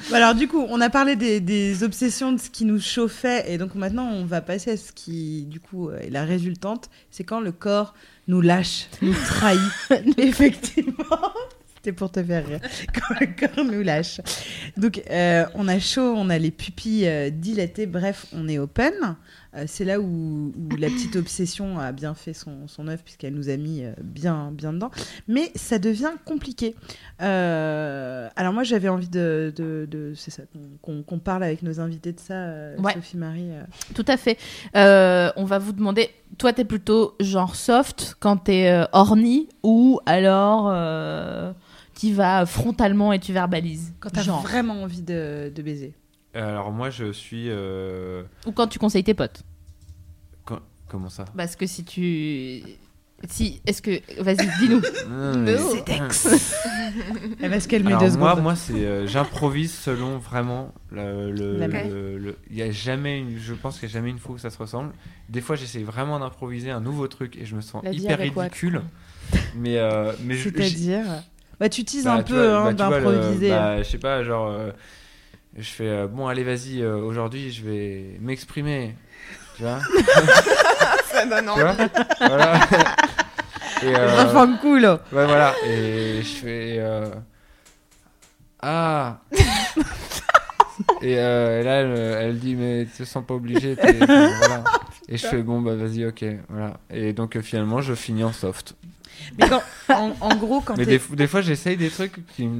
[SPEAKER 3] Bah alors du coup, on a parlé des, des obsessions, de ce qui nous chauffait, et donc maintenant on va passer à ce qui, du coup, euh, est la résultante. C'est quand le corps nous lâche, nous trahit. Effectivement. C'était pour te faire rire. Quand le corps nous lâche. Donc euh, on a chaud, on a les pupilles euh, dilatées, bref, on est open. Euh, c'est là où, où la petite obsession a bien fait son, son œuvre puisqu'elle nous a mis euh, bien, bien dedans. Mais ça devient compliqué. Euh, alors moi j'avais envie de, de, de- c'est ça, qu'on- parle avec nos invités de ça,
[SPEAKER 2] Ouais.
[SPEAKER 3] Sophie Marie. euh.
[SPEAKER 2] Tout à fait. On va vous demander, toi, t'es plutôt genre soft quand t'es horny ou alors tu vas frontalement et tu verbalises?
[SPEAKER 3] Quand t'as vraiment envie de, de baiser.
[SPEAKER 5] Alors, moi, je suis. euh,
[SPEAKER 2] Ou quand tu conseilles tes potes.
[SPEAKER 5] quand- Comment ça?
[SPEAKER 2] Parce que si tu. Si, est-ce que. Vas-y, dis-nous.
[SPEAKER 5] Non, mais-
[SPEAKER 3] Elle va se calmer
[SPEAKER 5] Alors
[SPEAKER 3] deux
[SPEAKER 5] moi,
[SPEAKER 3] secondes.
[SPEAKER 5] moi c'est euh, j'improvise selon vraiment le. le-
[SPEAKER 3] La
[SPEAKER 5] le- le- Il y a jamais, une, je pense qu'il y a jamais une fois où ça se ressemble. Des fois, j'essaie vraiment d'improviser un nouveau truc et je me sens
[SPEAKER 6] La vie
[SPEAKER 5] hyper
[SPEAKER 6] avec
[SPEAKER 5] ridicule. Mais euh, mais je- j'ai-
[SPEAKER 3] C'est-à-dire? Bah tu teases
[SPEAKER 5] bah,
[SPEAKER 3] un
[SPEAKER 5] tu
[SPEAKER 3] peu
[SPEAKER 5] vois-
[SPEAKER 3] hein,
[SPEAKER 5] bah, tu vois, le-
[SPEAKER 3] d'improviser.
[SPEAKER 5] bah, je sais pas, genre, euh, je fais euh, bon, allez, vas-y, euh, aujourd'hui, je vais m'exprimer. Tu vois
[SPEAKER 6] Ça donne
[SPEAKER 5] vois Voilà. Et, euh,
[SPEAKER 3] Enfant cool.
[SPEAKER 5] Ouais, voilà. Et je fais. euh, Ah Et euh, là, elle, elle dit Mais tu te sens pas obligé. t'es- enfin, voilà. Et je fais Bon, bah vas-y, ok. Voilà. Et donc, euh, finalement, je finis en soft.
[SPEAKER 3] Mais quand, en, en gros, quand
[SPEAKER 5] Mais
[SPEAKER 3] t'es-
[SPEAKER 5] des, des fois, j'essaye des trucs qui me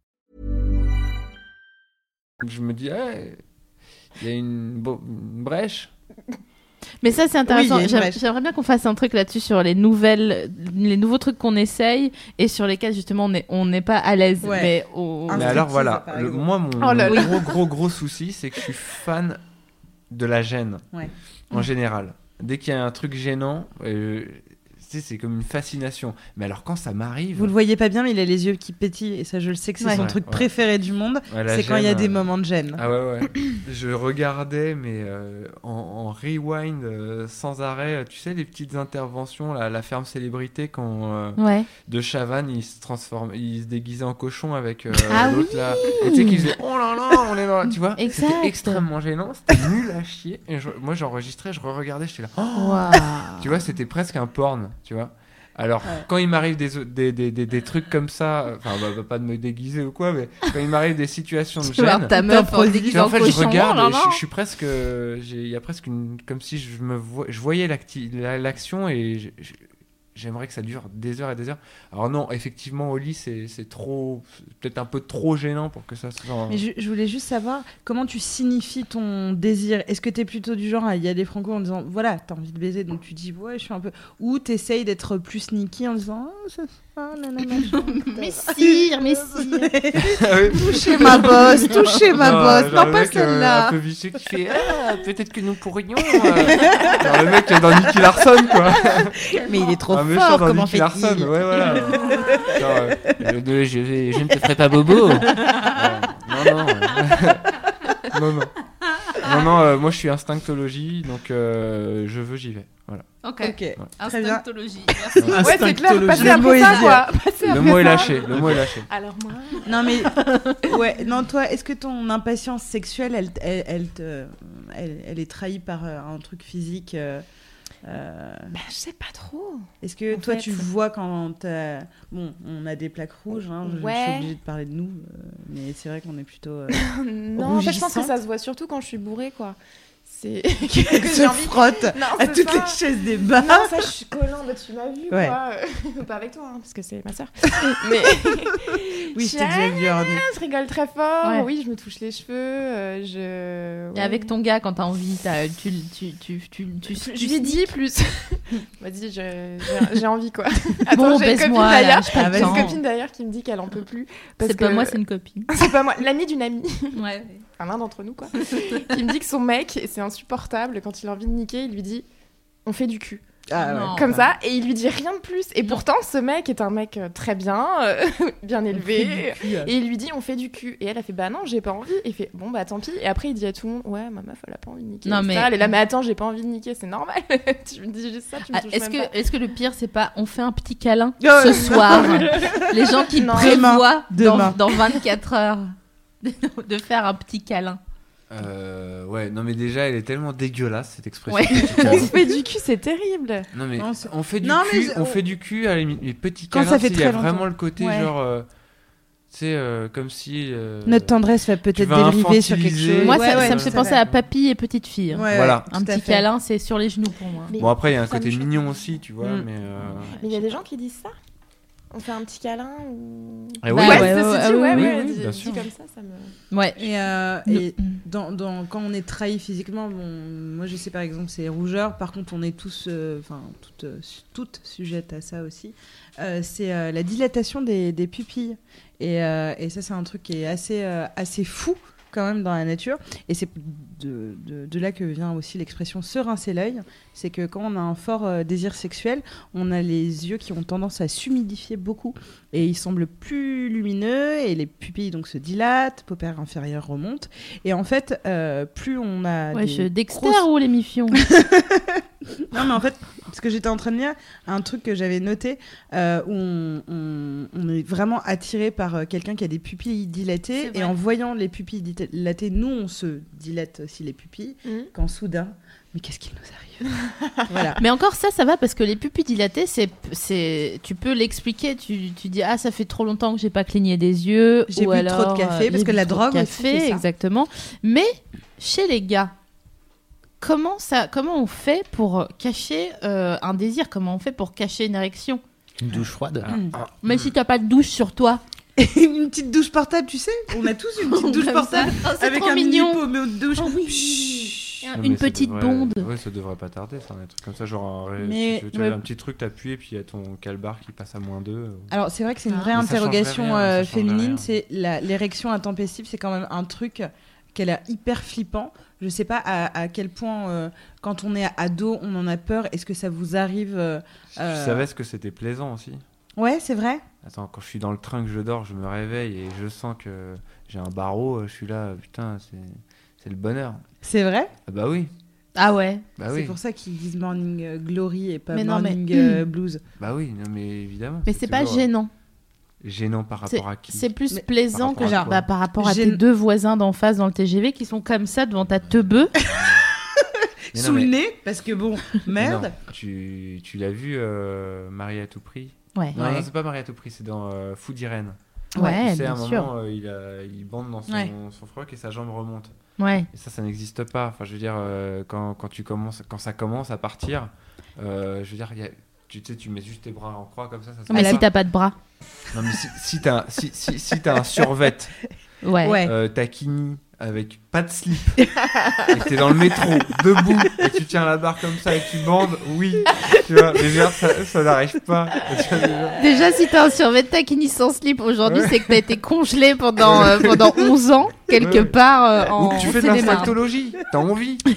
[SPEAKER 5] Je me dis Ouais, il y a une, brèche.
[SPEAKER 2] Mais ça, c'est intéressant.
[SPEAKER 3] Oui.
[SPEAKER 2] J'aimerais bien qu'on fasse un truc là-dessus sur les nouvelles, les nouveaux trucs qu'on essaye et sur lesquels justement on n'est on n'est pas à l'aise.
[SPEAKER 3] Ouais.
[SPEAKER 2] Mais
[SPEAKER 5] alors, voilà. le- moi, mon,
[SPEAKER 6] Oh là
[SPEAKER 5] mon
[SPEAKER 6] là.
[SPEAKER 5] gros, gros, gros souci, c'est que je suis fan de la gêne.
[SPEAKER 3] Ouais.
[SPEAKER 5] En général. Dès qu'il y a un truc gênant, euh, c'est comme une fascination. Mais alors, quand ça m'arrive.
[SPEAKER 3] Vous le voyez pas bien, mais il a les yeux qui pétillent et ça, je le sais que c'est
[SPEAKER 2] Ouais.
[SPEAKER 3] son
[SPEAKER 5] Ouais,
[SPEAKER 3] truc
[SPEAKER 5] ouais.
[SPEAKER 3] préféré du monde. C'est quand il y a des
[SPEAKER 5] euh,
[SPEAKER 3] moments de gêne.
[SPEAKER 5] Ah ouais, ouais. je regardais, mais euh, en, en rewind euh, sans arrêt. Tu sais, les petites interventions, là, la ferme célébrité, quand euh,
[SPEAKER 2] Ouais.
[SPEAKER 5] de Chavannes, il se transforme, il se déguisait en cochon avec euh,
[SPEAKER 2] Ah
[SPEAKER 5] l'autre là. Et tu sais, qu'il faisait Oh là là, on est dans. Tu vois. C'était extrêmement gênant, c'était nul à chier. Et je- moi, j'enregistrais, je re-regardais, j'étais là. Oh tu vois, c'était presque un porn, tu vois. Alors,
[SPEAKER 3] Ouais.
[SPEAKER 5] quand il m'arrive des, des, des, des, des trucs comme ça, enfin, bah, bah, pas de me déguiser ou quoi, mais quand il m'arrive des situations de gêne,
[SPEAKER 2] ta meuf en déguisé en
[SPEAKER 5] en fait,
[SPEAKER 2] cochon.
[SPEAKER 5] je regarde,
[SPEAKER 2] oh là
[SPEAKER 5] et je, suis presque, j'ai- il y a presque une, comme si je me vois, je voyais l'acti- la- l'action et je- je- j'aimerais que ça dure des heures et des heures. Alors non, effectivement, au lit, c'est c'est trop, peut-être un peu trop gênant pour que ça soit.
[SPEAKER 3] Mais je, je voulais juste savoir comment tu signifies ton désir? Est-ce que t'es plutôt du genre à y aller franco en disant voilà, t'as envie de baiser donc tu dis ouais, je suis un peu. Ou t'essayes d'être plus sneaky en disant oh, ça ah, nanana,
[SPEAKER 2] Messire, messire.
[SPEAKER 5] Ah
[SPEAKER 3] touchez ma bosse, touchez ma
[SPEAKER 5] Non,
[SPEAKER 3] bosse,
[SPEAKER 5] genre
[SPEAKER 3] non pas
[SPEAKER 5] mec, euh,
[SPEAKER 3] celle-là.
[SPEAKER 5] un peu vicieux qui fait ah, peut-être que nous pourrions. euh. Genre le mec dans Nicky Larson quoi.
[SPEAKER 3] Mais il est trop
[SPEAKER 5] un méchant
[SPEAKER 3] fort,
[SPEAKER 5] dans
[SPEAKER 3] comment
[SPEAKER 5] Nicky Larson,
[SPEAKER 3] fait-il
[SPEAKER 5] ouais voilà. Euh, je, je- je ne te ferai pas bobo. Non non. non non. Non non, euh, moi je suis instinctologie donc euh, je veux j'y vais. Voilà.
[SPEAKER 2] Ok.
[SPEAKER 3] Ok, très bien.
[SPEAKER 2] Instinctologie. Merci.
[SPEAKER 6] Ouais, c'est clair,
[SPEAKER 3] Instinctologie.
[SPEAKER 6] passer
[SPEAKER 3] Le mot
[SPEAKER 6] ça,
[SPEAKER 3] dit.
[SPEAKER 6] quoi. Passer
[SPEAKER 5] Le mot est lâché, le mot est lâché.
[SPEAKER 6] Alors moi,
[SPEAKER 3] Non mais ouais, non toi, est-ce que ton impatience sexuelle, elle, elle, elle te, elle, elle est trahie par euh, un truc physique euh, euh,
[SPEAKER 6] bah, je sais pas trop.
[SPEAKER 3] Est-ce que
[SPEAKER 6] En
[SPEAKER 3] toi
[SPEAKER 6] fait-
[SPEAKER 3] tu vois quand t'as- bon, on a des plaques rouges, hein, je, suis obligée de parler de nous, euh, mais c'est vrai qu'on est plutôt. euh,
[SPEAKER 6] non, en fait, je pense que ça se voit surtout quand je suis bourrée, quoi. C'est
[SPEAKER 3] Elle
[SPEAKER 6] que j'ai
[SPEAKER 3] se
[SPEAKER 6] envie.
[SPEAKER 3] frotte
[SPEAKER 6] Non,
[SPEAKER 3] à toutes
[SPEAKER 6] ça.
[SPEAKER 3] les chaises des bars.
[SPEAKER 6] Non, ça, je suis collante, tu m'as vu,
[SPEAKER 3] Ouais.
[SPEAKER 6] quoi. pas avec toi, hein, parce que c'est ma soeur. Mais.
[SPEAKER 3] Oui, je t'ai déjà vu Arnaud.
[SPEAKER 6] Je rigole très fort.
[SPEAKER 2] Ouais.
[SPEAKER 6] Oui, je me touche les cheveux. euh, je.
[SPEAKER 2] Et avec ton gars, quand t'as envie, t'as- tu, tu, tu, tu, tu, tu,
[SPEAKER 6] Je lui ai dit plus. Vas-y, j'ai envie quoi.
[SPEAKER 2] Bon,
[SPEAKER 6] j'ai une copine d'ailleurs.
[SPEAKER 2] j'ai
[SPEAKER 6] une copine d'ailleurs qui me dit qu'elle en peut plus.
[SPEAKER 2] C'est pas moi, c'est une copine.
[SPEAKER 6] C'est pas moi, l'ami d'une amie,
[SPEAKER 2] Ouais.
[SPEAKER 6] Enfin l'un d'entre nous quoi, qui me dit que son mec, et c'est insupportable, quand il a envie de niquer, il lui dit on fait du cul.
[SPEAKER 3] Ah.
[SPEAKER 2] Non.
[SPEAKER 6] Comme ça, et il lui dit rien de plus. Et pourtant, ce mec est un mec euh, très bien, euh, bien élevé. Et il lui dit on fait du cul. Et elle a fait bah non, j'ai pas envie. Et il fait bon bah tant pis. Et après, il dit à tout le monde ouais, ma meuf elle a pas envie de niquer.
[SPEAKER 2] Non, mais-
[SPEAKER 6] Elle est là, mais attends, j'ai pas envie de niquer, c'est normal. tu me dis juste ça, tu me
[SPEAKER 2] Ah, Est-ce que, est-ce que le pire, c'est pas on fait un petit câlin
[SPEAKER 3] Oh.
[SPEAKER 2] ce soir Les gens qui
[SPEAKER 6] Non.
[SPEAKER 2] prévoient dans,
[SPEAKER 3] Demain.
[SPEAKER 2] dans 24 heures de faire un petit câlin.
[SPEAKER 5] Euh, ouais, non mais déjà elle est tellement dégueulasse cette expression.
[SPEAKER 2] Ouais.
[SPEAKER 6] On se fait du cul, c'est terrible.
[SPEAKER 5] Non mais
[SPEAKER 3] Non,
[SPEAKER 5] on fait du
[SPEAKER 3] Non,
[SPEAKER 5] cul, on fait du cul à les petits
[SPEAKER 3] Quand
[SPEAKER 5] câlins,
[SPEAKER 3] ça fait
[SPEAKER 5] il y a vraiment le côté
[SPEAKER 3] Ouais.
[SPEAKER 5] genre, euh, tu sais, euh, comme si. euh,
[SPEAKER 3] Notre tendresse va peut-être dériver sur quelque chose.
[SPEAKER 2] Moi,
[SPEAKER 3] Ouais,
[SPEAKER 2] ça,
[SPEAKER 3] ouais,
[SPEAKER 2] ça me fait penser à papy et petite fille.
[SPEAKER 3] Ouais,
[SPEAKER 5] Voilà.
[SPEAKER 3] ouais,
[SPEAKER 2] Un petit câlin, c'est sur les genoux pour moi.
[SPEAKER 6] Mais
[SPEAKER 5] Bon après il y a un côté mignon aussi, tu vois,
[SPEAKER 3] Mm.
[SPEAKER 5] mais. euh,
[SPEAKER 6] Mais il y a des gens qui disent ça. On fait un petit câlin ou.
[SPEAKER 5] Eh
[SPEAKER 2] Bah
[SPEAKER 5] oui,
[SPEAKER 2] ouais,
[SPEAKER 6] ouais,
[SPEAKER 2] ouais, ouais,
[SPEAKER 6] dit, ouais,
[SPEAKER 2] oui,
[SPEAKER 6] ouais,
[SPEAKER 5] oui, bien sûr.
[SPEAKER 6] comme ça, ça me.
[SPEAKER 2] Ouais.
[SPEAKER 3] Et, euh, et dans, dans- quand on est trahi physiquement, bon, moi je sais par exemple c'est rougeur. Par contre, on est tous, euh, enfin toutes, euh, su- toutes sujettes à ça aussi. Euh, c'est euh, la dilatation des, des pupilles. Et, euh, et ça, c'est un truc qui est assez, euh, assez fou quand même dans la nature. Et c'est de, de- de là que vient aussi l'expression se rincer l'œil. C'est que quand on a un fort euh, désir sexuel, on a les yeux qui ont tendance à s'humidifier beaucoup et ils semblent plus lumineux et les pupilles donc se dilatent, paupières inférieures remontent et en fait euh, plus on a
[SPEAKER 2] Ouais,
[SPEAKER 3] des
[SPEAKER 2] je
[SPEAKER 3] grosses-
[SPEAKER 2] ou l'émission
[SPEAKER 3] non mais en fait parce que j'étais en train de lire un truc que j'avais noté euh, où on, on- on est vraiment attiré par euh, quelqu'un qui a des pupilles dilatées
[SPEAKER 2] C'est
[SPEAKER 3] et en voyant les pupilles dilatées nous on se dilate aussi les pupilles quand soudain mais qu'est-ce qui nous arrive? Voilà
[SPEAKER 2] Mais encore ça, ça va parce que les pupilles dilatées, c'est, c'est, tu peux l'expliquer. Tu, tu dis ah ça fait trop longtemps que j'ai pas cligné des yeux.
[SPEAKER 3] J'ai
[SPEAKER 2] ou
[SPEAKER 3] bu
[SPEAKER 2] alors,
[SPEAKER 3] trop de café,
[SPEAKER 2] euh,
[SPEAKER 3] parce que la drogue aussi
[SPEAKER 2] café,
[SPEAKER 3] fait ça.
[SPEAKER 2] exactement. Mais chez les gars, comment ça, comment on fait pour cacher euh, un désir? Comment on fait pour cacher une érection?
[SPEAKER 4] Une douche froide.
[SPEAKER 5] Ah,
[SPEAKER 2] Même si t'as pas de douche sur toi.
[SPEAKER 3] une petite douche portable tu sais? On a tous une petite douche
[SPEAKER 2] Comme
[SPEAKER 3] portable.
[SPEAKER 2] Oh, c'est
[SPEAKER 3] avec
[SPEAKER 2] trop
[SPEAKER 3] un
[SPEAKER 2] mignon.
[SPEAKER 3] mini pot mais au douche
[SPEAKER 2] Oh oui.
[SPEAKER 3] Chut.
[SPEAKER 5] non,
[SPEAKER 2] Une
[SPEAKER 5] mais ça
[SPEAKER 2] petite
[SPEAKER 5] devrait-
[SPEAKER 2] bonde.
[SPEAKER 5] Ouais, ça devrait pas tarder, ça, un truc comme ça, genre un,
[SPEAKER 3] Mais-
[SPEAKER 5] tu, tu
[SPEAKER 3] ouais.
[SPEAKER 5] as un petit truc, t'appuies et puis il y a ton calbar qui passe à moins 2.
[SPEAKER 3] Alors c'est vrai que c'est une
[SPEAKER 2] Ah.
[SPEAKER 3] vraie
[SPEAKER 5] Mais ça changerait
[SPEAKER 3] interrogation
[SPEAKER 5] rien,
[SPEAKER 3] euh,
[SPEAKER 5] ça changerait
[SPEAKER 3] féminine,
[SPEAKER 5] rien.
[SPEAKER 3] c'est la- l'érection intempestive, c'est quand même un truc qu'elle a hyper flippant. Je sais pas à, à quel point euh, quand on est ado on en a peur. Est-ce que ça vous arrive euh,
[SPEAKER 5] Je
[SPEAKER 3] euh,
[SPEAKER 5] savais ce que c'était plaisant aussi.
[SPEAKER 3] Ouais, c'est vrai.
[SPEAKER 5] Attends, quand je suis dans le train que je dors, je me réveille et je sens que j'ai un barreau, euh, je suis là, putain, c'est, c'est le bonheur.
[SPEAKER 3] C'est vrai?
[SPEAKER 5] Ah bah oui,
[SPEAKER 2] Ah ouais.
[SPEAKER 5] bah
[SPEAKER 3] c'est
[SPEAKER 5] oui,
[SPEAKER 3] pour ça qu'ils disent morning euh, glory et pas
[SPEAKER 2] Mais non, mais-
[SPEAKER 3] morning euh, blues.
[SPEAKER 5] bah oui, non mais évidemment.
[SPEAKER 2] Mais c'est pas
[SPEAKER 5] toujours, euh,
[SPEAKER 2] gênant.
[SPEAKER 5] Gênant par
[SPEAKER 2] C'est,
[SPEAKER 5] rapport à qui
[SPEAKER 2] c'est plus
[SPEAKER 3] Mais-
[SPEAKER 2] plaisant
[SPEAKER 5] Par
[SPEAKER 2] que
[SPEAKER 5] rapport à
[SPEAKER 2] genre bah, par rapport à tes deux voisins d'en face dans le TGV qui sont comme ça devant ta
[SPEAKER 5] non,
[SPEAKER 3] sous le nez, parce que bon, merde.
[SPEAKER 5] Non, tu, tu l'as vu, euh, Marie à tout prix
[SPEAKER 2] Ouais.
[SPEAKER 5] Non,
[SPEAKER 3] Ouais.
[SPEAKER 5] non, c'est pas Marie à tout prix, c'est dans euh, Fou d'Irène.
[SPEAKER 2] Ouais,
[SPEAKER 5] tu sais, à
[SPEAKER 2] bien
[SPEAKER 5] un
[SPEAKER 2] sûr.
[SPEAKER 5] moment, euh, il, a- il bande dans son,
[SPEAKER 3] Ouais.
[SPEAKER 5] son froc et sa jambe remonte.
[SPEAKER 2] Ouais.
[SPEAKER 5] Et ça, ça n'existe pas. Enfin, je veux dire, euh, quand, quand, tu commences, quand ça commence à partir, euh, je veux dire, il y a- tu sais, tu mets juste tes bras en croix comme ça. ça se
[SPEAKER 2] Mais si t'as pas de bras.
[SPEAKER 5] Non, mais si, si t'as si, si, si t'as un survêt
[SPEAKER 2] Ouais.
[SPEAKER 3] Ouais.
[SPEAKER 5] euh, taquini avec pas de slip et que t'es dans le métro debout et tu tiens la barre comme ça et tu bandes, oui, tu vois, mais dire, ça, ça n'arrive pas. Déjà.
[SPEAKER 2] Déjà, si t'as un survêt de taquini sans slip aujourd'hui,
[SPEAKER 5] Ouais.
[SPEAKER 2] c'est que t'as été congelé pendant, euh, pendant 11 ans, quelque
[SPEAKER 5] Ouais.
[SPEAKER 2] part euh,
[SPEAKER 5] Ou
[SPEAKER 2] en
[SPEAKER 5] que tu fais de
[SPEAKER 2] Seine-et-Marne.
[SPEAKER 5] l'infactologie, t'as envie. tu,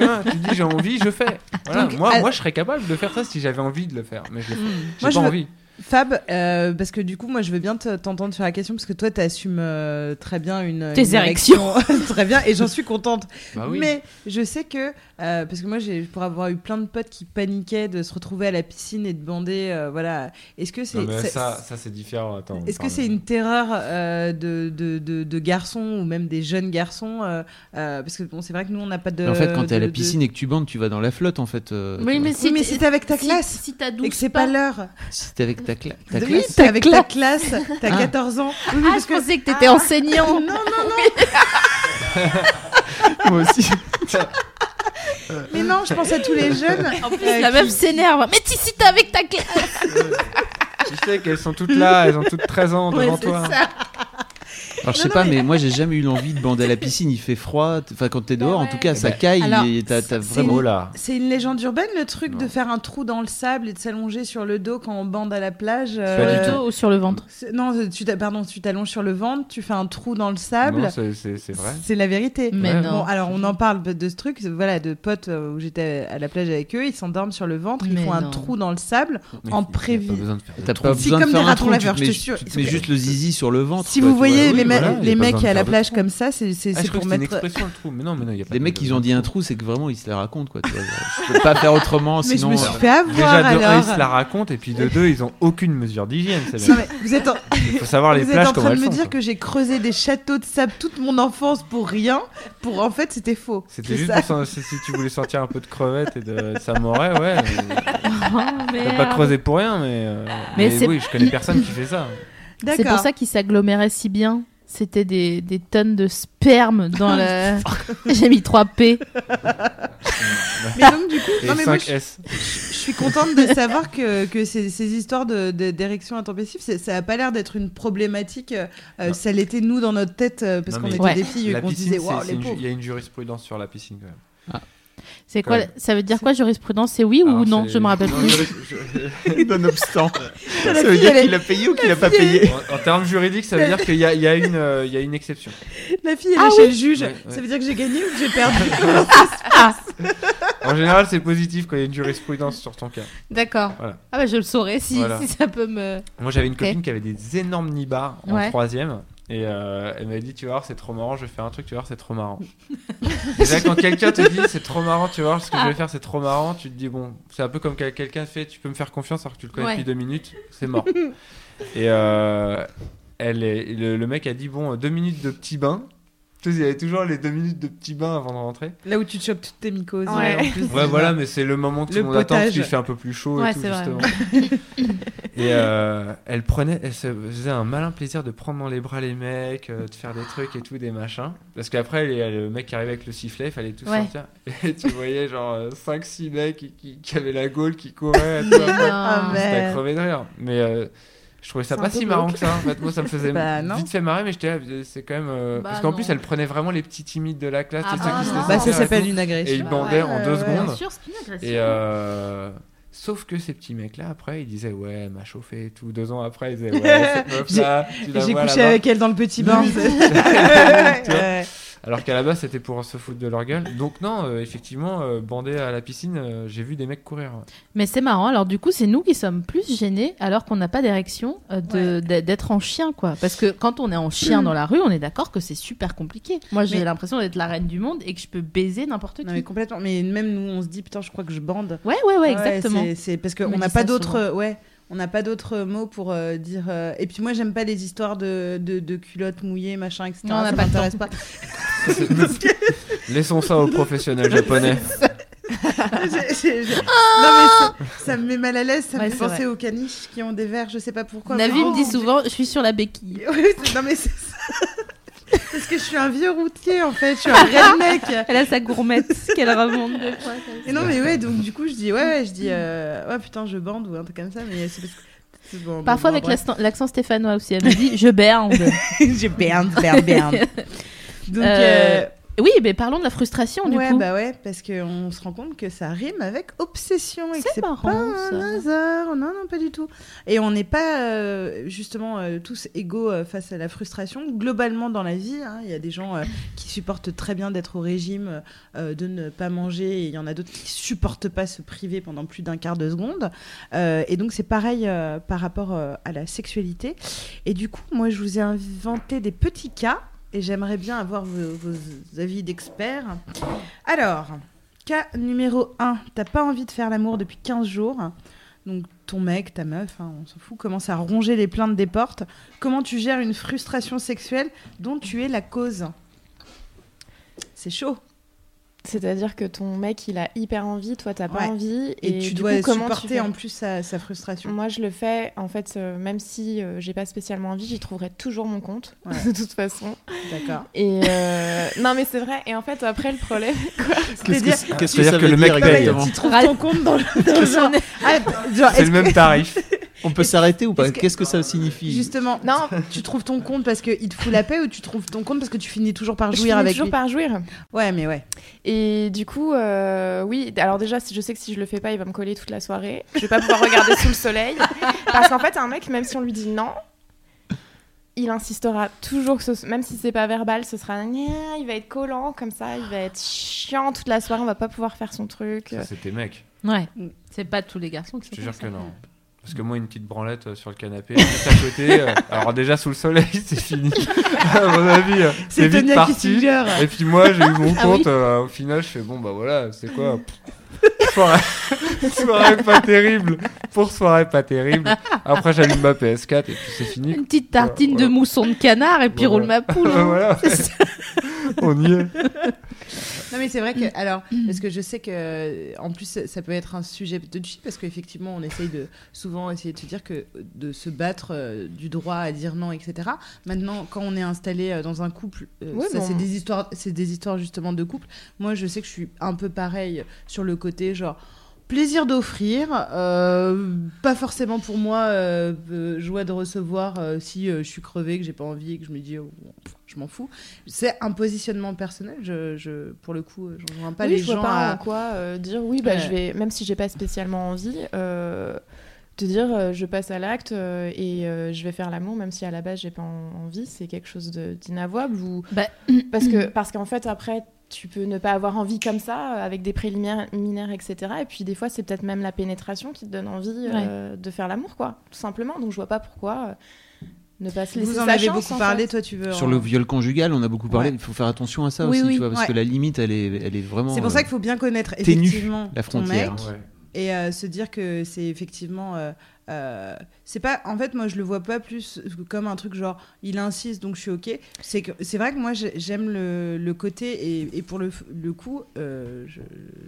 [SPEAKER 5] vois, tu dis j'ai envie, je fais. Voilà,
[SPEAKER 3] Donc,
[SPEAKER 5] moi,
[SPEAKER 3] à-
[SPEAKER 5] moi, je serais capable de faire ça si j'avais envie de le faire, mais je le fais. J'ai
[SPEAKER 3] Moi,
[SPEAKER 5] pas
[SPEAKER 3] je veux-
[SPEAKER 5] envie.
[SPEAKER 3] Fab, euh, parce que du coup, moi, je veux bien te- t'entendre sur la question, parce que toi, t'assumes euh, très bien une.
[SPEAKER 2] Tes
[SPEAKER 3] une
[SPEAKER 2] érections.
[SPEAKER 3] érection. très bien, et j'en suis contente.
[SPEAKER 5] Bah oui.
[SPEAKER 3] Mais je sais que, euh, parce que moi, j'ai pour avoir eu plein de potes qui paniquaient de se retrouver à la piscine et de bander, euh, voilà. Est-ce que c'est.
[SPEAKER 5] Ça, ça c'est différent. Attends,
[SPEAKER 3] Est-ce que c'est une terreur euh, de, de, de, de garçons ou même des jeunes garçons euh, euh, Parce que bon, c'est vrai que nous, on n'a pas de.
[SPEAKER 4] en fait, quand t'es à la
[SPEAKER 3] de-
[SPEAKER 4] piscine et que tu bandes, tu vas dans la flotte en fait. euh,
[SPEAKER 2] Oui,
[SPEAKER 4] tu
[SPEAKER 2] mais si
[SPEAKER 3] Oui, mais
[SPEAKER 2] t'es-
[SPEAKER 3] si t'es avec ta
[SPEAKER 2] si-
[SPEAKER 3] classe
[SPEAKER 2] Si t'as 12
[SPEAKER 3] et que c'est pas l'heure.
[SPEAKER 4] Si t'es avec ta, cla- ta
[SPEAKER 3] Oui,
[SPEAKER 4] classe.
[SPEAKER 3] t'es avec ta
[SPEAKER 2] classe.
[SPEAKER 3] t'as
[SPEAKER 4] Ah.
[SPEAKER 3] 14 ans. Oui,
[SPEAKER 2] Ah,
[SPEAKER 3] parce
[SPEAKER 2] je
[SPEAKER 3] que-
[SPEAKER 2] pensais que t'étais enseignant.
[SPEAKER 3] Non, non,
[SPEAKER 4] Moi aussi.
[SPEAKER 3] mais non, je pense à tous les jeunes.
[SPEAKER 2] En plus,
[SPEAKER 3] Euh,
[SPEAKER 2] la
[SPEAKER 3] qui-
[SPEAKER 2] meuf s'énerve. Mais si, si t'es avec ta classe.
[SPEAKER 5] Tu sais qu'elles sont toutes là, elles ont toutes 13 ans
[SPEAKER 2] Ouais,
[SPEAKER 5] devant
[SPEAKER 2] c'est
[SPEAKER 5] toi.
[SPEAKER 2] ça.
[SPEAKER 4] Alors je sais pas, mais moi j'ai jamais eu l'envie de bander à la piscine. Il fait froid. Enfin, quand t'es dehors, en tout cas, ça
[SPEAKER 5] Bah,
[SPEAKER 4] caille
[SPEAKER 3] alors,
[SPEAKER 4] et t'as t'as vraiment.
[SPEAKER 5] Oh là.
[SPEAKER 3] C'est une légende urbaine le truc
[SPEAKER 5] Non.
[SPEAKER 3] de faire un trou dans le sable et de s'allonger sur le dos quand on bande à la plage.
[SPEAKER 5] Pas
[SPEAKER 3] euh,
[SPEAKER 5] du
[SPEAKER 2] Sur le dos ou sur le ventre
[SPEAKER 3] c'est- Non, tu pardon, tu t'allonges sur le ventre, tu fais un trou dans le sable.
[SPEAKER 5] Non, c'est- c'est c'est vrai.
[SPEAKER 3] C'est la vérité.
[SPEAKER 2] Mais
[SPEAKER 5] Ouais.
[SPEAKER 2] non.
[SPEAKER 3] Bon, alors on en parle de ce truc, voilà, de potes euh, où j'étais à la plage avec eux, ils s'endorment sur le ventre, ils
[SPEAKER 2] Mais
[SPEAKER 3] font un trou dans le sable.
[SPEAKER 5] Mais
[SPEAKER 3] En prévu.
[SPEAKER 5] Pas besoin de faire
[SPEAKER 4] T'as
[SPEAKER 5] trou.
[SPEAKER 3] Si, comme des
[SPEAKER 4] un
[SPEAKER 3] ratons laveurs,
[SPEAKER 4] te
[SPEAKER 3] je te jure,
[SPEAKER 4] tu te
[SPEAKER 3] ils
[SPEAKER 4] mets
[SPEAKER 3] sont-
[SPEAKER 4] juste le zizi sur le ventre.
[SPEAKER 3] Si vous voyez les, me-
[SPEAKER 5] voilà,
[SPEAKER 3] les mecs à la plage comme ça, c'est c'est-
[SPEAKER 5] Ah,
[SPEAKER 3] pour
[SPEAKER 5] c'était une
[SPEAKER 3] mettre.
[SPEAKER 5] expression le trou, mais non, mais non, il y a pas
[SPEAKER 4] Les mecs, ils ont dit un trou, c'est que vraiment ils se la racontent quoi. Tu vois. Je peux pas faire autrement,
[SPEAKER 3] Mais
[SPEAKER 4] sinon.
[SPEAKER 3] je me suis
[SPEAKER 4] euh,
[SPEAKER 3] fait avoir
[SPEAKER 5] Déjà, de un,
[SPEAKER 3] alors.
[SPEAKER 5] ils se la racontent, et puis de deux, ils ont aucune mesure d'hygiène.
[SPEAKER 3] vous êtes en,
[SPEAKER 5] Il faut savoir les
[SPEAKER 3] vous êtes en train de me dire que j'ai creusé des châteaux de sable toute mon enfance pour rien. Pour en fait, c'était faux.
[SPEAKER 5] C'était juste si, tu voulais sortir un peu de crevettes et de samouraï, ouais.
[SPEAKER 2] Oh,
[SPEAKER 5] T'as
[SPEAKER 2] merde.
[SPEAKER 5] pas creusé pour rien, mais. euh,
[SPEAKER 2] Mais
[SPEAKER 5] mais
[SPEAKER 2] c'est-
[SPEAKER 5] oui, je connais personne qui fait ça.
[SPEAKER 2] C'est pour ça qu'ils s'aggloméraient si bien. C'était des, des tonnes de sperme dans la. J'ai mis 3 P.
[SPEAKER 3] Mais donc, du coup,
[SPEAKER 5] Et
[SPEAKER 3] non, mais moi, je,
[SPEAKER 5] 5S.
[SPEAKER 3] je suis contente de savoir que, que ces, ces histoires de- de- d'érection intempestive, ça a pas l'air d'être une problématique. euh,
[SPEAKER 5] Non.
[SPEAKER 3] ça l'était nous dans notre tête euh, parce qu'on était
[SPEAKER 2] Ouais.
[SPEAKER 3] des filles et qu'on se disait waouh les pauvres.
[SPEAKER 5] il y a une jurisprudence sur la piscine quand même.
[SPEAKER 2] C'est quoi. Ça veut dire quoi jurisprudence? C'est oui ou
[SPEAKER 5] Alors,
[SPEAKER 2] non? Je me rappelle
[SPEAKER 5] non,
[SPEAKER 2] plus.
[SPEAKER 4] Nonobstant.
[SPEAKER 3] La
[SPEAKER 4] Ça veut
[SPEAKER 3] fille,
[SPEAKER 4] dire
[SPEAKER 3] est-
[SPEAKER 4] qu'il a payé ou qu'il a pas payé?
[SPEAKER 5] En, en termes juridiques, ça veut dire qu'il y a, il y a une, euh, y a une exception.
[SPEAKER 3] La fille elle
[SPEAKER 2] Ah
[SPEAKER 3] est chez le juge.
[SPEAKER 5] Ouais, ouais.
[SPEAKER 3] Ça veut dire que j'ai gagné ou que j'ai perdu?
[SPEAKER 5] En général, c'est positif quand il y a une jurisprudence sur ton cas.
[SPEAKER 2] D'accord.
[SPEAKER 5] Voilà.
[SPEAKER 2] Ah bah je le saurais si,
[SPEAKER 5] Voilà.
[SPEAKER 2] si ça peut me.
[SPEAKER 5] Moi, j'avais une copine qui avait des énormes nibards en
[SPEAKER 2] Ouais.
[SPEAKER 5] troisième. Et euh, elle m'a dit, tu voir, c'est trop marrant, je vais faire un truc, tu voir, c'est trop marrant. Déjà, quand quelqu'un te dit, c'est trop marrant, tu voir, ce que je vais faire, c'est trop marrant, tu te dis, bon, c'est un peu comme quelqu'un fait, tu peux me faire confiance alors que tu le connais
[SPEAKER 2] Ouais.
[SPEAKER 5] depuis deux minutes, c'est mort. et euh, elle est, le, le mec a dit, bon, deux minutes de petit bain. Tu sais, il y avait toujours les deux minutes de petit bain avant de rentrer.
[SPEAKER 3] Là où tu te chopes toutes tes mycoses.
[SPEAKER 2] Ouais.
[SPEAKER 3] en plus.
[SPEAKER 5] Ouais, voilà, mais c'est le moment que tout
[SPEAKER 3] Le
[SPEAKER 5] monde attend parce
[SPEAKER 3] potage.
[SPEAKER 5] qu'il fait un peu plus chaud
[SPEAKER 2] Ouais,
[SPEAKER 5] et tout, justement. et euh, elle prenait, elle se faisait un malin plaisir de prendre dans les bras les mecs, euh, de faire des trucs et tout, des machins. Parce qu'après, il y a le mec qui arrivait avec le sifflet, il fallait tout
[SPEAKER 2] Ouais.
[SPEAKER 5] sortir. Et tu voyais genre 5-6 mecs qui, qui, qui avaient la gaule, qui couraient. et tout.
[SPEAKER 3] Ah,
[SPEAKER 5] C'était à crever de rire. Mais euh, je trouvais ça pas si marrant que ça. En fait, moi, ça me faisait
[SPEAKER 3] Bah,
[SPEAKER 5] vite fait marrer, mais j'étais là, c'est quand même. euh,
[SPEAKER 2] Bah,
[SPEAKER 5] parce qu'en plus, elle prenait vraiment les petits timides de la classe,
[SPEAKER 2] Ah bah
[SPEAKER 5] qui se
[SPEAKER 3] Bah, ça
[SPEAKER 5] et
[SPEAKER 3] s'appelle une
[SPEAKER 5] Et
[SPEAKER 3] agression.
[SPEAKER 5] ils
[SPEAKER 2] Bah
[SPEAKER 5] bandaient
[SPEAKER 3] ouais,
[SPEAKER 5] en deux secondes.
[SPEAKER 2] Bien sûr, c'est une agression.
[SPEAKER 5] Et euh, sauf que ces petits mecs là après ils disaient ouais elle m'a chauffé et tout deux ans après ils disaient ouais cette meuf là tu la
[SPEAKER 3] J'ai couché avec elle dans le petit bain. Ouais.
[SPEAKER 5] alors qu'à la base c'était pour se foutre de leur gueule donc non euh, effectivement euh, bandé à la piscine euh, j'ai vu des mecs courir
[SPEAKER 2] Mais c'est marrant. Alors du coup, c'est nous qui sommes plus gênés alors qu'on n'a pas d'érection euh, de- d'être en chien, quoi. Parce que quand on est en chien dans la rue, on est d'accord que c'est super compliqué. Moi, j'ai
[SPEAKER 3] Mais-
[SPEAKER 2] l'impression d'être la reine du monde et que je peux baiser n'importe qui.
[SPEAKER 3] Non mais complètement. Mais même nous, on se dit putain, je crois que je bande.
[SPEAKER 2] Ouais, ouais, ouais, exactement.
[SPEAKER 3] c'est- C'est parce
[SPEAKER 2] On
[SPEAKER 3] qu'on n'a pas d'autres. Ouais. On n'a pas d'autres mots pour euh, dire. euh, Et puis moi, j'aime pas les histoires de, de, de culottes mouillées, machin, etc.
[SPEAKER 2] Non, on n'a
[SPEAKER 3] ça
[SPEAKER 2] pas le
[SPEAKER 3] m'intéresse pas.
[SPEAKER 5] laissons ça aux professionnels japonais
[SPEAKER 3] J'ai- j'ai- j'ai- Non, mais ça, ça me met mal à l'aise. Ça
[SPEAKER 2] Ouais,
[SPEAKER 3] me fait
[SPEAKER 2] c'est
[SPEAKER 3] penser
[SPEAKER 2] vrai.
[SPEAKER 3] aux caniches qui ont des verres, je sais pas pourquoi.
[SPEAKER 2] Navi
[SPEAKER 3] Oh,
[SPEAKER 2] me dit
[SPEAKER 3] mon
[SPEAKER 2] souvent, je suis sur la béquille.
[SPEAKER 3] C'est- non, mais c'est ça. Parce que je suis un vieux routier en fait, je suis un redneck.
[SPEAKER 2] Elle a sa gourmette qu'elle remonte deux fois.
[SPEAKER 3] Et non, mais ouais, donc du coup, je dis, ouais, ouais, je dis, euh, ouais, putain, je bande ou un truc comme ça, mais c'est parce que. bon,
[SPEAKER 2] Parfois
[SPEAKER 3] bon,
[SPEAKER 2] avec l'accent- stéphanois aussi. Elle me dit je berde.
[SPEAKER 3] je berne, berne, berne. Donc,
[SPEAKER 2] Euh,
[SPEAKER 3] euh,
[SPEAKER 2] Oui, mais parlons de la frustration du
[SPEAKER 3] ouais,
[SPEAKER 2] coup.
[SPEAKER 3] bah ouais, parce qu'on se rend compte que ça rime avec obsession et que
[SPEAKER 2] C'est
[SPEAKER 3] pas un hasard. Non, non, pas du tout. Et on n'est pas euh, justement euh, tous égaux euh, face à la frustration. Globalement dans la vie, hein, il y a des gens qui supportent très bien d'être au régime, de ne pas manger, et il y en a d'autres qui supportent pas se priver pendant plus d'un quart de seconde. Et donc c'est pareil par rapport à la sexualité. Et du coup, moi, je vous ai inventé des petits cas. Et j'aimerais bien avoir vos, avis d'experts. Alors, cas numéro 1, t'as pas envie de faire l'amour depuis 15 jours. Donc ton mec, ta meuf, hein, on s'en fout, commence à ronger les plaintes des portes. Comment tu gères une frustration sexuelle dont tu es la cause? C'est chaud.
[SPEAKER 6] C'est-à-dire que ton mec, il a hyper envie, toi, t'as pas
[SPEAKER 3] Ouais.
[SPEAKER 6] envie.
[SPEAKER 3] Et, tu
[SPEAKER 6] du
[SPEAKER 3] dois
[SPEAKER 6] coup, comment
[SPEAKER 3] supporter en plus sa, sa frustration.
[SPEAKER 6] Moi, je le fais, en fait, euh, même si euh, j'ai pas spécialement envie, j'y trouverai toujours mon compte,
[SPEAKER 3] Ouais.
[SPEAKER 6] de toute façon.
[SPEAKER 3] D'accord.
[SPEAKER 6] Et euh, non, mais c'est vrai. Et en fait, après, le problème,
[SPEAKER 4] Qu'est-ce
[SPEAKER 3] C'est-dire-
[SPEAKER 4] que, ça
[SPEAKER 5] que
[SPEAKER 4] veut
[SPEAKER 5] le
[SPEAKER 4] dire
[SPEAKER 5] mec paye.
[SPEAKER 4] exactement
[SPEAKER 3] Tu trouves ton compte dans le, dans le genre. Ah, genre,
[SPEAKER 5] C'est le même tarif.
[SPEAKER 4] On peut s'arrêter ou pas
[SPEAKER 3] est-ce que-
[SPEAKER 4] Qu'est-ce que ça signifie
[SPEAKER 3] Justement,
[SPEAKER 6] non,
[SPEAKER 3] tu trouves ton compte parce qu'il te fout la paix ou tu trouves ton compte parce que tu finis toujours par
[SPEAKER 6] je
[SPEAKER 3] jouir
[SPEAKER 6] finis
[SPEAKER 3] avec
[SPEAKER 6] toujours
[SPEAKER 3] lui
[SPEAKER 6] par jouir.
[SPEAKER 3] Ouais, mais ouais.
[SPEAKER 6] Et du coup, euh, oui. Alors déjà, si je sais que si je le fais pas, il va me coller toute la soirée. Je vais pas pouvoir regarder sous le soleil, parce qu'en fait, un mec, même si on lui dit non. Il insistera toujours, que ce- même si c'est pas verbal, ce sera il va être collant comme ça, il va être chiant toute la soirée, on va pas pouvoir faire son truc.
[SPEAKER 5] Ça, C'était mec.
[SPEAKER 2] Ouais. C'est pas tous les garçons qui
[SPEAKER 5] Je te
[SPEAKER 2] sont
[SPEAKER 5] jure que
[SPEAKER 2] ça.
[SPEAKER 5] non. Parce que moi, une petite branlette euh, sur le canapé, juste à côté. euh, alors déjà sous le soleil, c'est fini. à mon avis, euh, c'est vite parti. Et puis moi, j'ai eu mon
[SPEAKER 2] Ah
[SPEAKER 5] compte. euh, au final, je fais bon bah voilà, c'est quoi soirée... soirée pas terrible. Pour soirée pas terrible. Après, j'allume ma PS4 et puis c'est fini.
[SPEAKER 2] Une petite tartine
[SPEAKER 5] Voilà.
[SPEAKER 2] de mousson de canard et puis
[SPEAKER 5] Voilà.
[SPEAKER 2] roule ma poule. hein.
[SPEAKER 5] voilà. On y est.
[SPEAKER 3] Non mais c'est vrai
[SPEAKER 2] Mm.
[SPEAKER 3] que alors parce que je sais que en plus ça- peut être un sujet de touchy parce qu'effectivement on essaye de souvent essayer de se dire que de se battre euh, du droit à dire non etc. Maintenant quand on est installé euh, dans un couple euh,
[SPEAKER 6] Ouais,
[SPEAKER 3] ça
[SPEAKER 6] bon.
[SPEAKER 3] c'est des histoires c'est des histoires justement de couple. Moi je sais que je suis un peu pareil sur le côté genre Plaisir d'offrir, euh, pas forcément pour moi euh, euh, joie de recevoir si je suis crevée, que j'ai pas envie et que je me dis oh, pff, je m'en fous. C'est un positionnement personnel. Je, je, pour le coup, je rejoins pas
[SPEAKER 6] oui,
[SPEAKER 3] les
[SPEAKER 6] je vois
[SPEAKER 3] gens
[SPEAKER 6] pas
[SPEAKER 3] à.
[SPEAKER 6] en quoi euh, dire oui, bah,
[SPEAKER 3] Ouais.
[SPEAKER 6] je vais, même si j'ai pas spécialement envie, euh, de dire euh, je passe à l'acte euh, et je vais faire l'amour, même si à la base j'ai pas en- envie, c'est quelque chose d'inavouable ou
[SPEAKER 2] Bah,
[SPEAKER 6] parce que parce qu'en fait après tu peux ne pas avoir envie comme ça avec des préliminaires etc et puis des fois c'est peut-être même la pénétration qui te donne envie euh, de faire l'amour quoi tout simplement donc je vois pas pourquoi euh, ne pas se laisser
[SPEAKER 3] Vous en
[SPEAKER 6] sa
[SPEAKER 3] avez
[SPEAKER 6] chance,
[SPEAKER 3] beaucoup
[SPEAKER 6] en
[SPEAKER 3] parlé,
[SPEAKER 6] fait.
[SPEAKER 3] toi tu veux.
[SPEAKER 4] Sur le viol conjugal, on a beaucoup parlé.
[SPEAKER 3] Ouais.
[SPEAKER 4] Il faut faire attention à ça
[SPEAKER 2] Oui,
[SPEAKER 4] aussi,
[SPEAKER 2] oui.
[SPEAKER 4] tu vois, parce
[SPEAKER 3] Ouais.
[SPEAKER 4] que la limite, elle est, elle est vraiment.
[SPEAKER 3] C'est pour ça
[SPEAKER 4] euh,
[SPEAKER 3] qu'il faut bien connaître
[SPEAKER 4] ténue,
[SPEAKER 3] effectivement
[SPEAKER 4] la
[SPEAKER 3] ton
[SPEAKER 4] frontière.
[SPEAKER 3] mec
[SPEAKER 5] Ouais.
[SPEAKER 3] et euh, se dire que c'est effectivement. euh, euh, c'est pas. En fait, moi je le vois pas plus comme un truc genre il insiste donc je suis ok. C'est que c'est vrai que moi j'ai- j'aime le, le côté et, et pour le, le coup, euh,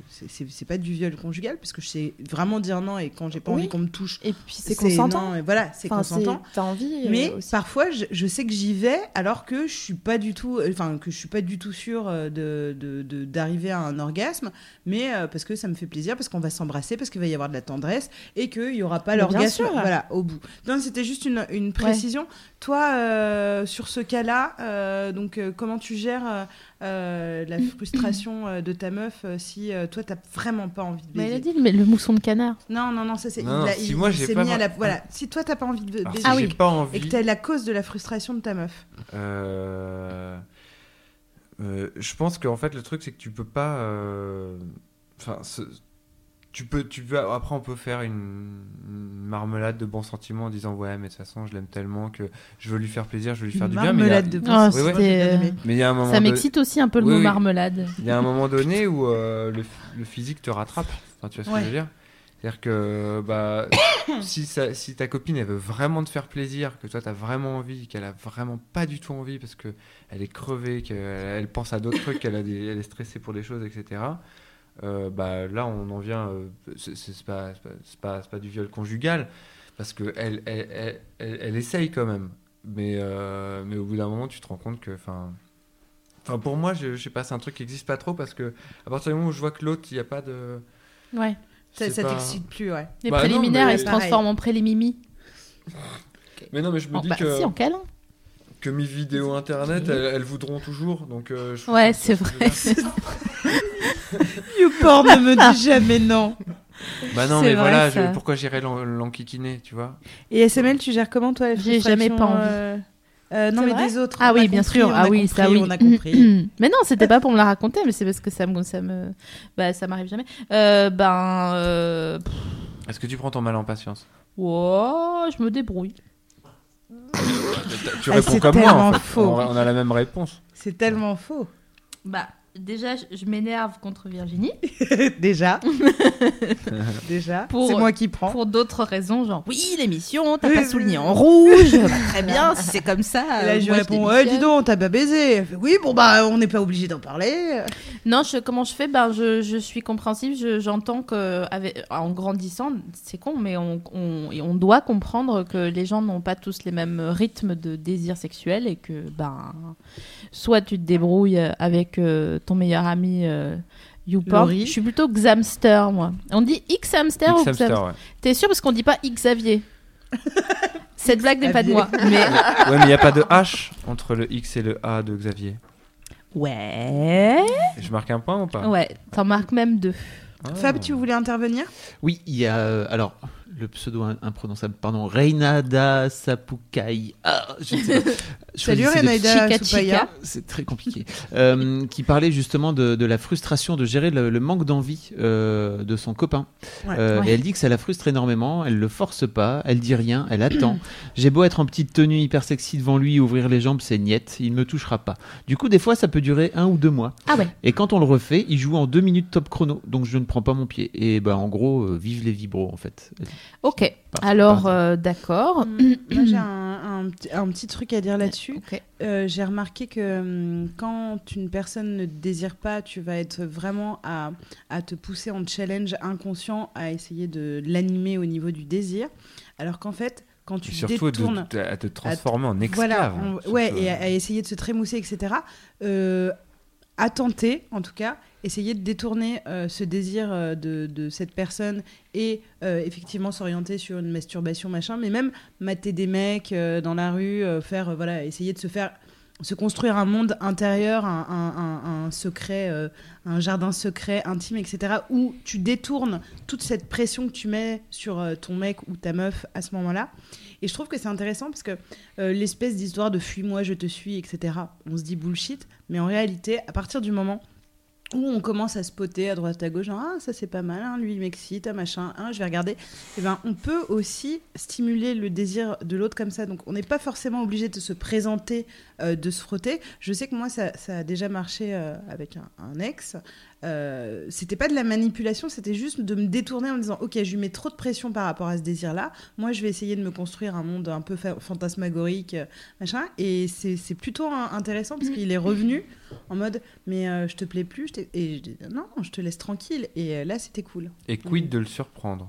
[SPEAKER 3] c'est- pas du viol conjugal parce que je sais vraiment dire non et quand j'ai pas
[SPEAKER 6] Oui.
[SPEAKER 3] envie qu'on me touche.
[SPEAKER 6] et puis c'est consentant
[SPEAKER 3] et voilà, c'est
[SPEAKER 6] Enfin,
[SPEAKER 3] consentant.
[SPEAKER 6] t'as envie euh,
[SPEAKER 3] Mais
[SPEAKER 6] aussi.
[SPEAKER 3] parfois, je, je sais que j'y vais alors que je suis pas du tout, enfin que je suis pas du tout sûre euh, de d'arriver à un orgasme, mais euh, parce que ça me fait plaisir, parce qu'on va s'embrasser, parce qu'il va y avoir de la tendresse et qu'il y aura pas l'orgasme, voilà, au bout. Donc c'était juste une, une précision. Toi, euh, sur ce cas-là, euh, donc euh, comment tu gères la frustration euh, de ta meuf euh, si euh, toi t'as vraiment pas envie de
[SPEAKER 2] Bah, il a
[SPEAKER 3] baiser
[SPEAKER 2] dit mais le mousson de canard.
[SPEAKER 3] Non, non, non, ça c'est.
[SPEAKER 5] Non,
[SPEAKER 3] il
[SPEAKER 5] non, si
[SPEAKER 3] il-
[SPEAKER 5] moi,
[SPEAKER 3] il
[SPEAKER 5] j'ai pas
[SPEAKER 3] mis à la-
[SPEAKER 5] vra-
[SPEAKER 3] Voilà, si toi t'as pas envie de
[SPEAKER 5] Alors,
[SPEAKER 3] baiser.
[SPEAKER 5] si
[SPEAKER 2] Ah oui.
[SPEAKER 5] pas
[SPEAKER 3] Et
[SPEAKER 5] envie.
[SPEAKER 3] que t'as la cause de la frustration de ta meuf.
[SPEAKER 5] Euh, euh, je pense qu'en fait le truc c'est que tu peux pas euh, enfin ce- tu peux tu peux après on peut faire une, une marmelade de bons sentiments en disant ouais mais de toute façon je l'aime tellement que je veux lui faire plaisir je veux lui faire
[SPEAKER 3] Une
[SPEAKER 5] du bien mais il y a-
[SPEAKER 3] marmelade de
[SPEAKER 2] Ah,
[SPEAKER 3] bons
[SPEAKER 5] Oui, oui.
[SPEAKER 3] sentiments,
[SPEAKER 5] mais il y a un moment
[SPEAKER 2] Ça
[SPEAKER 5] de-
[SPEAKER 2] m'excite aussi un peu le
[SPEAKER 5] Oui,
[SPEAKER 2] mot
[SPEAKER 5] oui.
[SPEAKER 2] marmelade.
[SPEAKER 5] il y a un moment donné où euh, le, le physique te rattrape Enfin, tu vois ce
[SPEAKER 3] Ouais.
[SPEAKER 5] que je veux dire? C'est-à-dire que bah, si, ça- si ta copine elle veut vraiment te faire plaisir, que toi t'as vraiment envie, qu'elle a vraiment pas du tout envie parce que elle est crevée, qu'elle elle pense à d'autres trucs, qu'elle a des- elle est stressée pour des choses, etc. euh, bah, là, on en vient. euh, c'est pas, c'est pas, c'est pas, pas du viol conjugal, parce qu'elle elle, elle, elle, elle essaye quand même. Mais, euh, mais au bout d'un moment, tu te rends compte que. Enfin, enfin pour moi, je, je sais pas, c'est un truc qui n'existe pas trop, parce que à partir du moment où je vois que l'autre, il n'y a pas de.
[SPEAKER 2] Ouais.
[SPEAKER 3] Ça, ça
[SPEAKER 5] pas-
[SPEAKER 3] t'excite plus, ouais.
[SPEAKER 2] Les
[SPEAKER 5] Bah non,
[SPEAKER 2] préliminaires,
[SPEAKER 5] mais-
[SPEAKER 2] ils se transforment en prélimimi.
[SPEAKER 5] Mais non, mais je me
[SPEAKER 2] Oh,
[SPEAKER 5] dis
[SPEAKER 2] bah,
[SPEAKER 5] que,
[SPEAKER 2] si, en câlin.
[SPEAKER 5] que mes vidéos internet, elles, elles voudront toujours. Donc, euh, je-
[SPEAKER 2] Ouais, c'est vrai.
[SPEAKER 3] YouPorn ne me dit jamais non.
[SPEAKER 5] Bah non, mais
[SPEAKER 2] vrai,
[SPEAKER 5] voilà,
[SPEAKER 2] ça.
[SPEAKER 5] je- pourquoi j'irais l'en- l'enquiquiner, tu vois?
[SPEAKER 3] Et SML, tu gères comment toi
[SPEAKER 2] J'ai jamais pas envie.
[SPEAKER 3] euh, euh, non, mais des autres.
[SPEAKER 2] Ah
[SPEAKER 3] on a
[SPEAKER 2] oui, bien
[SPEAKER 3] compris,
[SPEAKER 2] sûr.
[SPEAKER 3] on
[SPEAKER 2] Ah oui, ça
[SPEAKER 3] compris,
[SPEAKER 2] oui.
[SPEAKER 3] On a compris.
[SPEAKER 2] Mais non, c'était pas pour me la raconter, mais c'est parce que ça me, ça me, bah, ça m'arrive jamais. Euh, ben, euh...
[SPEAKER 5] Est-ce que tu prends ton mal en patience?
[SPEAKER 2] Wow, je me débrouille.
[SPEAKER 5] Tu
[SPEAKER 3] Ah,
[SPEAKER 5] réponds comme moi,
[SPEAKER 3] tellement
[SPEAKER 5] en fait.
[SPEAKER 3] faux.
[SPEAKER 5] On, on a la même réponse.
[SPEAKER 3] C'est tellement faux.
[SPEAKER 2] Bah, déjà, je, je m'énerve contre Virginie
[SPEAKER 3] Déjà. Déjà. C'est moi qui prends.
[SPEAKER 2] pour d'autres raisons, genre oui, l'émission, t'as pas souligné en rouge, bah, très bien, si c'est comme ça.
[SPEAKER 3] Et là,
[SPEAKER 2] euh,
[SPEAKER 3] je
[SPEAKER 2] moi,
[SPEAKER 3] réponds, ouais, dis donc, t'as pas baisé. Elle fait, oui, bon, bah, on n'est pas obligé d'en parler.
[SPEAKER 2] Non, je, comment je fais? Ben, je, je suis compréhensive. je- J'entends que avec, en grandissant, c'est con, mais on, on, on doit comprendre que les gens n'ont pas tous les mêmes rythmes de désir sexuel et que ben, soit tu te débrouilles avec euh, ton meilleur ami euh, YouPorn. Je suis plutôt Xamster, moi. On dit X-Hamster ou
[SPEAKER 5] X-Hamster,
[SPEAKER 2] Xam-
[SPEAKER 5] ouais.
[SPEAKER 2] T'es sûr parce qu'on dit pas Xavier? Cette blague n'est pas de moi. Mais
[SPEAKER 5] Ouais, mais il n'y a pas de H entre le X et le A de Xavier.
[SPEAKER 2] ouais,
[SPEAKER 5] Je marque un point ou pas?
[SPEAKER 2] Ouais, t'en marques même deux.
[SPEAKER 5] Ah.
[SPEAKER 3] Fab, tu voulais intervenir?
[SPEAKER 4] Oui, il y a euh, alors le pseudo imprononçable, pardon, Reinada Sapukai. Ah, ne.
[SPEAKER 3] Salut.
[SPEAKER 2] Chica.
[SPEAKER 4] C'est très compliqué. Euh, qui parlait justement de, de la frustration de gérer le, le manque d'envie euh, de son copain.
[SPEAKER 3] Ouais.
[SPEAKER 4] Euh,
[SPEAKER 2] Ouais.
[SPEAKER 4] Et elle dit que ça la frustre énormément. Elle le force pas. Elle dit rien. Elle attend. J'ai beau être en petite tenue hyper sexy devant lui, ouvrir les jambes, c'est niette. Il me touchera pas. Du coup, des fois, ça peut durer un ou deux mois.
[SPEAKER 2] Ah ouais.
[SPEAKER 4] Et quand on le refait, il joue en deux minutes top chrono. Donc je ne prends pas mon pied. Et bah en gros, vive les vibros en fait.
[SPEAKER 2] Ok. Alors, euh, d'accord.
[SPEAKER 3] Moi, j'ai un, un petit- un petit truc à dire là-dessus. Euh, j'ai remarqué que hum, quand une personne ne te désire pas, tu vas être vraiment à, à te pousser en challenge inconscient à essayer de l'animer au niveau du désir. Alors qu'en fait, quand tu
[SPEAKER 5] surtout
[SPEAKER 3] détournes...
[SPEAKER 5] de, de- à te transformer en esclave.
[SPEAKER 3] Voilà,
[SPEAKER 5] hein,
[SPEAKER 3] on- ouais, et à, à essayer de se trémousser, etc. Euh, à tenter, en tout cas, essayer de détourner euh, ce désir euh, de, cette personne et euh, effectivement s'orienter sur une masturbation, machin, mais même mater des mecs dans la rue, faire, voilà, essayer de se faire se construire un monde intérieur, un, secret, un jardin secret, intime, etc., où tu détournes toute cette pression que tu mets sur ton mec ou ta meuf à ce moment-là. Et je trouve que c'est intéressant parce que l'espèce d'histoire de fuis-moi, je te suis, etc., on se dit bullshit, mais en réalité, à partir du moment où on commence à spotter à droite à gauche, ah ça c'est pas mal, hein, lui il m'excite, ah, machin, hein, je vais regarder, et ben on peut aussi stimuler le désir de l'autre comme ça. Donc on n'est pas forcément obligé de se présenter, euh, de se frotter. Je sais que moi ça, a déjà marché euh, avec un ex. Euh, c'était pas de la manipulation, c'était juste de me détourner en me disant ok je lui mets trop de pression par rapport à ce désir là. Moi je vais essayer de me construire un monde un peu fa- fantasmagorique, euh, machin. Et c'est plutôt intéressant parce qu'il est revenu en mode mais euh, je te plais plus je et je dis non je te laisse tranquille et euh, là c'était cool
[SPEAKER 5] Et quid de le surprendre?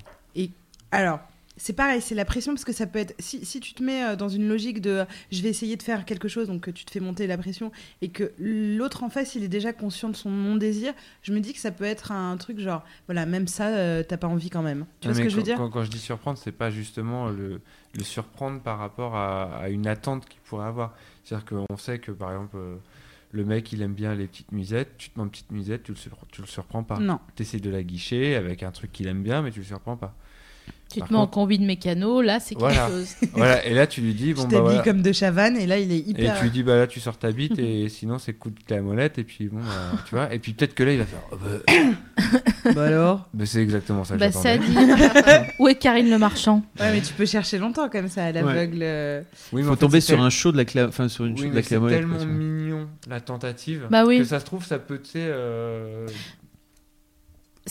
[SPEAKER 3] Alors c'est pareil c'est la pression parce que ça peut être si, si tu te mets euh, dans une logique de euh, je vais essayer de faire quelque chose donc que tu te fais monter la pression et que l'autre en face il est déjà conscient de son non désir je me dis que ça peut être un truc genre voilà même ça euh, t'as pas envie quand même tu vois ce que je veux dire?
[SPEAKER 5] quand, quand je dis surprendre, c'est pas justement le, le surprendre par rapport à, à une attente qu'il pourrait avoir. C'est-à-dire qu'on sait que par exemple, euh, le mec il aime bien les petites musettes, tu te mets une petite musette, tu le, sur- tu le surprends pas.
[SPEAKER 3] non
[SPEAKER 5] Tu essaies de la guicher avec un truc qu'il aime bien, mais tu le surprends pas.
[SPEAKER 2] Tu
[SPEAKER 5] Par
[SPEAKER 2] te mets en combi de mécano, là, c'est quelque
[SPEAKER 5] Voilà.
[SPEAKER 2] chose.
[SPEAKER 5] voilà, et là tu lui dis, bon
[SPEAKER 3] tu
[SPEAKER 5] bah voilà.
[SPEAKER 3] comme de Chavannes et là il est
[SPEAKER 5] Et
[SPEAKER 3] hyper
[SPEAKER 5] tu lui dis, bah là tu sors ta bite, et sinon c'est coup de clé à molette, et puis bon, bah, tu vois. Et puis peut-être que là il va faire, oh, bah,
[SPEAKER 3] bah alors
[SPEAKER 5] bah, c'est exactement ça que
[SPEAKER 2] Bah, ça dit. Où est Karine Le Marchand?
[SPEAKER 3] Ouais mais tu peux chercher longtemps comme ça à l'aveugle euh.
[SPEAKER 5] Oui, mais
[SPEAKER 4] faut tomber
[SPEAKER 5] c'est
[SPEAKER 4] sur un show de la cla... enfin sur une show
[SPEAKER 5] Oui,
[SPEAKER 4] de
[SPEAKER 5] mais
[SPEAKER 4] la
[SPEAKER 5] c'est
[SPEAKER 4] clamolette,
[SPEAKER 5] tellement
[SPEAKER 4] quoi, tu vois.
[SPEAKER 5] mignon la tentative
[SPEAKER 2] Bah oui.
[SPEAKER 5] que ça se trouve ça peut tu sais euh,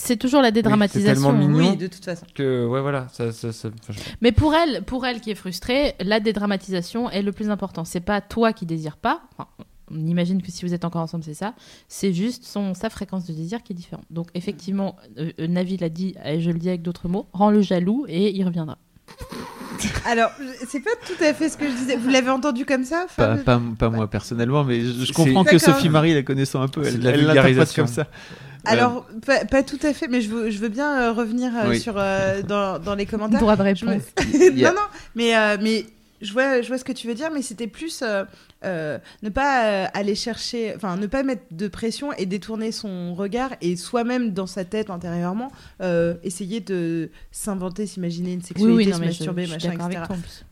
[SPEAKER 2] C'est toujours la dédramatisation.
[SPEAKER 5] tellement mignon.
[SPEAKER 3] oui de toute façon
[SPEAKER 5] que ouais voilà ça, ça, ça- enfin, je-
[SPEAKER 2] Mais pour elle, pour elle qui est frustrée, la dédramatisation est le plus important. C'est pas toi qui désires pas. Enfin, on imagine que si vous êtes encore ensemble, c'est ça. C'est juste son, sa fréquence de désir qui est différente. Donc, effectivement, euh, euh, Navi l'a dit, et je le dis avec d'autres mots, rends-le jaloux et il reviendra.
[SPEAKER 3] Alors, c'est pas tout à fait ce que je disais. Vous l'avez entendu comme ça
[SPEAKER 4] Pas,
[SPEAKER 3] Fab
[SPEAKER 4] pas, pas moi personnellement, mais je, comprends que. Sophie Marie, la connaissant un peu, elle
[SPEAKER 5] de la
[SPEAKER 4] elle l'interprète
[SPEAKER 5] vulgarisation.
[SPEAKER 4] comme ça.
[SPEAKER 3] Alors, pas, pas tout à fait, mais je veux, je veux bien euh, revenir euh,
[SPEAKER 4] Oui.
[SPEAKER 3] sur, euh, dans, dans les commentaires.
[SPEAKER 2] Droit de
[SPEAKER 3] Je me-
[SPEAKER 2] réponse.
[SPEAKER 4] A-
[SPEAKER 3] non, non, mais, euh, mais je, vois, je vois ce que tu veux dire, mais c'était plus euh, euh, ne pas euh, aller chercher, enfin, ne pas mettre de pression et détourner son regard et soi-même dans sa tête intérieurement, euh, essayer de s'inventer, s'imaginer une
[SPEAKER 2] Oui,
[SPEAKER 3] sexualité,
[SPEAKER 2] oui, non,
[SPEAKER 3] se masturber,
[SPEAKER 2] je
[SPEAKER 3] machin, etc.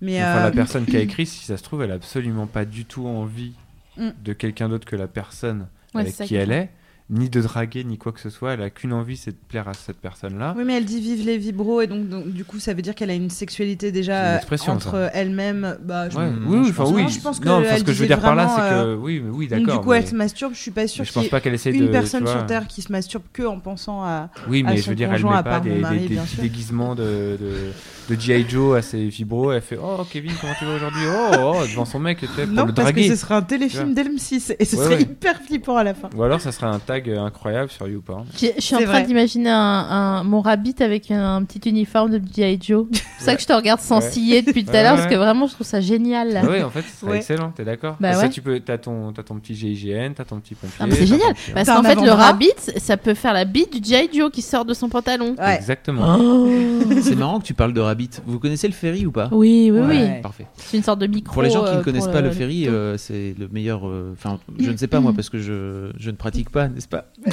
[SPEAKER 3] Mais
[SPEAKER 5] Enfin,
[SPEAKER 3] euh,
[SPEAKER 5] la personne qui a écrit, si ça se trouve, elle a absolument pas du tout envie
[SPEAKER 3] Mm.
[SPEAKER 5] de quelqu'un d'autre que la personne
[SPEAKER 2] Ouais,
[SPEAKER 5] avec qui elle est, ni de draguer, ni quoi que ce soit. Elle a qu'une envie, c'est de plaire à cette personne-là.
[SPEAKER 3] Oui, mais elle dit vive les vibros, et donc, donc, du coup, ça veut dire qu'elle a une sexualité déjà
[SPEAKER 5] une
[SPEAKER 3] euh, entre elle-même. Bah, je-
[SPEAKER 5] Ouais, oui,
[SPEAKER 4] non,
[SPEAKER 5] oui,
[SPEAKER 4] je pense
[SPEAKER 5] oui.
[SPEAKER 3] Je pense que
[SPEAKER 5] non, ce que je veux dire par là, c'est que oui, mais oui,
[SPEAKER 3] donc,
[SPEAKER 5] d'accord.
[SPEAKER 3] du coup,
[SPEAKER 5] mais-
[SPEAKER 3] elle se masturbe. Je suis pas sûre
[SPEAKER 5] je pense pas qu'elle essaie
[SPEAKER 3] une
[SPEAKER 5] de.
[SPEAKER 3] personne
[SPEAKER 5] tu
[SPEAKER 3] sur Terre qui se masturbe que en pensant à.
[SPEAKER 5] Oui,
[SPEAKER 3] à
[SPEAKER 5] mais je
[SPEAKER 3] son
[SPEAKER 5] veux dire, elle met
[SPEAKER 3] à
[SPEAKER 5] pas des,
[SPEAKER 3] mon mari,
[SPEAKER 5] des- des
[SPEAKER 3] bien
[SPEAKER 5] petits
[SPEAKER 3] sûr.
[SPEAKER 5] déguisements de, de, de G.I. Joe à ses vibros. Elle fait Oh, Kevin, comment tu vas aujourd'hui? Oh, oh, devant son mec, tu sais, pour
[SPEAKER 3] Non,
[SPEAKER 5] le
[SPEAKER 3] parce que
[SPEAKER 5] draguer.
[SPEAKER 3] ce serait un téléfilm d'Elm6 et ce serait hyper flippant à la fin.
[SPEAKER 5] Ou alors, ça serait un tag euh, incroyable sur YouPorn.
[SPEAKER 2] Je suis en
[SPEAKER 3] C'est
[SPEAKER 2] train d'imaginer un, un- mon rabbit avec un, petit uniforme de G.I. Joe. C'est pour ça que je te regarde sans
[SPEAKER 5] Ouais.
[SPEAKER 2] ciller depuis tout à l'heure, parce que vraiment, je trouve ça génial. là.
[SPEAKER 5] Ah ouais, en fait, ce serait
[SPEAKER 3] Ouais.
[SPEAKER 5] excellent, t'es d'accord
[SPEAKER 2] Bah
[SPEAKER 5] que tu peux, t'as ton, t'as ton petit GIGN, t'as ton petit pompier.
[SPEAKER 2] Ah, c'est génial, Parce qu'en fait, le rabbit, ça peut faire la bite du G.I. Joe qui sort de son pantalon.
[SPEAKER 3] Ouais.
[SPEAKER 5] Exactement.
[SPEAKER 4] C'est marrant que tu parles de Rabbit. Vous connaissez le ferry ou pas
[SPEAKER 2] Oui, oui, oui.
[SPEAKER 4] Parfait.
[SPEAKER 2] C'est une sorte de micro.
[SPEAKER 4] Pour les gens qui
[SPEAKER 2] euh,
[SPEAKER 4] ne connaissent
[SPEAKER 2] pour
[SPEAKER 4] pas le ferry, euh, c'est le meilleur. euh, Enfin, je ne sais pas moi parce que je, je ne pratique pas, n'est-ce pas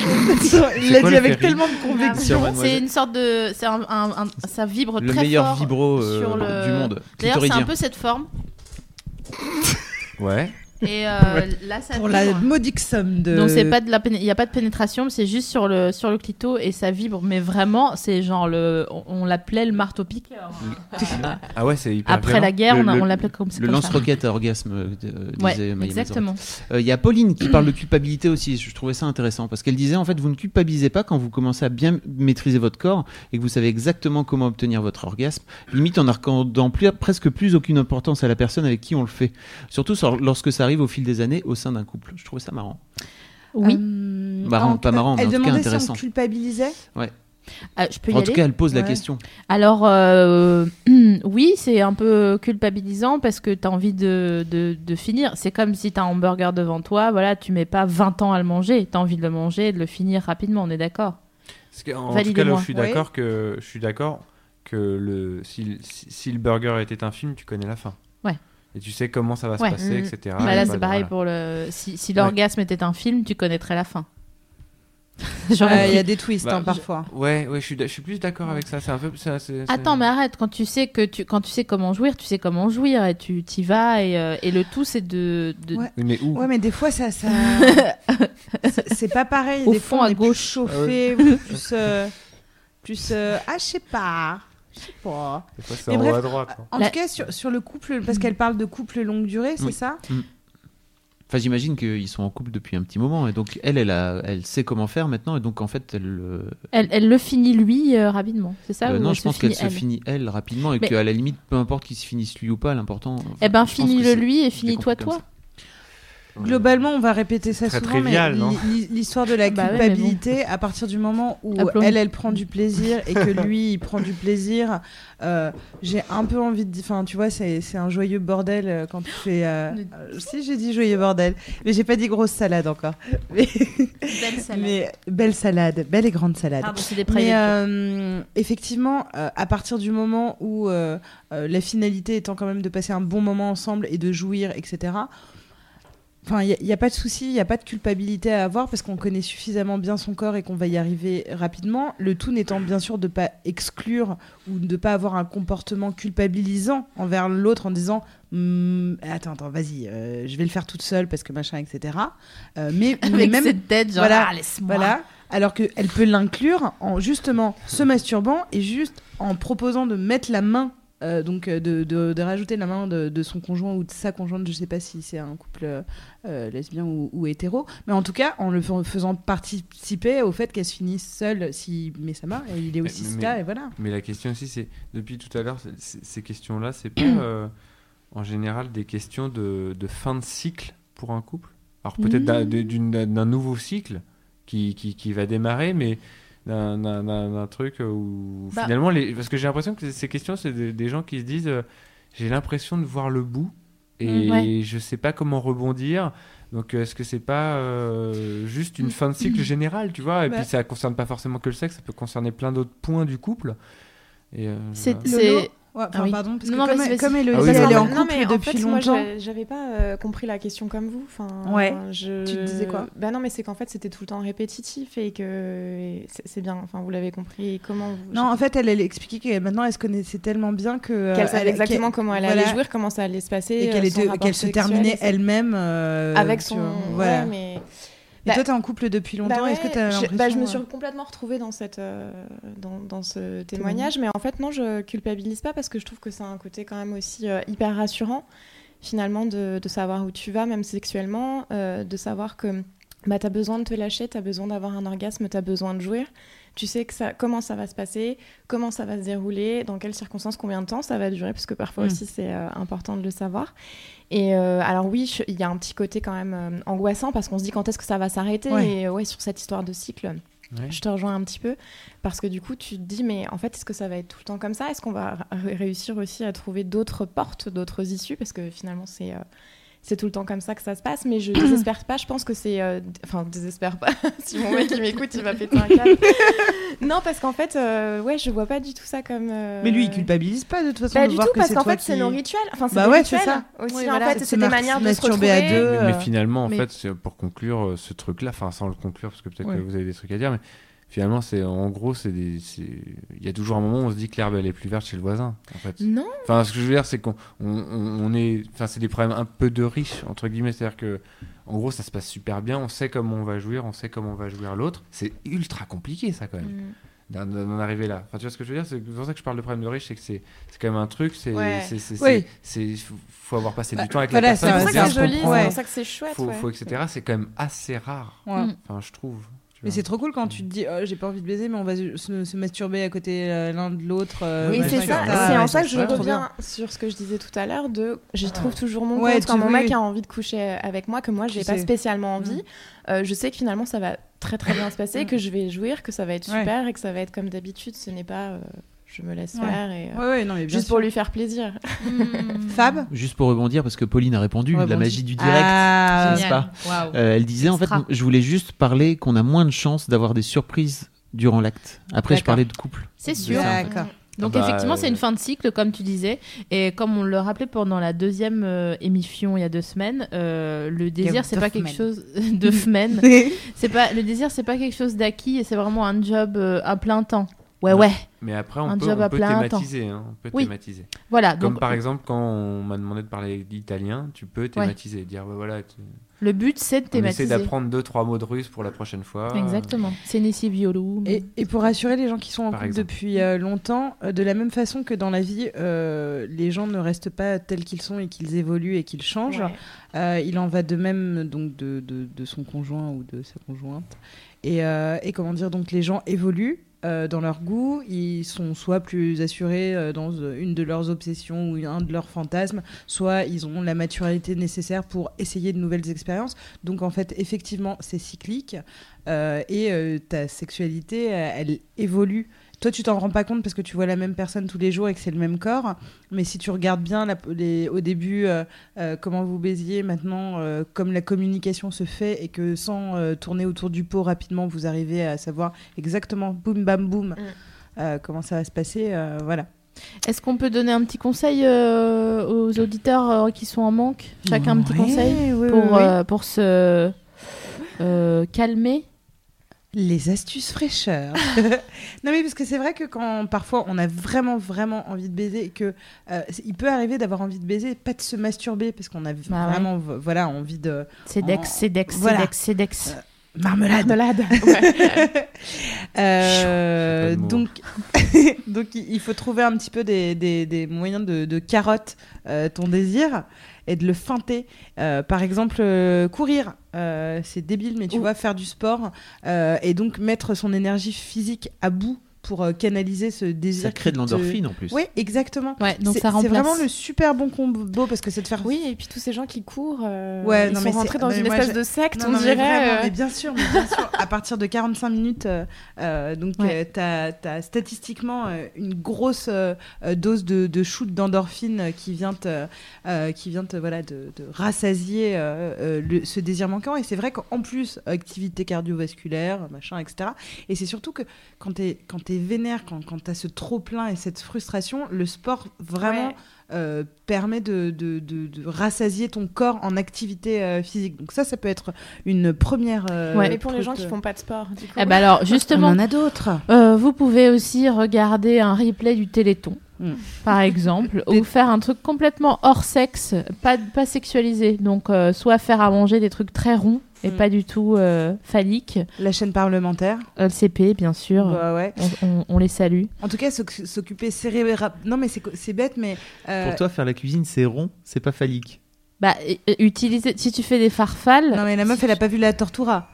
[SPEAKER 3] Il l'a dit avec tellement de conviction.
[SPEAKER 2] C'est une sorte de. C'est un, un- un- ça vibre
[SPEAKER 4] Le
[SPEAKER 2] très
[SPEAKER 4] meilleur
[SPEAKER 2] fort
[SPEAKER 4] vibro euh,
[SPEAKER 2] sur le-
[SPEAKER 4] du monde.
[SPEAKER 2] D'ailleurs, c'est un peu cette forme.
[SPEAKER 5] Ouais.
[SPEAKER 2] Et euh, là, ça
[SPEAKER 3] Pour la modique somme de.
[SPEAKER 2] Donc c'est pas de la péné- il y a pas de pénétration, c'est juste sur le sur le clito et ça vibre. Mais vraiment, c'est genre le, on, on l'appelle le marteau piqueur.
[SPEAKER 5] Ah ouais, c'est hyper
[SPEAKER 2] Après
[SPEAKER 5] violent.
[SPEAKER 2] la guerre,
[SPEAKER 4] Le-
[SPEAKER 2] on, a-
[SPEAKER 4] le-
[SPEAKER 2] on l'appelait comme,
[SPEAKER 4] Le
[SPEAKER 2] ça.
[SPEAKER 4] lance-roquette à orgasme, euh,
[SPEAKER 2] Ouais,
[SPEAKER 4] disait Mazzaro.
[SPEAKER 2] exactement.
[SPEAKER 4] Euh, Il y a Pauline qui parle de culpabilité aussi. Je trouvais ça intéressant parce qu'elle disait en fait, vous ne culpabilisez pas quand vous commencez à bien maîtriser votre corps et que vous savez exactement comment obtenir votre orgasme. Limite en n'accordant plus, presque plus aucune importance à la personne avec qui on le fait. Surtout sur- lorsque ça arrive au fil des années au sein d'un couple. Je trouvais ça marrant.
[SPEAKER 2] Oui.
[SPEAKER 3] Euh,
[SPEAKER 4] Marrant,
[SPEAKER 3] en-
[SPEAKER 4] pas marrant, mais en tout cas
[SPEAKER 3] demandait si
[SPEAKER 4] intéressant.
[SPEAKER 3] on culpabilisait.
[SPEAKER 2] Ah, je peux y
[SPEAKER 4] en
[SPEAKER 2] aller.
[SPEAKER 4] tout cas, elle pose la
[SPEAKER 3] Ouais.
[SPEAKER 4] question.
[SPEAKER 2] Alors, euh, oui, c'est un peu culpabilisant parce que tu as envie de, de, de finir. C'est comme si tu as un hamburger devant toi, voilà, tu mets pas 20 ans à le manger. Tu as envie de le manger et de le finir rapidement, on est d'accord.
[SPEAKER 5] En tout cas, là je suis
[SPEAKER 3] Oui.
[SPEAKER 5] d'accord que je suis d'accord que le si, si, si le burger était un film, tu connais la fin. Et tu sais comment ça va
[SPEAKER 2] Ouais.
[SPEAKER 5] se passer,
[SPEAKER 3] Mhm.
[SPEAKER 5] etc.
[SPEAKER 2] Bah là, c'est pareil
[SPEAKER 5] voilà.
[SPEAKER 2] pour le. Si, si l'orgasme était un film, tu connaîtrais la fin. Genre,
[SPEAKER 3] Euh, Il y a des twists
[SPEAKER 5] Bah,
[SPEAKER 3] hein, parfois.
[SPEAKER 5] Ouais, ouais, je suis, je suis plus d'accord avec ça. C'est un peu. ça, c'est- c'est-
[SPEAKER 2] Attends, mais arrête, quand tu sais que tu quand tu sais comment jouir, tu sais comment jouir et tu t'y vas et, euh, et le tout c'est de, de-
[SPEAKER 3] Ouais.
[SPEAKER 5] Mais où
[SPEAKER 3] Ouais, mais des fois, ça. ça... c'est- pas pareil.
[SPEAKER 2] Au
[SPEAKER 3] des
[SPEAKER 2] fond,
[SPEAKER 3] fois, on
[SPEAKER 2] à
[SPEAKER 3] est plus
[SPEAKER 2] gauche.
[SPEAKER 3] chauffé, plus. euh, plus euh, Ah, je sais pas.
[SPEAKER 5] Fois, en
[SPEAKER 3] bref,
[SPEAKER 5] haut à droite. hein.
[SPEAKER 3] En
[SPEAKER 2] La-
[SPEAKER 3] tout cas, sur, sur le couple, parce qu'elle parle de couple longue durée, c'est
[SPEAKER 4] Oui.
[SPEAKER 3] ça
[SPEAKER 4] Enfin, j'imagine qu'ils sont en couple depuis un petit moment et donc elle, elle, a, elle sait comment faire maintenant et donc en fait, elle. euh,
[SPEAKER 2] elle, elle le finit lui euh, rapidement, c'est ça
[SPEAKER 4] euh,
[SPEAKER 2] ou
[SPEAKER 4] non, je pense qu'elle se finit elle rapidement et
[SPEAKER 2] Mais-
[SPEAKER 4] qu'à la limite, peu importe qu'il se finisse lui ou pas, l'important.
[SPEAKER 2] Eh ben,
[SPEAKER 4] je pense que
[SPEAKER 2] finis-le lui et finis-toi
[SPEAKER 4] compris comme
[SPEAKER 2] toi.
[SPEAKER 3] Globalement, on va répéter ça
[SPEAKER 5] Très
[SPEAKER 3] souvent,
[SPEAKER 5] trivial,
[SPEAKER 3] mais l'histoire de la
[SPEAKER 2] Bah ouais, mais
[SPEAKER 3] culpabilité, à partir du moment où elle, elle prend du plaisir et que lui, il prend du plaisir, euh, j'ai un peu envie de dire, enfin, tu vois, c'est c'est un joyeux bordel euh, quand tu fais. euh, si, j'ai dit joyeux bordel, mais j'ai pas dit grosse salade encore. Mais,
[SPEAKER 2] Belle salade.
[SPEAKER 3] mais belle salade, belle et grande salade.
[SPEAKER 2] C'est des
[SPEAKER 3] Mais euh, effectivement, euh, à partir du moment où euh, euh, la finalité étant quand même de passer un bon moment ensemble et de jouir, etc. Enfin, il n'y a, pas de souci, il n'y a pas de culpabilité à avoir parce qu'on connaît suffisamment bien son corps et qu'on va y arriver rapidement. Le tout n'étant bien sûr de pas exclure ou de pas avoir un comportement culpabilisant envers l'autre en disant Hmm, attends attends vas-y euh, je vais le faire toute seule parce que machin etc. Euh, mais, même
[SPEAKER 2] cette tête, genre,
[SPEAKER 3] Voilà,
[SPEAKER 2] ah, laisse-moi.
[SPEAKER 3] voilà. Alors qu'elle peut l'inclure en justement se masturbant et juste en proposant de mettre la main, euh, donc euh, de, de- de rajouter la main de, de son conjoint ou de sa conjointe, je sais pas si c'est un couple euh, euh, lesbien ou, ou hétéro, mais en tout cas en le fais- faisant participer au fait qu'elle se finisse seule met sa main, et il est aussi
[SPEAKER 5] Mais- mais-
[SPEAKER 3] cas, et voilà.
[SPEAKER 5] Mais la question aussi, c'est depuis tout à l'heure, ces questions-là, c'est pas euh, en général des questions de, de fin de cycle pour un couple? Alors peut-être d'un-
[SPEAKER 2] Mmh.
[SPEAKER 5] d'un nouveau cycle qui, qui, qui va démarrer, mais d'un- d'un d'un- d'un truc où
[SPEAKER 2] Bah.
[SPEAKER 5] finalement, les... parce que j'ai l'impression que ces questions, c'est des, des gens qui se disent euh, j'ai l'impression de voir le bout et
[SPEAKER 2] Mmh, ouais.
[SPEAKER 5] je sais pas comment rebondir. Donc est-ce que c'est pas euh, juste une fin de cycle générale, tu vois? Et
[SPEAKER 3] Bah.
[SPEAKER 5] puis ça concerne pas forcément que le sexe, ça peut concerner plein d'autres points du couple. Et, euh,
[SPEAKER 2] C'est-
[SPEAKER 5] voilà.
[SPEAKER 2] c'est-
[SPEAKER 3] Lolo Ouais, enfin,
[SPEAKER 2] Ah oui.
[SPEAKER 3] pardon, parce
[SPEAKER 2] Non,
[SPEAKER 3] que
[SPEAKER 2] non,
[SPEAKER 3] comme,
[SPEAKER 2] vas-y.
[SPEAKER 3] comme Héloïse,
[SPEAKER 5] Ah oui,
[SPEAKER 3] elle est en
[SPEAKER 5] non,
[SPEAKER 3] couple
[SPEAKER 6] mais en
[SPEAKER 3] depuis
[SPEAKER 6] fait, moi,
[SPEAKER 3] longtemps.
[SPEAKER 6] j'avais- j'avais pas euh, compris la question comme vous. Enfin,
[SPEAKER 3] Ouais.
[SPEAKER 6] Je...
[SPEAKER 3] Tu te disais quoi?
[SPEAKER 6] Bah non, mais c'est qu'en fait, c'était tout le temps répétitif et que et c'est bien. Enfin, vous l'avez compris. Comment vous...
[SPEAKER 3] Non, en fait, elle, elle expliquait que maintenant, elle se connaissait tellement bien que. euh,
[SPEAKER 6] qu'elle savait
[SPEAKER 3] elle-
[SPEAKER 6] exactement
[SPEAKER 3] qu'elle-
[SPEAKER 6] comment elle
[SPEAKER 3] voilà,
[SPEAKER 6] allait jouir, comment ça allait se passer,
[SPEAKER 3] Et
[SPEAKER 6] euh,
[SPEAKER 3] qu'elle qu'elle se terminait elle-même. euh,
[SPEAKER 6] avec son.
[SPEAKER 3] vois, Voilà.
[SPEAKER 6] Ouais, mais
[SPEAKER 3] Et
[SPEAKER 6] Bah,
[SPEAKER 3] toi, t'es en couple depuis longtemps.
[SPEAKER 6] Bah
[SPEAKER 3] Est-ce que t'as
[SPEAKER 6] je, bah, je me suis
[SPEAKER 3] euh,
[SPEAKER 6] complètement retrouvée dans, cette, euh, dans, dans ce témoignage, mais en fait, non, je culpabilise pas parce que je trouve que c'est un côté quand même aussi euh, hyper rassurant, finalement, de, de savoir où tu vas, même sexuellement, euh, de savoir que bah, tu as besoin de te lâcher, tu as besoin d'avoir un orgasme, tu as besoin de jouir. Tu sais que ça, comment ça va se passer, comment ça va se dérouler, dans quelles circonstances, combien de temps ça va durer, parce que parfois
[SPEAKER 3] Mm.
[SPEAKER 6] aussi c'est euh, important de le savoir. Et euh, alors oui, il y a un petit côté quand même euh, angoissant parce qu'on se dit quand est-ce que ça va s'arrêter.
[SPEAKER 3] Ouais.
[SPEAKER 6] Et ouais, sur cette histoire de cycle,
[SPEAKER 5] Ouais.
[SPEAKER 6] je te rejoins un petit peu parce que du coup, tu te dis mais en fait, est-ce que ça va être tout le temps comme ça? Est-ce qu'on va ré- réussir aussi à trouver d'autres portes, d'autres issues? Parce que finalement, c'est c'est tout le temps comme ça que ça se passe. Mais je désespère pas. Je pense que c'est euh, enfin désespère pas. si mon mec il m'écoute, il va péter un câble. non, parce qu'en fait, euh, ouais, je vois pas du tout ça comme. euh,
[SPEAKER 3] Mais lui, il culpabilise pas de toute façon.
[SPEAKER 6] Pas
[SPEAKER 3] de
[SPEAKER 6] du
[SPEAKER 3] voir
[SPEAKER 6] tout,
[SPEAKER 3] que
[SPEAKER 6] parce qu'en fait, c'est nos rituels. Enfin, c'est
[SPEAKER 3] Bah ouais, c'est
[SPEAKER 6] rituels
[SPEAKER 3] ça.
[SPEAKER 6] aussi.
[SPEAKER 2] Oui,
[SPEAKER 6] en
[SPEAKER 2] voilà,
[SPEAKER 6] fait,
[SPEAKER 3] c'est
[SPEAKER 6] des manières de se
[SPEAKER 3] masturber à
[SPEAKER 6] retrouver.
[SPEAKER 3] deux.
[SPEAKER 5] Mais, mais
[SPEAKER 3] euh,
[SPEAKER 5] finalement, en
[SPEAKER 2] mais-
[SPEAKER 5] fait, c'est pour conclure euh, ce truc-là, enfin sans le conclure, parce que peut-être
[SPEAKER 3] Ouais.
[SPEAKER 5] que vous avez des trucs à dire, mais finalement, c'est en gros, c'est il y a toujours un moment où on se dit que l'herbe elle est plus verte chez le voisin, en fait.
[SPEAKER 6] Non.
[SPEAKER 5] Enfin, ce que je veux dire, c'est qu'on on, est, enfin, c'est des problèmes un peu de riches entre guillemets, c'est-à-dire que, en gros, ça se passe super bien, on sait comment on va jouir, on sait comment on va jouir l'autre. C'est ultra compliqué, ça quand même,
[SPEAKER 6] Mm.
[SPEAKER 5] d'en- arriver là. Enfin, tu vois ce que je veux dire? C'est pour ça que je parle de problème de riche, c'est que c'est, c'est quand même un truc, c'est,
[SPEAKER 6] Ouais.
[SPEAKER 5] c'est, c'est,
[SPEAKER 3] Oui.
[SPEAKER 5] faut, faut avoir passé
[SPEAKER 3] Bah,
[SPEAKER 5] du temps avec
[SPEAKER 3] voilà,
[SPEAKER 5] la
[SPEAKER 3] c'est
[SPEAKER 5] personne.
[SPEAKER 6] C'est pour ça que c'est joli,
[SPEAKER 5] comprendre.
[SPEAKER 6] c'est pour ça que c'est chouette.
[SPEAKER 5] faut,
[SPEAKER 6] ouais.
[SPEAKER 5] faut, etc. C'est quand même assez rare.
[SPEAKER 3] Ouais.
[SPEAKER 5] Enfin, je trouve.
[SPEAKER 3] Mais c'est trop cool quand tu te dis oh, j'ai pas envie de baiser mais on va se, se masturber à côté euh, l'un de l'autre. euh,
[SPEAKER 6] Oui, c'est ça. c'est en ça que je reviens
[SPEAKER 3] bien.
[SPEAKER 6] sur ce que je disais tout à l'heure de j'y trouve toujours mon
[SPEAKER 3] Ouais,
[SPEAKER 6] compte quand mon mec a envie de coucher avec moi que moi j'ai pas spécialement envie.
[SPEAKER 3] Mm.
[SPEAKER 6] Euh, je sais que finalement ça va très très bien se passer,
[SPEAKER 3] Mm.
[SPEAKER 6] que je vais jouir, que ça va être
[SPEAKER 3] Ouais.
[SPEAKER 6] super et que ça va être comme d'habitude. Ce n'est pas euh, je me laisse
[SPEAKER 3] Ouais.
[SPEAKER 6] faire et euh,
[SPEAKER 3] Ouais, ouais, non, mais
[SPEAKER 6] juste
[SPEAKER 3] sûr.
[SPEAKER 6] pour lui faire plaisir.
[SPEAKER 3] Fab
[SPEAKER 4] Juste pour rebondir, parce que Pauline a répondu, la magie du direct.
[SPEAKER 3] Ah,
[SPEAKER 4] n'est-ce pas
[SPEAKER 2] Waouh.
[SPEAKER 4] Euh, elle disait en fait, je voulais juste parler qu'on a moins de chances d'avoir des surprises durant l'acte. Après, je parlais de couple.
[SPEAKER 2] C'est sûr.
[SPEAKER 4] ça, en fait.
[SPEAKER 3] D'accord.
[SPEAKER 2] Donc
[SPEAKER 5] Ah bah,
[SPEAKER 2] effectivement, c'est une fin de cycle, comme tu disais. Et comme on le rappelait pendant la deuxième euh, émission il y a deux semaines, euh, le désir, c'est pas quelque chose de semaines. c'est pas le désir, c'est pas quelque chose d'acquis et c'est vraiment un job euh, à plein temps. Ouais,
[SPEAKER 5] Ouais.
[SPEAKER 2] ouais.
[SPEAKER 5] Mais après, on
[SPEAKER 2] Un
[SPEAKER 5] peut,
[SPEAKER 2] job
[SPEAKER 5] on peut thématiser. hein, on peut
[SPEAKER 2] Oui.
[SPEAKER 5] thématiser.
[SPEAKER 2] Voilà.
[SPEAKER 5] Comme
[SPEAKER 2] Donc
[SPEAKER 5] par exemple, quand on m'a demandé de parler d'italien, tu peux thématiser. Dire, bah, voilà, tu-
[SPEAKER 2] le but, c'est de
[SPEAKER 5] on essaie
[SPEAKER 2] thématiser.
[SPEAKER 5] d'apprendre deux, trois mots de russe pour la prochaine fois.
[SPEAKER 2] Exactement. Senesi Violo.
[SPEAKER 3] Et, et pour rassurer les gens qui sont en couple depuis euh, longtemps, euh, de la même façon que dans la vie, euh, les gens ne restent pas tels qu'ils sont et qu'ils évoluent et qu'ils changent,
[SPEAKER 6] Ouais.
[SPEAKER 3] euh, il en va de même donc de, de, de son conjoint ou de sa conjointe. Et, euh, et comment dire, donc les gens évoluent. Euh, dans leur goût, ils sont soit plus assurés euh, dans euh, une de leurs obsessions ou un de leurs fantasmes, soit ils ont la maturité nécessaire pour essayer de nouvelles expériences. Donc en fait, effectivement, c'est cyclique et ta sexualité, elle évolue. Toi, tu t'en rends pas compte parce que tu vois la même personne tous les jours et que c'est le même corps. Mais si tu regardes bien la- les- au début euh, euh, comment vous baisiez, maintenant, euh, comme la communication se fait et que sans euh, tourner autour du pot rapidement, vous arrivez à savoir exactement boum bam boum euh, comment ça va se passer. euh, voilà.
[SPEAKER 2] Est-ce qu'on peut donner un petit conseil euh, aux auditeurs euh, qui sont en manque? Chacun un petit conseil
[SPEAKER 3] oui,
[SPEAKER 2] pour,
[SPEAKER 3] oui, oui.
[SPEAKER 2] euh, pour se euh, calmer?
[SPEAKER 3] Les astuces fraîcheur. non mais parce que c'est vrai que quand parfois on a vraiment vraiment envie de baiser et que euh, il peut arriver d'avoir envie de baiser, pas de se masturber parce qu'on a
[SPEAKER 2] Bah
[SPEAKER 3] vraiment voilà envie de
[SPEAKER 2] C'est Dex, c'est Dex, c'est
[SPEAKER 3] Voilà.
[SPEAKER 2] Dex, c'est Dex.
[SPEAKER 3] marmelade.
[SPEAKER 6] Malade.
[SPEAKER 3] Euh, donc donc il faut trouver un petit peu des, des, des moyens de, de carotte euh, ton désir et de le feinter. Euh, par exemple, euh, courir, euh, c'est débile, mais tu vois, faire du sport et donc mettre son énergie physique à bout pour euh, canaliser ce désir.
[SPEAKER 4] Ça crée de
[SPEAKER 3] te-
[SPEAKER 4] l'endorphine en plus.
[SPEAKER 3] Oui, exactement.
[SPEAKER 2] Ouais, donc
[SPEAKER 3] C'est
[SPEAKER 2] ça
[SPEAKER 3] c'est
[SPEAKER 2] remplace.
[SPEAKER 3] vraiment le super bon combo parce que c'est de faire.
[SPEAKER 6] Oui, et puis tous ces gens qui courent, euh,
[SPEAKER 3] Ouais,
[SPEAKER 6] ils
[SPEAKER 3] non,
[SPEAKER 6] sont
[SPEAKER 3] mais c'est-
[SPEAKER 6] rentrés dans
[SPEAKER 3] mais
[SPEAKER 6] une espèce
[SPEAKER 3] je-
[SPEAKER 6] de secte,
[SPEAKER 3] Non,
[SPEAKER 6] on
[SPEAKER 3] non, mais
[SPEAKER 6] dirait.
[SPEAKER 3] vraiment,
[SPEAKER 6] euh,
[SPEAKER 3] mais bien sûr, mais bien sûr. À partir de 45 minutes, euh, euh, donc
[SPEAKER 2] Ouais.
[SPEAKER 3] tu as, statistiquement euh, une grosse dose de, de shoot d'endorphine qui vient te, euh, qui vient te, voilà, de, de rassasier euh, euh, le- ce désir manquant. Et c'est vrai qu'en plus, activité cardiovasculaire, machin, etc. Et c'est surtout que quand tu es, quand es vénère, quand, quand tu as ce trop-plein et cette frustration, le sport vraiment
[SPEAKER 6] Ouais.
[SPEAKER 3] euh, permet de, de, de- de rassasier ton corps en activité euh, physique. Donc ça, ça peut être une première... euh,
[SPEAKER 2] Ouais.
[SPEAKER 6] Mais pour les gens qui font pas de sport, du coup.
[SPEAKER 2] Eh ben alors,
[SPEAKER 3] On
[SPEAKER 2] justement,
[SPEAKER 3] en a d'autres.
[SPEAKER 2] euh, vous pouvez aussi regarder un replay du Téléthon,
[SPEAKER 3] Mm.
[SPEAKER 2] par exemple,
[SPEAKER 3] Des-
[SPEAKER 2] ou faire un truc complètement hors sexe, pas, pas sexualisé. Donc, euh, soit faire à manger des trucs très ronds et
[SPEAKER 3] Mm.
[SPEAKER 2] pas du tout euh, phalliques.
[SPEAKER 3] La chaîne parlementaire.
[SPEAKER 2] LCP, bien sûr.
[SPEAKER 3] Bah ouais.
[SPEAKER 2] On, on- on les salue.
[SPEAKER 3] En tout cas, s'oc- s'occuper cérébral... Non, mais c'est bête, mais... euh,
[SPEAKER 4] Pour toi, faire la cuisine, c'est rond, c'est pas phallique.
[SPEAKER 2] Bah, utiliser, si tu fais des farfales,
[SPEAKER 3] Non, mais la meuf, elle a pas vu la tortura.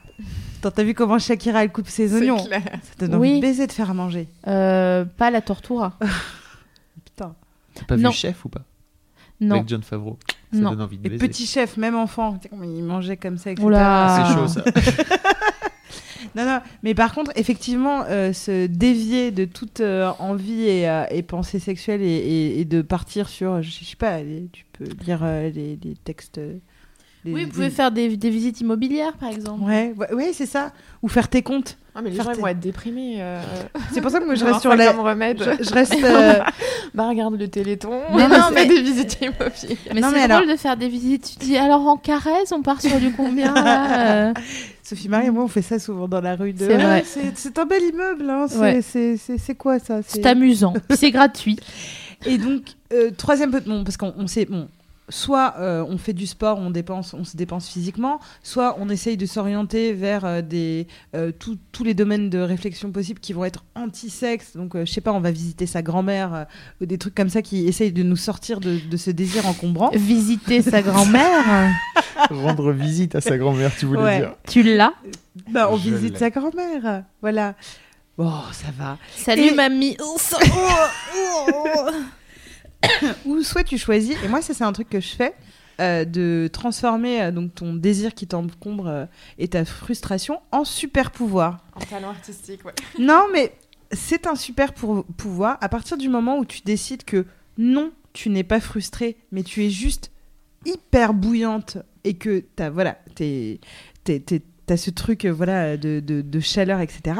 [SPEAKER 3] T'as vu comment Shakira, elle coupe ses oignons
[SPEAKER 6] clair.
[SPEAKER 3] Ça donne envie
[SPEAKER 2] Oui.
[SPEAKER 3] de baiser, de faire à manger.
[SPEAKER 2] euh, pas la tortura.
[SPEAKER 3] Putain.
[SPEAKER 4] T'as pas
[SPEAKER 2] Non.
[SPEAKER 4] vu Chef ou pas?
[SPEAKER 2] Non.
[SPEAKER 4] Avec John Favreau. Ça
[SPEAKER 2] Non.
[SPEAKER 4] donne envie de
[SPEAKER 3] Et
[SPEAKER 4] baiser.
[SPEAKER 3] petit chef, même enfant, il mangeait comme ça, etc.
[SPEAKER 2] Oula.
[SPEAKER 4] C'est chaud ça.
[SPEAKER 3] Non, non, mais par contre, effectivement, euh, se dévier de toute euh, envie et, euh, et pensée sexuelle et, et- et de partir sur, je sais pas, les- tu peux lire euh, les, les textes. Les-
[SPEAKER 2] Oui, vous pouvez faire des, des visites immobilières, par exemple.
[SPEAKER 3] Ouais, ouais, ouais, c'est ça. Ou faire tes comptes.
[SPEAKER 6] Ah, mais les
[SPEAKER 3] Faire
[SPEAKER 6] gens
[SPEAKER 3] tes-
[SPEAKER 6] vont être déprimés. euh,
[SPEAKER 3] C'est pour ça que moi je reste sur la.
[SPEAKER 6] remède.
[SPEAKER 3] Je, je reste. euh,
[SPEAKER 6] Bah regarde le Téléthon.
[SPEAKER 2] Mais non, mais-
[SPEAKER 6] des visites immobilières.
[SPEAKER 2] Mais c'est drôle
[SPEAKER 3] alors-
[SPEAKER 2] de faire des visites. Tu dis alors en Carrez, on part sur du combien là, euh
[SPEAKER 3] Sophie Marie et moi, on fait ça souvent dans la rue. de-
[SPEAKER 2] C'est
[SPEAKER 3] Ouais,
[SPEAKER 2] vrai.
[SPEAKER 3] C'est c'est un bel immeuble. Hein. c'est-
[SPEAKER 2] Ouais.
[SPEAKER 3] quoi ça?
[SPEAKER 2] C'est amusant. C'est gratuit.
[SPEAKER 3] Et donc, euh, troisième peu, bon, parce qu'on on sait, bon, soit euh, on fait du sport, on dépense, on se dépense physiquement, soit on essaye de s'orienter vers euh, des euh, tous- tous les domaines de réflexion possibles qui vont être anti-sexe. Donc, euh, je sais pas, on va visiter sa grand-mère euh, ou des trucs comme ça qui essayent de nous sortir de, de ce désir encombrant.
[SPEAKER 2] Visiter sa grand-mère,
[SPEAKER 4] Rendre visite à sa grand-mère, tu voulais
[SPEAKER 3] Ouais.
[SPEAKER 4] dire.
[SPEAKER 2] tu l'as.
[SPEAKER 3] Bah, on
[SPEAKER 5] Je
[SPEAKER 3] visite sa grand-mère, voilà. Bon, ça va.
[SPEAKER 2] Salut
[SPEAKER 3] Et-
[SPEAKER 2] mamie.
[SPEAKER 3] Ou soit tu choisis, et moi ça c'est un truc que je fais, euh, de transformer euh, donc ton désir qui t'encombre euh, et ta frustration en super pouvoir.
[SPEAKER 6] Un talent artistique, ouais.
[SPEAKER 3] Non mais c'est un super pour- pouvoir à partir du moment où tu décides que non, tu n'es pas frustrée, mais tu es juste hyper bouillante et que t'as voilà, t'es, t'as ce truc voilà de, de- de chaleur etc.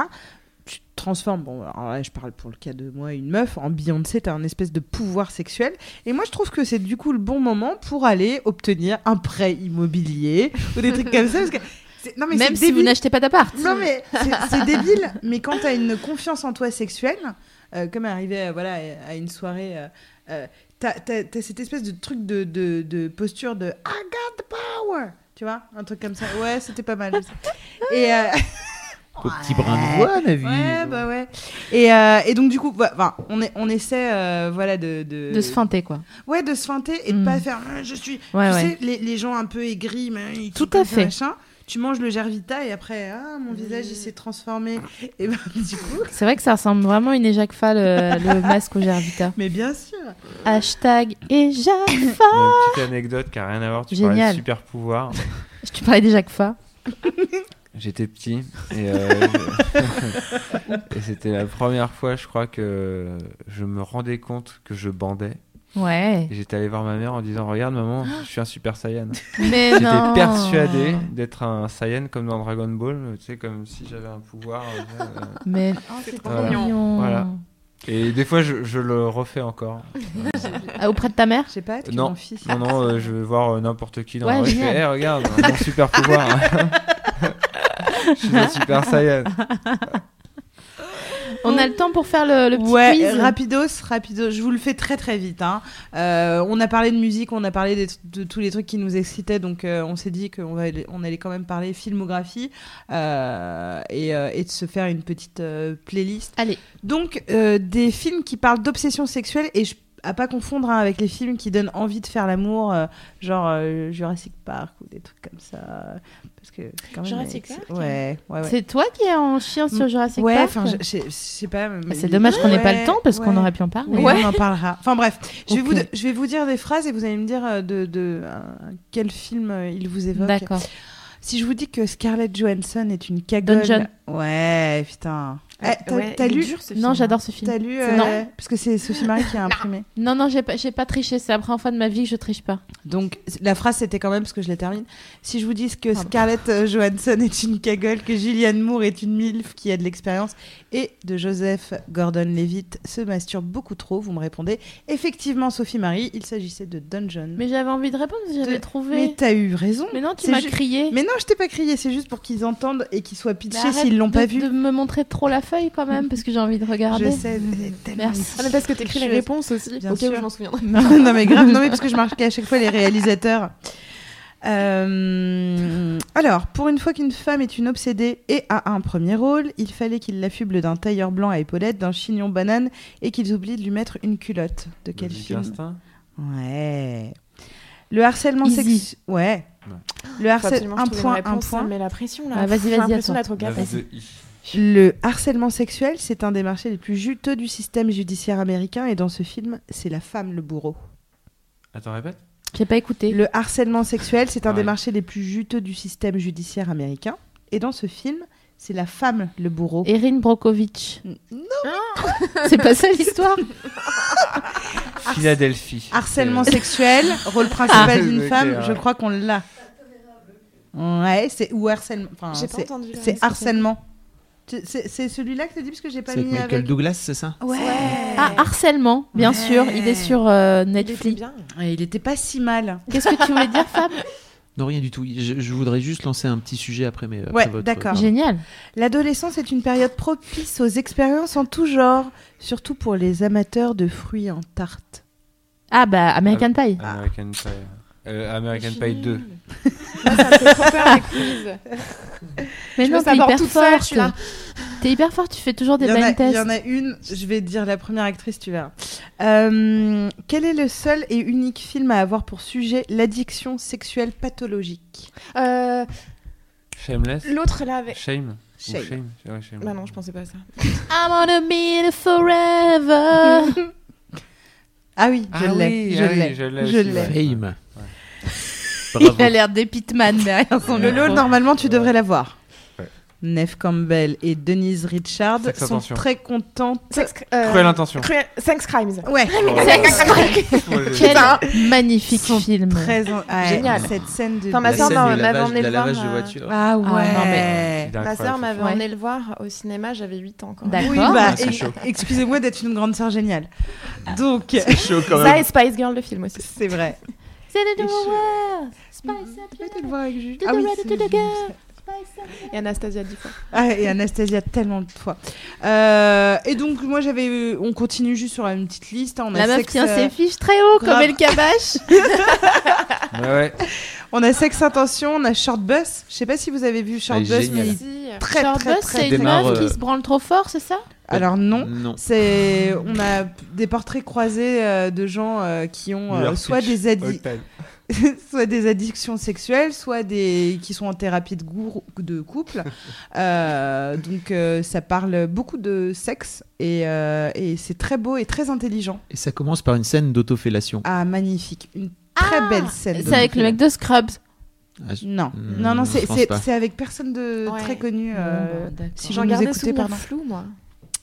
[SPEAKER 3] Tu te transformes, bon, alors là, je parle pour le cas de moi, une meuf, en Beyoncé, t'as un espèce de pouvoir sexuel. Et moi, je trouve que c'est du coup le bon moment pour aller obtenir un prêt immobilier ou des trucs comme ça. Parce que c'est- non, mais
[SPEAKER 2] Même si vous n'achetez pas d'appart.
[SPEAKER 3] Non mais c'est- débile, mais quand t'as une confiance en toi sexuelle, euh, comme arrivé euh, voilà, à une soirée, euh, euh, t'as cette espèce de truc de, de, de posture de I got the power, tu vois, un truc comme ça. Ouais, c'était pas mal. Et
[SPEAKER 4] Au petit brin de voix, Navi.
[SPEAKER 3] ouais, bah ouais. Et, euh, et donc du coup, bah, on, est, on essaie, euh, voilà, de, de
[SPEAKER 2] De se feinter, quoi.
[SPEAKER 3] Ouais, de se feinter et de
[SPEAKER 2] Mm.
[SPEAKER 3] pas faire. euh, Je suis.
[SPEAKER 2] Ouais,
[SPEAKER 3] tu
[SPEAKER 2] ouais.
[SPEAKER 3] sais, les, les gens un peu aigris, mais ils
[SPEAKER 2] Tout à
[SPEAKER 3] comme ça,
[SPEAKER 2] fait.
[SPEAKER 3] machin. Tu manges le Gervita et après, ah, mon visage il s'est transformé. Et ben, du coup.
[SPEAKER 2] C'est vrai que ça ressemble vraiment à une éjacfa, le, le masque au Gervita.
[SPEAKER 3] Mais bien sûr.
[SPEAKER 2] Hashtag éjacfa.
[SPEAKER 5] Une petite anecdote qui a rien à voir. Tu parlais
[SPEAKER 2] Génial.
[SPEAKER 5] de super pouvoir.
[SPEAKER 2] Tu parlais d'éjacfa.
[SPEAKER 5] J'étais petit et, euh, et c'était la première fois, je crois, que je me rendais compte que je bandais.
[SPEAKER 2] Ouais.
[SPEAKER 5] Et j'étais allé voir ma mère en disant Regarde, maman, je suis un super Saiyan.
[SPEAKER 2] Mais
[SPEAKER 5] J'étais
[SPEAKER 2] non.
[SPEAKER 5] persuadé d'être un Saiyan comme dans Dragon Ball, tu sais, comme si j'avais un pouvoir. euh, euh.
[SPEAKER 2] Mais
[SPEAKER 6] c'est trop
[SPEAKER 5] Voilà.
[SPEAKER 6] mignon.
[SPEAKER 5] Voilà. Et des fois, je, je le refais encore.
[SPEAKER 2] Ah, auprès de ta mère?
[SPEAKER 3] Je sais pas, tu
[SPEAKER 5] Non.
[SPEAKER 3] mon fils.
[SPEAKER 5] Non, non, euh, je vais voir euh, n'importe qui dans
[SPEAKER 2] Ouais,
[SPEAKER 5] la rue. Je
[SPEAKER 2] génial.
[SPEAKER 5] fais, Hey, regarde, mon super pouvoir. Je suis un super Saiyan.
[SPEAKER 2] On a le temps pour faire le, le petit
[SPEAKER 3] ouais,
[SPEAKER 2] quiz.
[SPEAKER 3] rapidos, rapidos. Je vous le fais très très vite. hein. Euh, on a parlé de musique, on a parlé de tous les trucs qui nous excitaient, donc euh, on s'est dit qu'on va, on allait quand même parler filmographie euh, et, euh, et de se faire une petite euh, playlist.
[SPEAKER 2] Allez.
[SPEAKER 3] Donc euh, des films qui parlent d'obsession sexuelle et je- à pas confondre hein, avec les films qui donnent envie de faire l'amour, euh, genre euh, Jurassic Park ou des trucs comme ça. Parce que c'est quand même
[SPEAKER 6] Jurassic Park
[SPEAKER 3] Ouais, ouais, ouais.
[SPEAKER 2] C'est toi qui es en chien sur Jurassic
[SPEAKER 3] ouais,
[SPEAKER 2] Park
[SPEAKER 3] enfin, je, sais pas. mais-
[SPEAKER 2] Bah, C'est dommage qu'on n'ait pas le temps parce qu'on
[SPEAKER 3] ouais.
[SPEAKER 2] aurait pu en parler.
[SPEAKER 3] Oui, on en parlera. Enfin bref, je vais, vous, je vais vous dire des phrases et vous allez me dire euh, de, de euh, quel film euh, il vous évoque.
[SPEAKER 2] D'accord.
[SPEAKER 3] Si je vous dis que Scarlett Johansson est une cagole.
[SPEAKER 2] Dungeon.
[SPEAKER 3] Ouais, putain. Eh, t'as
[SPEAKER 6] Ouais,
[SPEAKER 3] t'as lu
[SPEAKER 6] dur, ce
[SPEAKER 2] Non, j'adore ce film.
[SPEAKER 3] T'as lu
[SPEAKER 2] C'est-
[SPEAKER 3] euh,
[SPEAKER 2] Non.
[SPEAKER 3] Parce que c'est Sophie Marie qui a imprimé.
[SPEAKER 2] Non, non, j'ai pas, j'ai pas triché. C'est la première fois de ma vie que je triche pas.
[SPEAKER 3] Donc la phrase c'était quand même parce que je la termine. Si je vous dis que
[SPEAKER 2] Pardon.
[SPEAKER 3] Scarlett euh, Johansson est une cagole, que Julianne Moore est une milf qui a de l'expérience et de Joseph Gordon-Levitt se masturbe beaucoup trop, vous me répondez effectivement Sophie Marie, il s'agissait de Dungeon.
[SPEAKER 2] Mais j'avais envie de répondre, j'avais
[SPEAKER 3] De-
[SPEAKER 2] trouvé.
[SPEAKER 3] Mais t'as eu raison.
[SPEAKER 2] Mais non, tu
[SPEAKER 3] C'est
[SPEAKER 2] m'as
[SPEAKER 3] ju-
[SPEAKER 2] crié.
[SPEAKER 3] Mais non, je t'ai pas crié, c'est juste pour qu'ils entendent et qu'ils soient pitchés
[SPEAKER 2] arrête
[SPEAKER 3] s'ils l'ont pas vu.
[SPEAKER 2] De me montrer trop la feuille quand même, parce que j'ai envie de regarder.
[SPEAKER 3] Je sais. tellement
[SPEAKER 2] Merci.
[SPEAKER 6] Ah, mais parce que t'écris les réponses aussi.
[SPEAKER 3] Bien
[SPEAKER 6] ok,
[SPEAKER 3] sûr.
[SPEAKER 6] je m'en souviendrai.
[SPEAKER 3] non, non, mais grave, non mais parce que je marquais à chaque fois les réalisateurs. Euh, alors, pour une fois qu'une femme est une obsédée et a un premier rôle, il fallait qu'il l'affuble d'un tailleur blanc à épaulettes, d'un chignon banane et qu'ils oublient de lui mettre une culotte. De quel film?
[SPEAKER 5] Instinct
[SPEAKER 3] Ouais. Le harcèlement sexuel. Ouais.
[SPEAKER 5] Ouais.
[SPEAKER 3] Le harcèlement. Un point, un
[SPEAKER 6] réponse,
[SPEAKER 3] point.
[SPEAKER 6] me met la pression là.
[SPEAKER 2] Ah, vas-y, vas-y.
[SPEAKER 3] Le harcèlement sexuel, c'est un des marchés les plus juteux du système judiciaire américain et dans ce film, c'est la femme le bourreau.
[SPEAKER 5] Attends, répète.
[SPEAKER 2] J'ai pas écouté.
[SPEAKER 3] Le harcèlement sexuel, c'est un des marchés les plus juteux du système judiciaire américain. Et dans ce film, c'est la femme le bourreau.
[SPEAKER 2] Erin Brokovich.
[SPEAKER 3] Non.
[SPEAKER 2] C'est pas ça l'histoire
[SPEAKER 5] Philadelphie.
[SPEAKER 3] Harcèlement sexuel, rôle principal
[SPEAKER 5] Ah.
[SPEAKER 3] d'une femme, je crois qu'on l'a. Ouais, c'est ou harcèlement. Enfin,
[SPEAKER 6] J'ai pas
[SPEAKER 3] c'est-
[SPEAKER 6] entendu. là,
[SPEAKER 3] c'est harcèlement. C'est- celui-là que tu dit parce que j'ai pas
[SPEAKER 4] avec
[SPEAKER 3] mis
[SPEAKER 4] Michael
[SPEAKER 3] avec.
[SPEAKER 4] Douglas, c'est ça?
[SPEAKER 3] Ouais.
[SPEAKER 2] Ah, harcèlement, bien
[SPEAKER 3] Ouais.
[SPEAKER 2] sûr. Il est sur euh,
[SPEAKER 6] Il était
[SPEAKER 2] Netflix.
[SPEAKER 6] bien.
[SPEAKER 3] Ouais, il était pas si mal.
[SPEAKER 2] Qu'est-ce que tu voulais dire, Fab
[SPEAKER 4] Non, rien du tout. Je, je voudrais juste lancer un petit sujet après, mais après
[SPEAKER 3] Ouais,
[SPEAKER 4] votre-
[SPEAKER 3] d'accord.
[SPEAKER 2] Génial.
[SPEAKER 3] L'adolescence est une période propice aux expériences en tout genre, surtout pour les amateurs de fruits en tarte.
[SPEAKER 2] Ah bah American Pie.
[SPEAKER 5] American Pie. Euh, American Pie 2.
[SPEAKER 6] nulle. Là, ça me fait trop peur les quiz.
[SPEAKER 2] Mais
[SPEAKER 6] Je
[SPEAKER 2] non,
[SPEAKER 6] savoir
[SPEAKER 2] hyper
[SPEAKER 6] toute seule, je suis là.
[SPEAKER 2] T'es hyper forte, tu fais toujours des blind
[SPEAKER 3] il y
[SPEAKER 2] tests.
[SPEAKER 3] en a une, je vais te dire la première actrice, tu verras. Euh, quel est le seul et unique film à avoir pour sujet l'addiction sexuelle pathologique
[SPEAKER 6] Euh,
[SPEAKER 5] Shameless.
[SPEAKER 6] L'autre là avec.
[SPEAKER 5] Shame.
[SPEAKER 3] Shame.
[SPEAKER 5] Ou Shame. Ouais, Shame.
[SPEAKER 6] Bah non, je pensais pas à ça.
[SPEAKER 2] I wanna be forever.
[SPEAKER 3] Ah oui, je
[SPEAKER 5] Ah
[SPEAKER 3] l'ai,
[SPEAKER 5] oui,
[SPEAKER 3] je
[SPEAKER 5] ah oui,
[SPEAKER 3] l'ai,
[SPEAKER 5] je l'ai
[SPEAKER 3] l'ai.
[SPEAKER 5] ouais.
[SPEAKER 4] Fame.
[SPEAKER 2] Il a l'air d'Epitman derrière son
[SPEAKER 3] lot, normalement, tu devrais l'avoir. Neve Campbell et Denise Richard
[SPEAKER 5] Sex
[SPEAKER 3] sont
[SPEAKER 5] Attention.
[SPEAKER 3] très contentes.
[SPEAKER 6] Sex, euh,
[SPEAKER 5] Cruelle intention.
[SPEAKER 6] Cruel- Sex Crimes.
[SPEAKER 3] Ouais,
[SPEAKER 2] Quel
[SPEAKER 3] Ça.
[SPEAKER 2] magnifique film.
[SPEAKER 3] très en- ouais,
[SPEAKER 6] Génial.
[SPEAKER 3] Cette scène de.
[SPEAKER 6] Enfin, ma
[SPEAKER 4] La du
[SPEAKER 6] m'avait emmené
[SPEAKER 4] la
[SPEAKER 6] le voir,
[SPEAKER 4] lavage de
[SPEAKER 6] euh,
[SPEAKER 4] voiture.
[SPEAKER 3] Ah ouais.
[SPEAKER 2] non, mais-
[SPEAKER 6] Ma sœur m'avait emmené le voir au cinéma, j'avais 8 ans quand même.
[SPEAKER 2] D'accord.
[SPEAKER 3] Oui, bah,
[SPEAKER 4] Ah,
[SPEAKER 3] excusez-moi d'être une grande sœur géniale. Donc,
[SPEAKER 4] C'est chaud quand
[SPEAKER 6] Ça
[SPEAKER 4] même.
[SPEAKER 6] et Spice Girl, le film aussi.
[SPEAKER 3] c'est vrai.
[SPEAKER 2] C'est le
[SPEAKER 3] Et
[SPEAKER 2] nouveau. Spice
[SPEAKER 3] le.
[SPEAKER 2] To
[SPEAKER 3] Ah oui,
[SPEAKER 6] Et Anastasia dix fois.
[SPEAKER 3] Ah, et Anastasia tellement de fois. Euh, et donc moi j'avais, on continue juste sur une petite liste. hein. On a
[SPEAKER 2] La meuf
[SPEAKER 3] sexe,
[SPEAKER 2] tient
[SPEAKER 3] euh,
[SPEAKER 2] ses fiches très haut
[SPEAKER 3] grave.
[SPEAKER 2] comme El Kabash.
[SPEAKER 5] Ouais, ouais.
[SPEAKER 3] on a sexe intention, on a short bus. Je sais pas si vous avez vu short
[SPEAKER 4] Ah,
[SPEAKER 3] bus,
[SPEAKER 4] génial.
[SPEAKER 3] mais
[SPEAKER 6] euh,
[SPEAKER 3] très
[SPEAKER 2] Short
[SPEAKER 3] très
[SPEAKER 2] Bus,
[SPEAKER 3] très.
[SPEAKER 2] c'est une meuf
[SPEAKER 4] euh,
[SPEAKER 2] qui se branle trop fort, c'est ça?
[SPEAKER 3] Alors non.
[SPEAKER 4] Non.
[SPEAKER 3] C'est, on a des portraits croisés euh, de gens euh, qui ont euh, soit des addi-. soit des addictions sexuelles, soit des qui sont en thérapie de, gour- de couple. Euh, donc euh, ça parle beaucoup de sexe et, euh, et c'est très beau et très intelligent.
[SPEAKER 4] Et ça commence par une scène d'autofellation.
[SPEAKER 3] Ah magnifique, une très
[SPEAKER 2] Ah,
[SPEAKER 3] belle scène.
[SPEAKER 2] C'est avec le mec de Scrubs.
[SPEAKER 4] Ah, je-
[SPEAKER 3] Non,
[SPEAKER 4] Hmm,
[SPEAKER 3] non, non, c'est avec personne de
[SPEAKER 6] Ouais.
[SPEAKER 3] très connu.
[SPEAKER 2] Bon,
[SPEAKER 3] si
[SPEAKER 6] J'en gardais souvenir
[SPEAKER 3] pardon.
[SPEAKER 6] flou, moi.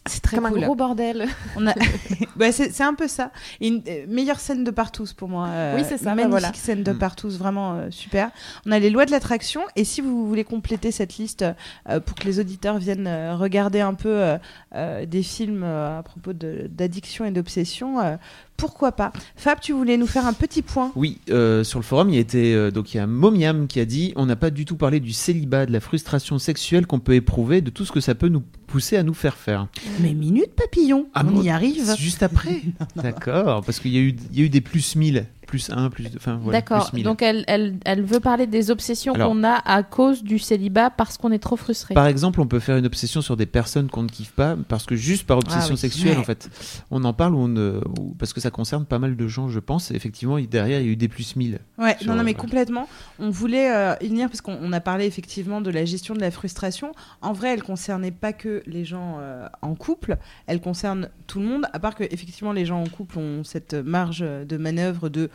[SPEAKER 3] C'est très
[SPEAKER 6] Comme
[SPEAKER 3] cool.
[SPEAKER 6] un gros bordel.
[SPEAKER 3] On a... ouais, c'est c'est un peu ça. Une euh, meilleure scène de Partous pour moi. euh,
[SPEAKER 6] Oui, c'est ça, bah
[SPEAKER 3] Magnifique
[SPEAKER 6] voilà.
[SPEAKER 3] scène de
[SPEAKER 4] Mm.
[SPEAKER 3] Partous, vraiment euh, super. On a les lois de l'attraction. Et si vous voulez compléter cette liste euh, pour que les auditeurs viennent euh, regarder un peu euh, euh, des films euh, à propos de- d'addiction et d'obsession, euh, pourquoi pas Fab, tu voulais nous faire un petit point
[SPEAKER 4] Oui, euh, sur le forum, il y a été euh, donc il y a Momiam qui a dit on n'a pas du tout parlé du célibat, de la frustration sexuelle qu'on peut éprouver, de tout ce que ça peut nous pousser à nous faire faire.
[SPEAKER 3] Mais minute papillon,
[SPEAKER 4] Ah,
[SPEAKER 3] on
[SPEAKER 4] bon,
[SPEAKER 3] y arrive.
[SPEAKER 4] Juste après. D'accord, parce qu'il y a eu il y a eu des plus 1000 plus 1, plus 2, enfin voilà,
[SPEAKER 2] D'accord.
[SPEAKER 4] plus 1000.
[SPEAKER 2] Donc elle, elle, elle veut parler des obsessions
[SPEAKER 4] Alors-
[SPEAKER 2] qu'on a à cause du célibat parce qu'on est trop frustré.
[SPEAKER 4] Par exemple, on peut faire une obsession sur des personnes qu'on ne kiffe pas, parce que juste par obsession
[SPEAKER 2] Ah oui.
[SPEAKER 4] sexuelle,
[SPEAKER 3] Ouais.
[SPEAKER 4] en fait, on en parle, ou on, parce que ça concerne pas mal de gens, je pense. Effectivement, derrière, il y a eu des plus 1000.
[SPEAKER 3] Ouais,
[SPEAKER 4] Sur-
[SPEAKER 3] non, non, mais complètement. On voulait euh, y venir parce qu'on on a parlé effectivement de la gestion de la frustration. En vrai, elle concernait pas que les gens euh, en couple, elle concerne tout le monde, à part que effectivement les gens en couple ont cette marge de manœuvre de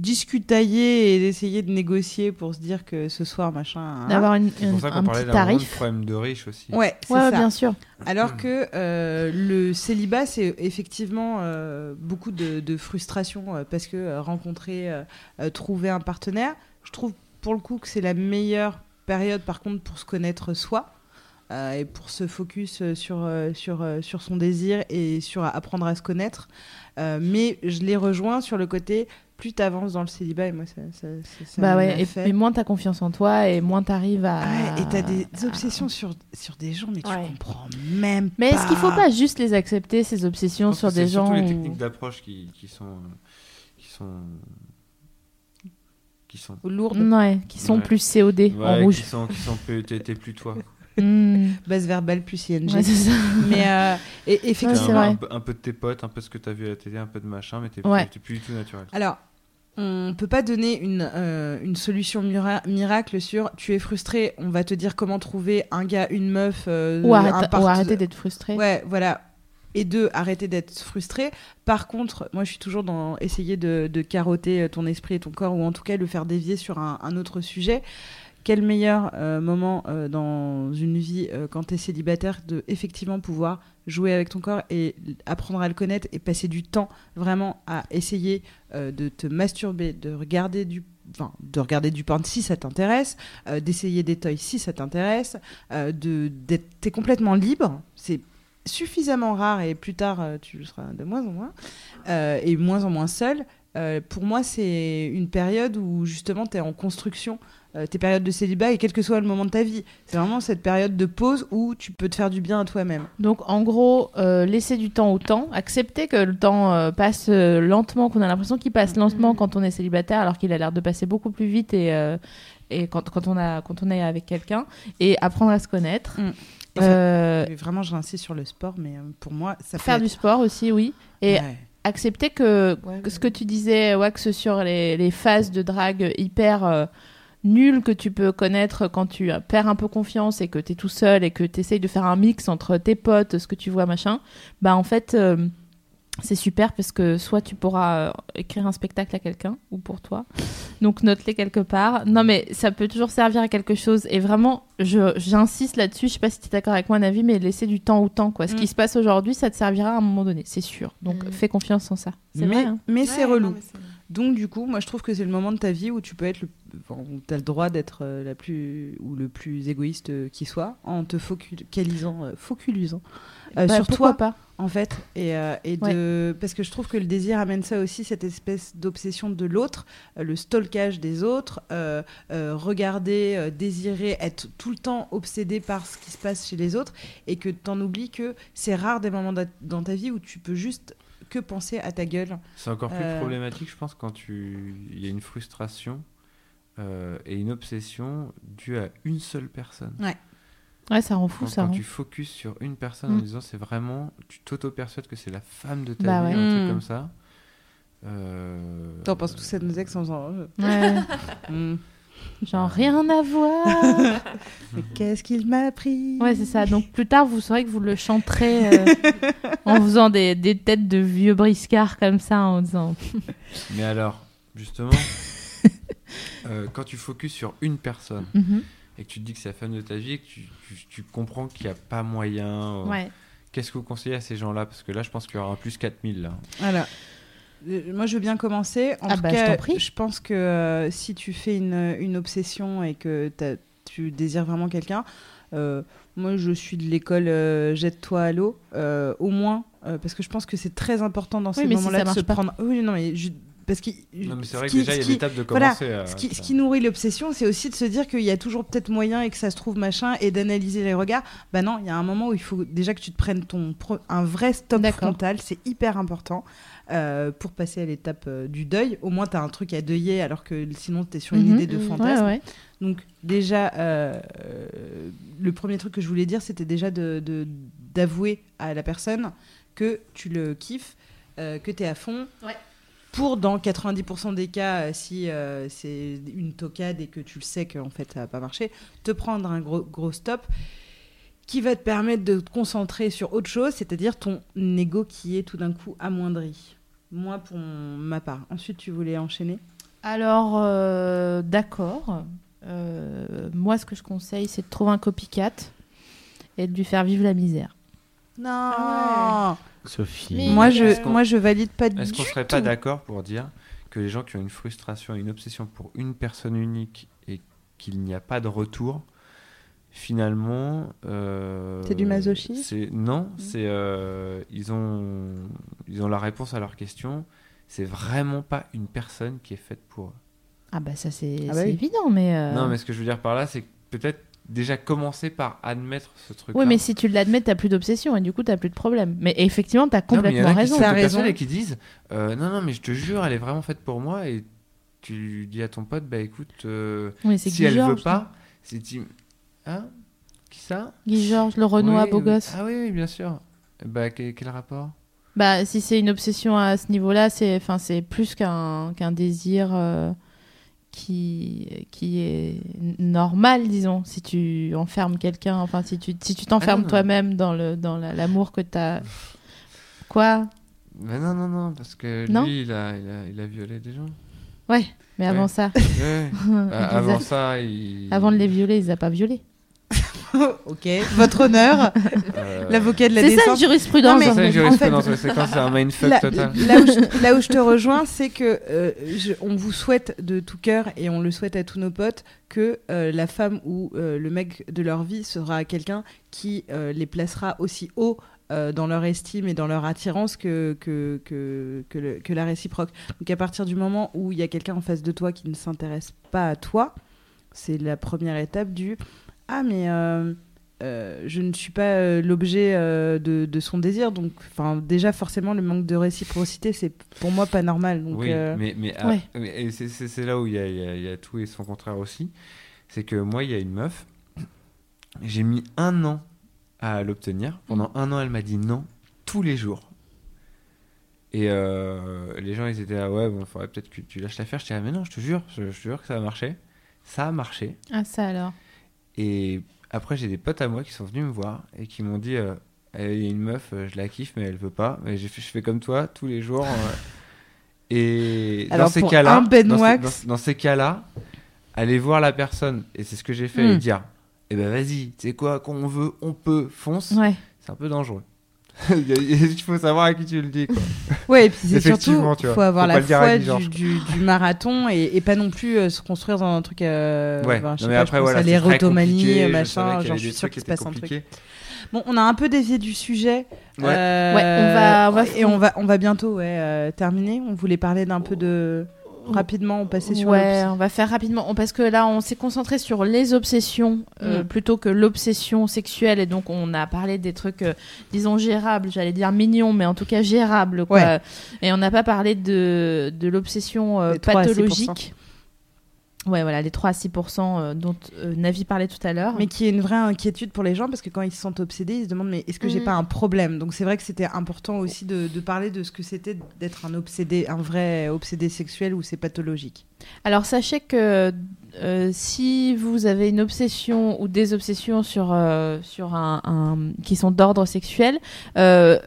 [SPEAKER 3] discutailler et d'essayer de négocier pour se dire que ce soir machin. hein.
[SPEAKER 2] D'avoir une-
[SPEAKER 5] C'est pour ça
[SPEAKER 2] un
[SPEAKER 5] qu'on parlait
[SPEAKER 2] petit tarif.
[SPEAKER 5] problème de riche aussi.
[SPEAKER 3] Ouais, c'est
[SPEAKER 2] Ouais,
[SPEAKER 3] ça.
[SPEAKER 2] bien sûr.
[SPEAKER 3] Alors que euh, le célibat, c'est effectivement euh, beaucoup de, de frustration euh, parce que euh, rencontrer, trouver un partenaire, je trouve pour le coup que c'est la meilleure période par contre pour se connaître soi euh, et pour se focus sur, sur, sur son désir et sur apprendre à se connaître. Euh, mais je les rejoins sur le côté plus tu avances dans le célibat et moi ça, ça, ça, ça
[SPEAKER 2] Bah ouais, et, moins t'as confiance en toi et moins t'arrives à.
[SPEAKER 3] Ouais, et t'as des obsessions sur, sur des gens mais tu
[SPEAKER 2] Ouais.
[SPEAKER 3] comprends même
[SPEAKER 2] Mais
[SPEAKER 3] pas.
[SPEAKER 2] est-ce qu'il faut pas juste les accepter ces obsessions sur
[SPEAKER 5] c'est
[SPEAKER 2] des gens
[SPEAKER 5] surtout les techniques d'approche qui, qui sont. euh, qui sont. qui sont.
[SPEAKER 3] lourdes
[SPEAKER 2] Ouais, qui sont
[SPEAKER 5] Ouais.
[SPEAKER 2] plus COD en
[SPEAKER 5] Ouais,
[SPEAKER 2] rouge.
[SPEAKER 5] qui sont, qui sont plus, t'es, t'es plus toi.
[SPEAKER 2] Hmm.
[SPEAKER 3] base verbale plus ING.
[SPEAKER 2] Ouais, c'est ça.
[SPEAKER 3] mais euh, et,
[SPEAKER 2] Ouais,
[SPEAKER 3] effectivement.
[SPEAKER 2] c'est
[SPEAKER 5] un, un peu- un peu de tes potes, un peu ce que t'as vu à la télé, un peu de machin, mais t'es,
[SPEAKER 2] Ouais.
[SPEAKER 5] t'es plus du tout naturel.
[SPEAKER 3] Alors, on peut pas donner une, euh, une solution mira- miracle sur tu es frustré, on va te dire comment trouver un gars, une meuf, euh,
[SPEAKER 2] Ou,
[SPEAKER 3] un part-
[SPEAKER 2] ou arrêter d'être frustré.
[SPEAKER 3] Ouais, voilà. Et deux, arrêter d'être frustré. Par contre, moi, je suis toujours dans essayer de, de carotter euh, ton esprit et ton corps, ou en tout cas le faire dévier sur un, un autre sujet. Quel meilleur euh, moment euh, dans une vie euh, quand tu es célibataire de effectivement pouvoir jouer avec ton corps et apprendre à le connaître et passer du temps vraiment à essayer euh, de te masturber, de regarder du Enfin, de regarder du porn si ça t'intéresse, euh, d'essayer des toys si ça t'intéresse, euh, de d'être complètement libre. C'est suffisamment rare et plus tard tu le seras de moins en moins et moins en moins seul. Pour moi, c'est une période où justement tu es en construction, euh, tes périodes de célibat et quel que soit le moment de ta vie. C'est vraiment cette période de pause où tu peux te faire du bien à toi-même.
[SPEAKER 2] Donc en gros, euh, laisser du temps au temps, accepter que le temps euh, passe lentement, qu'on a l'impression qu'il passe lentement quand on est célibataire, alors qu'il a l'air de passer beaucoup plus vite et, et quand, quand, on a, quand on est avec quelqu'un, et apprendre à se connaître.
[SPEAKER 3] Mm.
[SPEAKER 2] Euh,
[SPEAKER 3] Et Vraiment, j'insiste sur le sport, mais pour moi, ça
[SPEAKER 2] faire
[SPEAKER 3] être-
[SPEAKER 2] du sport aussi, oui. Et
[SPEAKER 3] Ouais.
[SPEAKER 2] accepter que,
[SPEAKER 6] Ouais,
[SPEAKER 2] que ce que tu disais, Wax, sur les, les phases de drague hyper euh, nulles que tu peux connaître quand tu euh, perds un peu confiance et que tu es tout seul et que tu essayes de faire un mix entre tes potes, ce que tu vois, machin, bah en fait, euh, c'est super parce que soit tu pourras euh, écrire un spectacle à quelqu'un ou pour toi. Donc note-les quelque part. Non mais ça peut toujours servir à quelque chose et vraiment je j'insiste là-dessus, je sais pas si tu es d'accord avec moi Navi mais laisser du temps au temps quoi. Ce
[SPEAKER 3] Mm.
[SPEAKER 2] qui se passe aujourd'hui, ça te servira à un moment donné, c'est sûr. Donc
[SPEAKER 6] Mm.
[SPEAKER 2] fais confiance en ça. C'est
[SPEAKER 3] mais
[SPEAKER 2] vrai hein.
[SPEAKER 3] mais c'est relou.
[SPEAKER 6] non, mais c'est-
[SPEAKER 3] Donc du coup, moi je trouve que c'est le moment de ta vie où tu peux être le enfin, t'as le droit d'être euh, la plus ou le plus égoïste euh, qui soit en te focalisant euh, focalisant euh,
[SPEAKER 2] Bah,
[SPEAKER 3] sur toi
[SPEAKER 2] pas.
[SPEAKER 3] en fait. Et, euh, et de parce que je trouve que le désir amène ça aussi cette espèce d'obsession de l'autre le stalkage des autres regarder désirer être tout le temps obsédé par ce qui se passe chez les autres et que t'en oublies que c'est rare des moments da- dans ta vie où tu peux juste que penser à ta gueule
[SPEAKER 5] C'est encore plus
[SPEAKER 3] Euh.
[SPEAKER 5] problématique, je pense, quand tu... il y a une frustration euh, et une obsession due à une seule personne.
[SPEAKER 2] Ouais, ça rend fou
[SPEAKER 5] Quand,
[SPEAKER 2] ça.
[SPEAKER 5] quand tu focuses sur une personne en
[SPEAKER 2] Mm.
[SPEAKER 5] disant c'est vraiment, tu t'auto-persuades que c'est la femme de ta
[SPEAKER 2] Bah
[SPEAKER 5] vie,
[SPEAKER 2] ouais.
[SPEAKER 5] un truc
[SPEAKER 3] Mm.
[SPEAKER 5] comme ça. Euh,
[SPEAKER 3] T'en penses tous à nos ex en faisant. euh,
[SPEAKER 2] Ouais,
[SPEAKER 3] hmm,
[SPEAKER 2] genre rien à voir.
[SPEAKER 3] mais qu'est-ce qu'il m'a pris
[SPEAKER 2] Ouais, c'est ça. Donc plus tard, vous saurez que vous le chanterez euh, en faisant des, des têtes de vieux briscards comme ça, en disant.
[SPEAKER 5] Mais alors, justement, euh, quand tu focuses sur une personne
[SPEAKER 2] Mhm.
[SPEAKER 5] et que tu te dis que c'est la femme de ta vie et que tu, tu- tu comprends qu'il n'y a pas moyen, euh,
[SPEAKER 2] Ouais.
[SPEAKER 5] qu'est-ce que vous conseillez à ces gens-là? Parce que là, je pense qu'il y aura un plus 4000 là.
[SPEAKER 3] Voilà. Euh, Moi, je veux bien commencer. En
[SPEAKER 2] Ah
[SPEAKER 3] tout
[SPEAKER 2] bah, je
[SPEAKER 3] cas,
[SPEAKER 2] prie.
[SPEAKER 3] pense que euh, si tu fais une, une obsession et que tu désires vraiment quelqu'un, euh, moi, je suis de l'école euh, jette-toi à l'eau, euh, au moins, euh, parce que je pense que c'est très important dans ces
[SPEAKER 2] Oui, mais si
[SPEAKER 3] moments-là de se
[SPEAKER 2] pas.
[SPEAKER 3] prendre. Oui, non, mais je- parce que
[SPEAKER 5] Non, mais c'est
[SPEAKER 3] ce
[SPEAKER 5] vrai que
[SPEAKER 3] qui-
[SPEAKER 5] déjà,
[SPEAKER 3] ce
[SPEAKER 5] il y a l'étape de
[SPEAKER 3] voilà,
[SPEAKER 5] commencer. à-
[SPEAKER 3] ce qui, ce qui nourrit l'obsession, c'est aussi de se dire qu'il y a toujours peut-être moyen et que ça se trouve machin et d'analyser les regards. Bah non, il y a un moment où il faut déjà que tu te prennes ton pro- un vrai stop frontal, c'est hyper important euh, pour passer à l'étape euh, du deuil. Au moins, tu as un truc à deuiller alors que sinon tu es sur une
[SPEAKER 2] Mhm.
[SPEAKER 3] idée de fantasme.
[SPEAKER 2] Ouais, ouais.
[SPEAKER 3] Donc déjà, euh, le premier truc que je voulais dire, c'était déjà de- de- d'avouer à la personne que tu le kiffes, euh, que tu es à fond.
[SPEAKER 2] Ouais.
[SPEAKER 3] Pour, dans 90% des cas, si euh, c'est une tocade et que tu le sais qu'en fait ça va pas marcher, te prendre un gros, gros stop qui va te permettre de te concentrer sur autre chose, c'est-à-dire ton ego qui est tout d'un coup amoindri. Moi, pour ma part. Ensuite, tu voulais enchaîner?
[SPEAKER 2] Alors, euh, d'accord. Euh, moi, ce que je conseille, c'est de trouver un copycat et de lui faire vivre la misère.
[SPEAKER 3] Non
[SPEAKER 6] Ah
[SPEAKER 4] Sophie.
[SPEAKER 6] Mais-
[SPEAKER 3] Moi, je, moi, je valide pas du
[SPEAKER 5] Est-ce qu'on
[SPEAKER 3] tout.
[SPEAKER 5] serait pas d'accord pour dire que les gens qui ont une frustration, une obsession pour une personne unique et qu'il n'y a pas de retour, finalement, euh,
[SPEAKER 3] C'est du masochisme
[SPEAKER 5] Non, c'est euh, ils ont ils ont la réponse à leur question. C'est vraiment pas une personne qui est faite pour eux.
[SPEAKER 2] Ah bah ça, c'est
[SPEAKER 3] Ah bah oui.
[SPEAKER 2] évident, mais... euh,
[SPEAKER 5] Non, mais ce que je veux dire par là, c'est peut-être déjà commencer par admettre ce truc.
[SPEAKER 2] Oui, mais si tu l'admets, t'as plus d'obsession et du coup, t'as plus de problème. Mais effectivement, t'as
[SPEAKER 5] Non, mais il y
[SPEAKER 2] complètement
[SPEAKER 5] a
[SPEAKER 2] raison.
[SPEAKER 3] T'as raison.
[SPEAKER 5] et qui disent euh, non non mais je te jure elle est vraiment faite pour moi et tu dis à ton pote bah écoute euh,
[SPEAKER 2] Oui,
[SPEAKER 5] si elle veut pas c'est tu hein qui ça
[SPEAKER 2] Guy Georges, le Renoir,
[SPEAKER 5] Oui,
[SPEAKER 2] beau
[SPEAKER 5] oui.
[SPEAKER 2] gosse.
[SPEAKER 5] ah oui, oui bien sûr bah quel, quel rapport
[SPEAKER 2] Bah, si c'est une obsession à ce niveau-là, c'est enfin, c'est plus qu'un qu'un désir euh, qui, qui est normal, disons. Si tu enfermes quelqu'un, enfin, si tu si tu t'enfermes
[SPEAKER 5] Ah
[SPEAKER 2] toi-même dans le dans la- l'amour que t'as. Quoi
[SPEAKER 5] bah non non non parce que
[SPEAKER 2] Non
[SPEAKER 5] lui il a, il a il a violé des gens
[SPEAKER 2] Ouais, mais avant
[SPEAKER 5] Ouais.
[SPEAKER 2] ça,
[SPEAKER 5] Ouais.
[SPEAKER 2] il
[SPEAKER 5] Bah, avant ça il
[SPEAKER 2] avant de les violer, ils les a pas violés.
[SPEAKER 3] ok, votre honneur,
[SPEAKER 5] euh,
[SPEAKER 3] l'avocat de la
[SPEAKER 2] C'est ça
[SPEAKER 3] défense.
[SPEAKER 2] une jurisprudence.
[SPEAKER 3] Non, mais-
[SPEAKER 5] c'est ça une
[SPEAKER 3] en
[SPEAKER 5] jurisprudence
[SPEAKER 3] fait-
[SPEAKER 5] ouais, c'est quand c'est un mindfuck
[SPEAKER 3] là,
[SPEAKER 5] total
[SPEAKER 3] là où je, là où je te rejoins, c'est que euh, je- on vous souhaite de tout cœur et on le souhaite à tous nos potes que euh, la femme ou euh, le mec de leur vie sera quelqu'un qui euh, les placera aussi haut euh, dans leur estime et dans leur attirance que, que, que, que, le- que la réciproque. Donc à partir du moment où il y a quelqu'un en face de toi qui ne s'intéresse pas à toi, c'est la première étape du Ah mais... euh, euh, je ne suis pas euh, l'objet euh, de, de son désir, donc enfin déjà forcément le manque de réciprocité c'est pour moi pas normal. Donc,
[SPEAKER 5] oui,
[SPEAKER 3] euh,
[SPEAKER 5] mais, mais, ah, mais- c'est- là où il y a, y y tout et son contraire aussi. C'est que moi, il y a une meuf, j'ai mis un an à l'obtenir. Pendant un an, elle m'a dit non tous les jours. Et euh, les gens, ils étaient là, ouais, bon, faudrait peut-être que tu lâches l'affaire. Je disais, ah, mais non, je te jure, je, je te jure que ça a marché. Ça a marché.
[SPEAKER 2] Ah, ça alors?
[SPEAKER 5] Et après, j'ai des potes à moi qui sont venus me voir et qui m'ont dit euh, Eh, il y a une meuf, euh, je la kiffe, mais elle veut pas. Mais je fais comme toi tous les jours. euh. et
[SPEAKER 3] Alors,
[SPEAKER 5] dans ces cas-là,
[SPEAKER 3] Ben
[SPEAKER 5] dans, ces-
[SPEAKER 3] Wax-
[SPEAKER 5] dans- dans ces cas-là, aller voir la personne, et c'est ce que j'ai fait,
[SPEAKER 3] Hmm.
[SPEAKER 5] et dire Eh ben vas-y, tu sais quoi, quand on veut, on peut, fonce.
[SPEAKER 2] Ouais.
[SPEAKER 5] C'est un peu dangereux. Il faut savoir à qui tu le dis. Quoi.
[SPEAKER 3] Ouais, et puis c'est surtout,
[SPEAKER 5] vois.
[SPEAKER 3] faut avoir
[SPEAKER 5] Faut
[SPEAKER 3] la foi du, du, du marathon et, et pas non plus euh, se construire dans un truc. Euh,
[SPEAKER 5] ouais,
[SPEAKER 3] je sais
[SPEAKER 5] mais
[SPEAKER 3] pas,
[SPEAKER 5] après,
[SPEAKER 3] je
[SPEAKER 5] voilà,
[SPEAKER 3] à
[SPEAKER 5] c'est très
[SPEAKER 3] l'érotomanie,
[SPEAKER 5] compliqué, je
[SPEAKER 3] machin. Genre, je suis sûre
[SPEAKER 5] trucs
[SPEAKER 3] qu'il se passe un truc. Bon, on a un peu dévié du sujet.
[SPEAKER 5] Ouais.
[SPEAKER 3] Euh,
[SPEAKER 2] Ouais, on va- on va-
[SPEAKER 3] et on va, on va bientôt ouais, euh, terminer. On voulait parler d'un peu de rapidement, on passait sur.
[SPEAKER 2] ouais, on va faire rapidement On- parce que là, on s'est concentré sur les obsessions euh,
[SPEAKER 3] Mm.
[SPEAKER 2] plutôt que l'obsession sexuelle et donc on a parlé des trucs, euh, disons gérables. J'allais dire mignons, mais en tout cas gérables. Quoi.
[SPEAKER 3] Ouais.
[SPEAKER 2] Et on n'a pas parlé de de l'obsession euh,
[SPEAKER 3] Les 3 à 6%.
[SPEAKER 2] pathologique. Ouais, voilà, les 3 à 6 euh, dont euh, Navi parlait tout à l'heure.
[SPEAKER 3] Mais qui est une vraie inquiétude pour les gens parce que quand ils se sentent obsédés, ils se demandent mais est-ce que j'ai
[SPEAKER 2] Mhm.
[SPEAKER 3] pas un problème? Donc c'est vrai que c'était important aussi de, de parler de ce que c'était d'être un obsédé, un vrai obsédé sexuel ou c'est pathologique.
[SPEAKER 2] Alors sachez que euh, si vous avez une obsession ou des obsessions sur, euh, sur un, un- qui sont d'ordre sexuel, euh,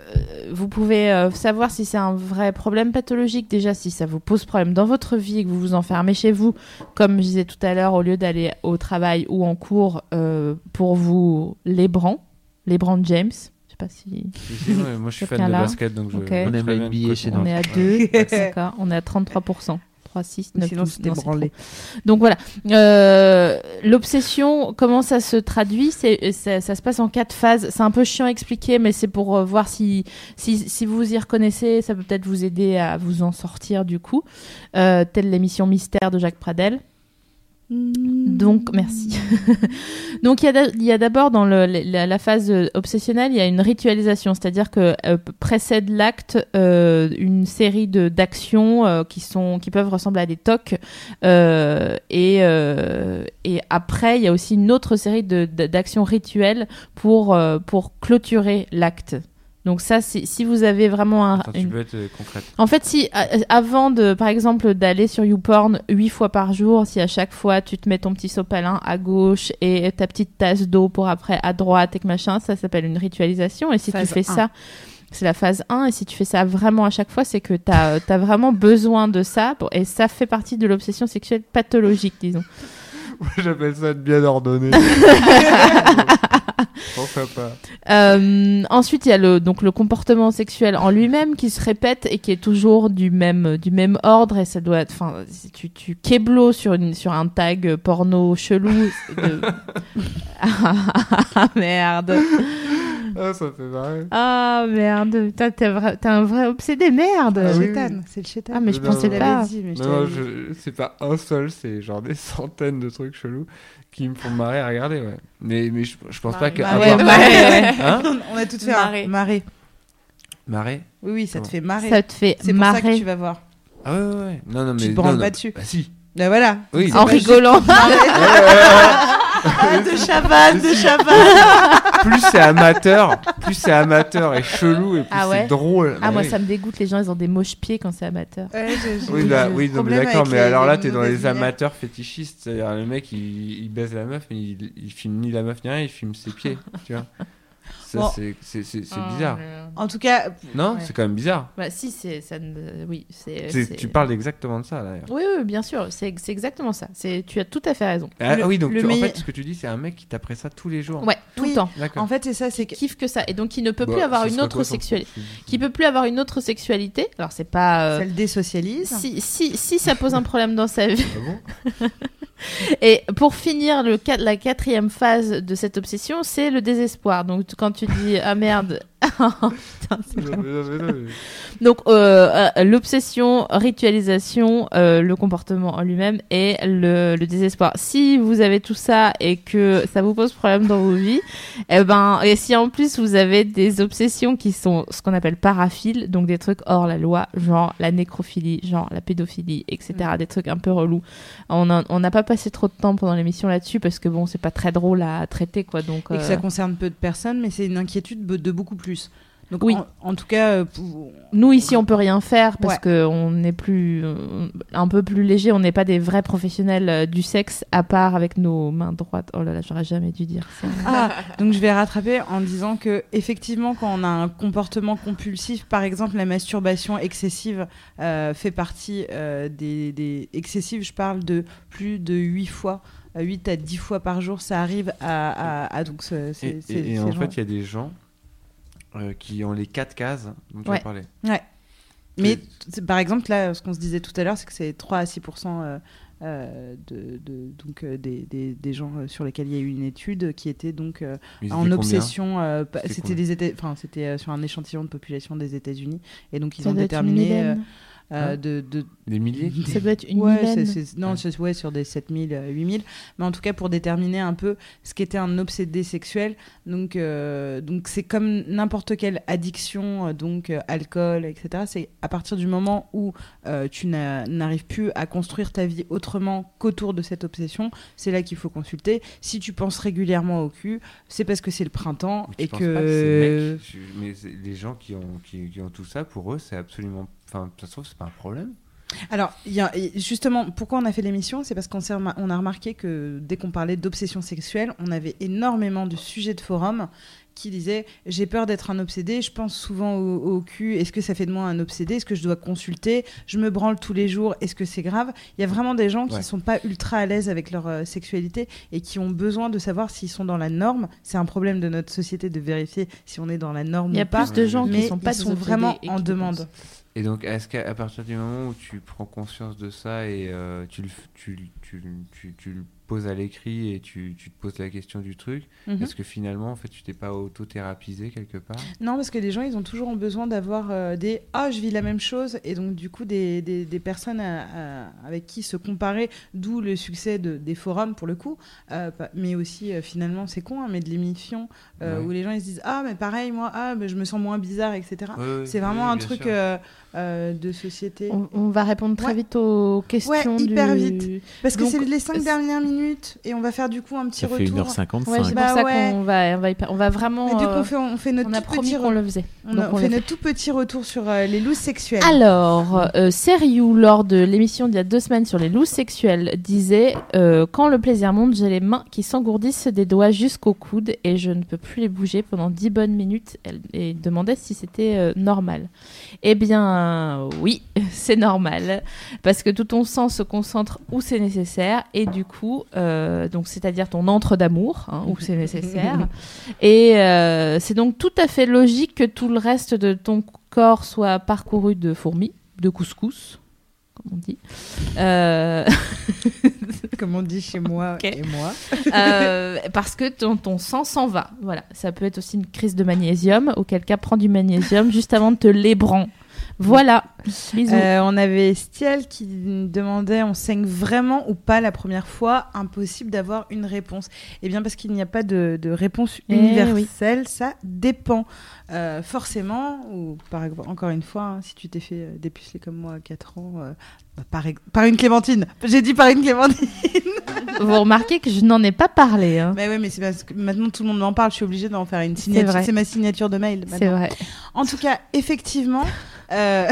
[SPEAKER 2] vous pouvez euh, savoir si c'est un vrai problème pathologique déjà, si ça vous pose problème dans votre vie et que vous vous enfermez chez vous, comme je disais tout à l'heure, au lieu d'aller au travail ou en cours euh, pour vous les brands, les brands James. Je sais pas si
[SPEAKER 5] ouais, moi, je suis fan de
[SPEAKER 2] là
[SPEAKER 5] basket, donc je.
[SPEAKER 2] Ok.
[SPEAKER 5] je
[SPEAKER 4] On aime la NBA chez
[SPEAKER 5] quoi.
[SPEAKER 2] on est à deux, d'accord, on est à 33%. 3, 6, 9,
[SPEAKER 3] Sinon,
[SPEAKER 2] 12.
[SPEAKER 3] c'était
[SPEAKER 2] Non, c'est
[SPEAKER 3] branlé.
[SPEAKER 2] trop. Donc voilà. Euh, L'obsession, comment ça se traduit? C'est ça, ça se passe en quatre phases. C'est un peu chiant à expliquer, mais c'est pour euh, voir si, si, si vous y reconnaissez, ça peut peut-être vous aider à vous en sortir du coup. Euh, telle l'émission Mystère de Jacques Pradel. Donc, merci. Donc, il y a d'abord dans la, phase euh, obsessionnelle, il y a une ritualisation, c'est-à-dire que euh, précède l'acte euh, une série d'actions qui peuvent ressembler à des tocs, et après, il y a aussi une autre série d'actions rituelles pour clôturer l'acte. Donc ça, si vous avez vraiment un,
[SPEAKER 5] Attends, tu peux être euh, concrète.
[SPEAKER 2] en fait, si a- avant de, par exemple, d'aller sur YouPorn huit fois par jour, si à chaque fois tu te mets ton petit sopalin à gauche et ta petite tasse d'eau pour après à droite et que machin, ça s'appelle une ritualisation. Et si
[SPEAKER 3] Phase
[SPEAKER 2] tu fais
[SPEAKER 3] 1.
[SPEAKER 2] ça, c'est la phase 1. Et si tu fais ça vraiment à chaque fois, c'est que tu as, vraiment besoin de ça. Et ça fait partie de l'obsession sexuelle pathologique, disons.
[SPEAKER 5] J'appelle ça être bien ordonné. Pourquoi pas
[SPEAKER 2] Euh, ensuite, il y a le, donc, le comportement sexuel en lui-même qui se répète et qui est toujours du même, du même ordre. Et ça doit être. Enfin, si tu, tu keblo sur, une, sur un tag porno chelou. de- ah merde!
[SPEAKER 5] Ah, ça fait marrer.
[SPEAKER 2] Ah merde! Putain, T'es vrai- t'es un vrai obsédé, merde!
[SPEAKER 3] C'est
[SPEAKER 5] Ah
[SPEAKER 3] le
[SPEAKER 5] oui,
[SPEAKER 3] chétan, c'est le chétan.
[SPEAKER 2] Ah, mais je
[SPEAKER 5] Non,
[SPEAKER 2] pensais
[SPEAKER 5] non,
[SPEAKER 2] pas.
[SPEAKER 3] dit, mais
[SPEAKER 5] Non, je... c'est pas un seul, c'est genre des centaines de trucs chelous qui me font marrer à regarder, ouais. Mais, mais je, je pense pas que.
[SPEAKER 6] Marrer.
[SPEAKER 5] avoir-
[SPEAKER 3] Ouais, ouais, ouais.
[SPEAKER 5] Hein
[SPEAKER 3] On a tout fait.
[SPEAKER 6] Marrer.
[SPEAKER 3] Marrer. Marrer.
[SPEAKER 5] Marrer
[SPEAKER 3] Oui, oui, ça te
[SPEAKER 5] Bon.
[SPEAKER 3] fait marrer.
[SPEAKER 2] Ça te fait
[SPEAKER 3] C'est pour ça que tu vas voir.
[SPEAKER 5] Ah ouais, ouais, ouais. Non, non, mais.
[SPEAKER 3] Tu te branles pas dessus.
[SPEAKER 5] Bah si.
[SPEAKER 3] Ben voilà.
[SPEAKER 5] Oui.
[SPEAKER 3] C'est
[SPEAKER 2] en
[SPEAKER 3] pas juste
[SPEAKER 2] rigolant.
[SPEAKER 3] Ah, de Chavannes, de Chavannes.
[SPEAKER 5] plus c'est amateur, plus c'est amateur et chelou et plus
[SPEAKER 2] Ah ouais
[SPEAKER 5] c'est drôle.
[SPEAKER 2] Ah, moi,
[SPEAKER 5] oui.
[SPEAKER 2] ça me dégoûte. Les gens, ils ont des moches pieds quand c'est amateur.
[SPEAKER 3] Ouais,
[SPEAKER 5] Oui, bah, oui non, mais d'accord, mais
[SPEAKER 3] les-
[SPEAKER 5] alors là, t'es dans les amateurs fétichistes. C'est-à-dire, le mec, il, il baise la meuf, mais il, il filme ni la meuf ni rien, il filme ses pieds, tu vois. Ça,
[SPEAKER 3] Bon.
[SPEAKER 5] c'est-
[SPEAKER 2] Oh,
[SPEAKER 5] bizarre.
[SPEAKER 3] En tout cas,
[SPEAKER 5] Non,
[SPEAKER 2] Ouais.
[SPEAKER 5] c'est quand même bizarre.
[SPEAKER 2] Bah, si, c'est. Ça Oui, c'est.
[SPEAKER 5] Tu parles exactement de ça, d'ailleurs.
[SPEAKER 2] Oui, oui, bien sûr, c'est c'est exactement ça. C'est Tu as tout à fait raison.
[SPEAKER 5] Ah
[SPEAKER 3] Le-
[SPEAKER 5] oui, donc
[SPEAKER 3] le
[SPEAKER 5] tu- en fait, ce que tu dis, c'est un mec qui taperait ça tous les jours.
[SPEAKER 2] Ouais, tout
[SPEAKER 3] Oui.
[SPEAKER 2] le temps.
[SPEAKER 5] D'accord.
[SPEAKER 3] en fait, c'est ça, c'est
[SPEAKER 2] Qui kiffe que ça. Et donc, qui ne peut
[SPEAKER 5] Bah,
[SPEAKER 2] plus avoir une autre sexualité. Qui peut plus avoir une autre sexualité. Alors, c'est pas. euh,
[SPEAKER 3] Ça le désocialise.
[SPEAKER 2] Si, si, si ça pose un problème dans sa vie.
[SPEAKER 5] Ah bon?
[SPEAKER 2] Et pour finir, le, la quatrième phase de cette obsession, c'est le désespoir. Donc, quand tu dis Ah merde. Putain, c'est
[SPEAKER 5] Non, mais non, mais non, mais-
[SPEAKER 2] Donc euh, euh, l'obsession, ritualisation, euh, le comportement en lui-même et le, le désespoir. Si vous avez tout ça et que ça vous pose problème dans vos vies, eh ben et si en plus vous avez des obsessions qui sont ce qu'on appelle paraphiles, donc des trucs hors la loi, genre la nécrophilie, genre la pédophilie, etc. Des trucs un peu relous. On n'a pas passé trop de temps pendant l'émission là-dessus parce que bon c'est pas très drôle à traiter quoi. Donc
[SPEAKER 3] Et que ça concerne peu de personnes, mais c'est une inquiétude de beaucoup plus. Donc,
[SPEAKER 2] Oui.
[SPEAKER 3] en, en tout cas, euh, pour-
[SPEAKER 2] Nous ici on peut rien faire parce
[SPEAKER 3] Ouais.
[SPEAKER 2] que on est plus euh, un peu plus léger, on n'est pas des vrais professionnels euh, du sexe à part avec nos mains droites. Oh là là, j'aurais jamais dû dire ça.
[SPEAKER 3] Ah, donc je vais rattraper en disant que effectivement, quand on a un comportement compulsif, par exemple la masturbation excessive euh, fait partie euh, des, des excessives. Je parle de plus de 8 fois, euh, 8 à 10 fois par jour. Ça arrive à, à- à- donc
[SPEAKER 5] Et,
[SPEAKER 3] c'est-
[SPEAKER 5] et- en fait, il y a des gens euh, qui ont les quatre cases dont tu
[SPEAKER 2] Ouais.
[SPEAKER 5] as parlé.
[SPEAKER 3] Mais par exemple, là, ce qu'on se disait tout à l'heure, c'est que c'est 3 à 6 euh, euh, de, de- donc, euh, des, des- des gens sur lesquels il y a eu une étude qui étaient donc euh, en obsession. euh,
[SPEAKER 5] C'était
[SPEAKER 3] C'était
[SPEAKER 5] combien
[SPEAKER 3] des Éta- enfin, c'était sur un échantillon de population des États-Unis, et donc ils
[SPEAKER 2] Ça
[SPEAKER 3] ont déterminé euh, euh,
[SPEAKER 5] Hein
[SPEAKER 3] de, de
[SPEAKER 5] Des milliers
[SPEAKER 2] Ça doit être une
[SPEAKER 3] ouais,
[SPEAKER 2] millaine.
[SPEAKER 3] non,
[SPEAKER 5] Ouais.
[SPEAKER 3] c'est- ouais, sur des 7000, euh, 8000. Mais en tout cas, pour déterminer un peu ce qu'était un obsédé sexuel. Donc, euh, donc c'est comme n'importe quelle addiction, euh, donc euh, alcool, etc. C'est à partir du moment où euh, tu n'arrives plus à construire ta vie autrement qu'autour de cette obsession, c'est là qu'il faut consulter. Si tu penses régulièrement au cul, c'est parce que c'est le printemps
[SPEAKER 5] Mais
[SPEAKER 3] et que.
[SPEAKER 5] pas mais les gens qui ont, qui, qui ont tout ça, pour eux, c'est absolument. Ça se trouve, pas un problème.
[SPEAKER 3] Alors, justement, pourquoi on a fait l'émission C'est parce qu'on a remarqué que dès qu'on parlait d'obsession sexuelle, on avait énormément de sujets de forum qui disait J'ai peur d'être un obsédé, je pense souvent au, au cul, est-ce que ça fait de moi un obsédé Est-ce que je dois consulter Je me branle tous les jours, est-ce que c'est grave? Il y a vraiment des gens qui
[SPEAKER 5] Ouais.
[SPEAKER 3] sont pas ultra à l'aise avec leur euh, sexualité et qui ont besoin de savoir s'ils sont dans la norme. C'est un problème de notre société de vérifier si on est dans la norme
[SPEAKER 2] Il y a
[SPEAKER 3] ou pas.
[SPEAKER 2] plus de gens
[SPEAKER 3] mais
[SPEAKER 2] qui sont pas
[SPEAKER 3] ils sont vraiment en demande.
[SPEAKER 2] pensent.
[SPEAKER 5] Et donc, est-ce qu'à partir du moment où tu prends conscience de ça et euh, tu, le, tu, tu, tu, tu le poses à l'écrit et tu, tu te poses la question du truc,
[SPEAKER 3] Mhm.
[SPEAKER 5] est-ce que finalement, en fait, tu t'es pas auto-thérapisé quelque part?
[SPEAKER 3] Non, parce que les gens, ils ont toujours besoin d'avoir euh, des Ah, je vis la même chose, et donc du coup, des, des, des personnes à- à- avec qui se comparer, d'où le succès de, des forums pour le coup, euh, mais aussi euh, finalement, c'est con, hein, mais de l'émission
[SPEAKER 5] Ouais.
[SPEAKER 3] où les gens ils se disent Ah, mais pareil, moi, ah, mais je me sens moins bizarre, etc.
[SPEAKER 5] Ouais,
[SPEAKER 3] C'est vraiment un truc. Euh, euh, de société.
[SPEAKER 2] On, on va répondre très
[SPEAKER 3] Ouais.
[SPEAKER 2] vite aux questions.
[SPEAKER 3] hyper
[SPEAKER 2] du-
[SPEAKER 3] vite. Parce que c'est les cinq
[SPEAKER 2] c'est-
[SPEAKER 3] dernières minutes, et on va faire du coup un petit
[SPEAKER 4] Ça fait
[SPEAKER 3] retour.
[SPEAKER 4] 1h55.
[SPEAKER 2] Ouais, c'est
[SPEAKER 3] Bah
[SPEAKER 2] pour ça
[SPEAKER 3] ouais.
[SPEAKER 2] qu'on va, on va, hyper- on va vraiment.
[SPEAKER 3] Mais du coup,
[SPEAKER 2] euh,
[SPEAKER 3] on fait, on fait notre
[SPEAKER 2] on a
[SPEAKER 3] tout
[SPEAKER 2] promis
[SPEAKER 3] petit
[SPEAKER 2] qu'on le faisait.
[SPEAKER 3] on,
[SPEAKER 2] Donc,
[SPEAKER 3] a-
[SPEAKER 2] on
[SPEAKER 3] on
[SPEAKER 2] le
[SPEAKER 3] fait
[SPEAKER 2] fait.
[SPEAKER 3] notre tout petit retour sur euh, les loups sexuelles.
[SPEAKER 2] Alors, euh, Seriou, lors de l'émission d'il y a deux semaines sur les loups sexuels, disait euh, Quand le plaisir monte, j'ai les mains qui s'engourdissent des doigts jusqu'au coude et je ne peux plus les bouger pendant dix bonnes minutes. Elle, et demandait si c'était euh, normal. Eh bien, oui, c'est normal. Parce que tout ton sang se concentre où c'est nécessaire et du coup, euh, donc c'est-à-dire ton entre d'amour, hein, où c'est nécessaire. Et euh, c'est donc tout à fait logique que tout le reste de ton corps soit parcouru de fourmis, de couscous, comme on dit. Euh,
[SPEAKER 3] Comme on dit chez moi et moi.
[SPEAKER 2] euh, parce que ton, ton sang s'en va. Voilà, ça peut être aussi une crise de magnésium, auquel cas prends du magnésium juste avant de te lébran. Voilà.
[SPEAKER 3] Euh, on avait Stiel qui demandait on saigne vraiment ou pas la première fois? Impossible d'avoir une réponse. Eh bien, parce qu'il n'y a pas de, de réponse
[SPEAKER 2] Eh
[SPEAKER 3] universelle, ça dépend. Euh, forcément, ou par encore une fois, hein, si tu t'es fait euh, dépuceler comme moi à 4 ans, euh, bah, par, une clémentine. J'ai dit par une clémentine.
[SPEAKER 2] Vous remarquez que je n'en ai pas parlé. hein.
[SPEAKER 3] Mais ouais, mais c'est parce que maintenant tout le monde m'en parle, je suis obligée d'en faire une signature. C'est ma signature de mail.
[SPEAKER 2] C'est vrai.
[SPEAKER 3] En tout cas, effectivement, euh,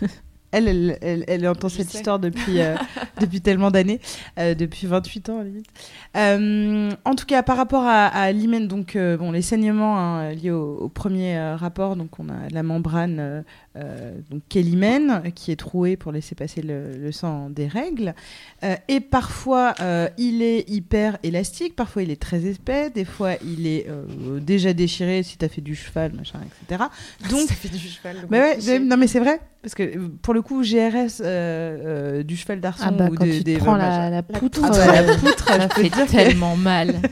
[SPEAKER 3] elle, elle, elle, elle entend
[SPEAKER 6] Je
[SPEAKER 3] cette
[SPEAKER 6] sais.
[SPEAKER 3] histoire depuis, euh, depuis tellement d'années, euh, depuis 28 ans à la limite. Euh, en tout cas, par rapport à, à l'hymen, donc bon, les saignements hein, liés au, au premier rapport, donc on a la membrane euh, donc l'hymen, qui est trouée pour laisser passer le, le sang des règles. Euh, et parfois, euh, il est hyper élastique, parfois il est très épais, des fois il est euh, déjà déchiré si tu as fait du cheval, machin, etc. Donc,
[SPEAKER 6] ça fait du cheval.
[SPEAKER 3] mais ouais, mais- non mais c'est vrai parce que pour le coup GRS euh, euh, du cheval d'arçon
[SPEAKER 2] Ah bah
[SPEAKER 3] ou
[SPEAKER 2] quand
[SPEAKER 3] de-
[SPEAKER 2] tu
[SPEAKER 3] des
[SPEAKER 2] prends la, la poutre,
[SPEAKER 3] Ah bah, la poutre,
[SPEAKER 2] ça fait tellement mal.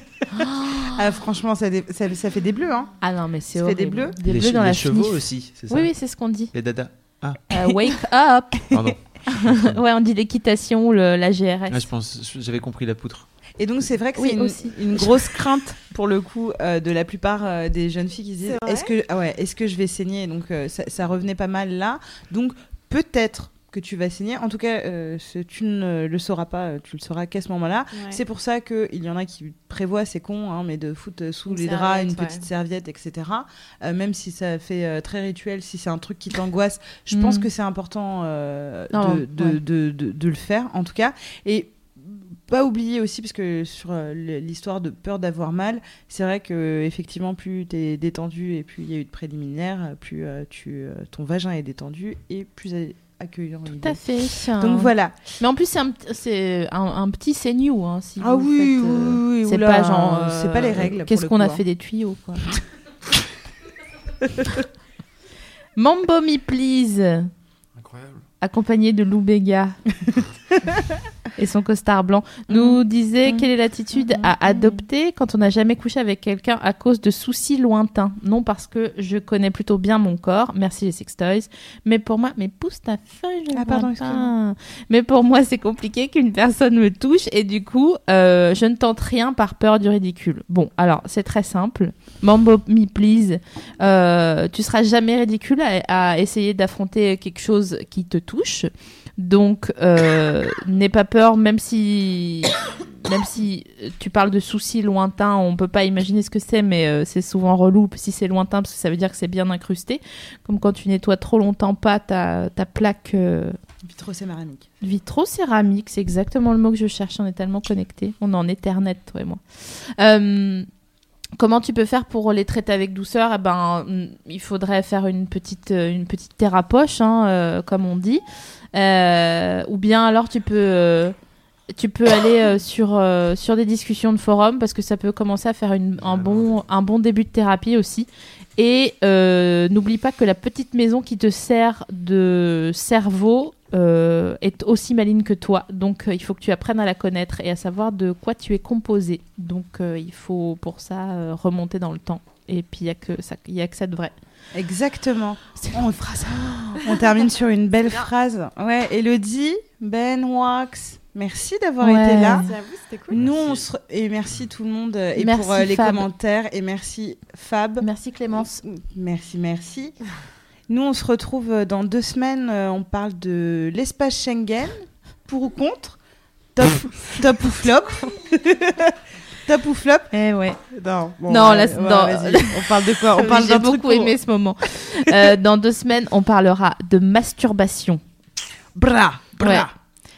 [SPEAKER 3] Ah, franchement ça, dé- ça, ça fait des bleus hein.
[SPEAKER 2] Ah non mais c'est
[SPEAKER 3] Ça fait des
[SPEAKER 2] horrible.
[SPEAKER 3] bleus
[SPEAKER 2] Des
[SPEAKER 4] les
[SPEAKER 2] bleus dans
[SPEAKER 4] les
[SPEAKER 2] la
[SPEAKER 4] chevaux
[SPEAKER 2] snif.
[SPEAKER 4] aussi, c'est ça
[SPEAKER 2] Oui oui c'est ce qu'on dit.
[SPEAKER 4] Les dadas.
[SPEAKER 2] Euh, wake up.
[SPEAKER 4] Pardon.
[SPEAKER 2] ouais on dit l'équitation ou la GRS.
[SPEAKER 4] Ah, je pense, j'avais compris la poutre.
[SPEAKER 3] et donc c'est vrai que
[SPEAKER 2] Oui,
[SPEAKER 3] c'est une,
[SPEAKER 2] aussi.
[SPEAKER 3] une grosse crainte pour le coup euh, de la plupart euh, des jeunes filles qui se disent est-ce que ah ouais est-ce que je vais saigner? Donc euh, ça, ça revenait pas mal là donc peut-être que tu vas saigner en tout cas euh, tu ne le sauras pas euh, tu le sauras qu'à ce moment-là
[SPEAKER 6] Ouais.
[SPEAKER 3] C'est pour ça qu'il y en a qui prévoient, c'est con, hein, mais de foutre sous
[SPEAKER 6] Une
[SPEAKER 3] les draps une petite serviette, etc. Euh, même si ça fait euh, très rituel, si c'est un truc qui t'angoisse, je
[SPEAKER 2] Mm.
[SPEAKER 3] pense que c'est important
[SPEAKER 2] Non,
[SPEAKER 3] de, de,
[SPEAKER 2] ouais.
[SPEAKER 3] de- de- de le faire, en tout cas. Et pas oublier aussi, parce que sur l'histoire de peur d'avoir mal, c'est vrai que effectivement, plus tu es détendu et plus il y a eu de préliminaires, plus tu, ton vagin est détendu et plus accueillant. il
[SPEAKER 2] Tout à fait.
[SPEAKER 3] Donc voilà.
[SPEAKER 2] Mais en plus c'est un, c'est un, un petit seignou hein, si
[SPEAKER 3] Ah
[SPEAKER 2] vous
[SPEAKER 3] oui,
[SPEAKER 2] faites,
[SPEAKER 3] oui,
[SPEAKER 2] euh,
[SPEAKER 3] oui, oui,
[SPEAKER 2] C'est
[SPEAKER 3] oula,
[SPEAKER 2] pas genre.
[SPEAKER 3] euh, c'est pas les règles, pour
[SPEAKER 2] Qu'est-ce
[SPEAKER 3] le
[SPEAKER 2] qu'on a
[SPEAKER 3] coup, hein.
[SPEAKER 2] fait des tuyaux quoi. Mambo Me Please,
[SPEAKER 5] Incroyable.
[SPEAKER 2] accompagné de Lou Béga et son costard blanc, nous disait
[SPEAKER 3] Mhm.
[SPEAKER 2] quelle est l'attitude à adopter quand on n'a jamais couché avec quelqu'un à cause de soucis lointains. Non parce que je connais plutôt bien mon corps, merci les sextoys, mais pour moi, mais pousse ta feuille. je
[SPEAKER 3] Ah, pardon.
[SPEAKER 2] Mais pour moi, c'est compliqué qu'une personne me touche et du coup, euh, je ne tente rien par peur du ridicule. Bon, alors c'est très simple. Mambo me please. Euh, tu seras jamais ridicule à, à essayer d'affronter quelque chose qui te touche. Donc, euh, n'aie pas peur, même si, même si tu parles de soucis lointains, on peut pas imaginer ce que c'est, mais euh, c'est souvent relou si c'est lointain parce que ça veut dire que c'est bien incrusté. Comme quand tu nettoies trop longtemps pas ta, ta plaque euh,
[SPEAKER 3] Vitrocéramanique.
[SPEAKER 2] Vitrocéramique, c'est exactement le mot que je cherche. On est tellement connectés. On est en Ethernet, toi et moi. Euh, Comment tu peux faire pour les traiter avec douceur? Eh ben, il faudrait faire une petite, une petite terre à poche, hein, euh, comme on dit. Euh, ou bien alors tu peux, euh, tu peux aller euh, sur, euh, sur des discussions de forum parce que ça peut commencer à faire une- un, bon, un bon début de thérapie aussi. Et euh, n'oublie pas que la petite maison qui te sert de cerveau est aussi maligne que toi. Donc il faut que tu apprennes à la connaître et à savoir de quoi tu es composé. Donc il faut pour ça remonter dans le temps. Et puis il n'y a, que ça- il y a que ça de vrai.
[SPEAKER 3] Exactement.
[SPEAKER 2] C'est
[SPEAKER 3] On, on termine sur une belle phrase. Ouais, Elodie, Ben, Wax, merci d'avoir
[SPEAKER 2] Ouais.
[SPEAKER 3] été là.
[SPEAKER 6] C'est à vous, c'était cool.
[SPEAKER 3] Nous,
[SPEAKER 5] Merci.
[SPEAKER 3] on se... et merci tout le monde euh, et
[SPEAKER 2] Merci,
[SPEAKER 3] pour euh, les
[SPEAKER 2] Fab.
[SPEAKER 3] commentaires et merci Fab.
[SPEAKER 2] Merci Clémence.
[SPEAKER 3] Merci, merci. Nous, on se retrouve euh, dans deux semaines. euh, On parle de l'espace Schengen. Pour ou contre? Top, top ou flop? Top ou flop
[SPEAKER 2] Eh ouais.
[SPEAKER 3] Non, bon,
[SPEAKER 2] Non,
[SPEAKER 3] ouais,
[SPEAKER 2] là,
[SPEAKER 3] ouais,
[SPEAKER 2] non.
[SPEAKER 3] On parle de quoi On parle
[SPEAKER 2] J'ai
[SPEAKER 3] d'un truc
[SPEAKER 2] beaucoup
[SPEAKER 3] pour-
[SPEAKER 2] aimé ce moment. Euh, dans deux semaines, on parlera de masturbation.
[SPEAKER 3] Bra, bra.
[SPEAKER 2] Ouais.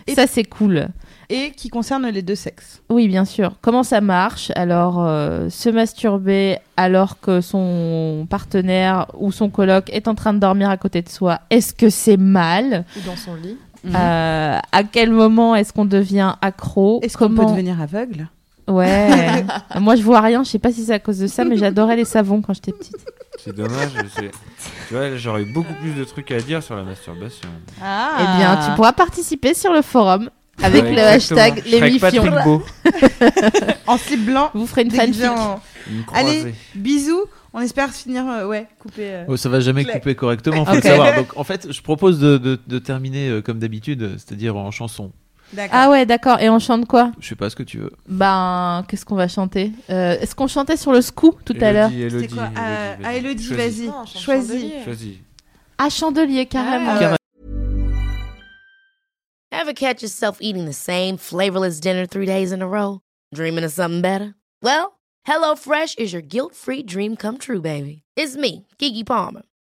[SPEAKER 3] Et-
[SPEAKER 2] Ça, c'est cool.
[SPEAKER 3] Et qui concerne les deux sexes.
[SPEAKER 2] Oui, bien sûr. Comment ça marche Alors, euh, se masturber alors que son partenaire ou son coloc est en train de dormir à côté de soi, est-ce que c'est mal?
[SPEAKER 6] Ou dans son lit.
[SPEAKER 2] Euh, À quel moment est-ce qu'on devient accro?
[SPEAKER 3] Est-ce qu'on peut devenir aveugle?
[SPEAKER 2] Ouais. Moi, je vois rien. Je sais pas si c'est à cause de ça, mais j'adorais les savons quand j'étais petite.
[SPEAKER 5] C'est dommage. Tu vois, j'aurais eu beaucoup plus de trucs à dire sur la masturbation.
[SPEAKER 3] Ah
[SPEAKER 2] Eh bien, tu pourras participer sur le forum avec
[SPEAKER 5] Ouais,
[SPEAKER 2] le
[SPEAKER 5] exactement.
[SPEAKER 2] hashtag.
[SPEAKER 5] Patrick Beau.
[SPEAKER 3] En slip blanc.
[SPEAKER 2] Vous ferez une fanfic.
[SPEAKER 3] en-. Allez, bisous. On espère finir, euh, ouais, couper. euh.
[SPEAKER 4] Oh, ça va jamais couper correctement, faut le savoir. Donc en fait, je propose de, de- de terminer euh, comme d'habitude, c'est-à-dire en chanson.
[SPEAKER 2] Ah ouais, d'accord. Et on chante quoi?
[SPEAKER 4] Je sais pas ce que tu veux.
[SPEAKER 2] Ben, qu'est-ce qu'on va chanter? Euh, Est-ce qu'on chantait sur le scoop tout à l'heure?
[SPEAKER 5] Elodie,
[SPEAKER 3] C'est
[SPEAKER 5] Elodie,
[SPEAKER 3] quoi?
[SPEAKER 5] Elodie,
[SPEAKER 3] Euh, Ah, Elodie,
[SPEAKER 5] Choisis.
[SPEAKER 3] vas-y.
[SPEAKER 6] Chante
[SPEAKER 3] Choisis.
[SPEAKER 6] chandelier.
[SPEAKER 5] Choisis.
[SPEAKER 2] Ah, chandelier, carrément.
[SPEAKER 3] Ah,
[SPEAKER 7] Ever catch yourself eating the same flavorless dinner three days in a row? Dreaming of something better? Well, HelloFresh is your guilt-free dream come true, baby. It's me, Kiki Palmer.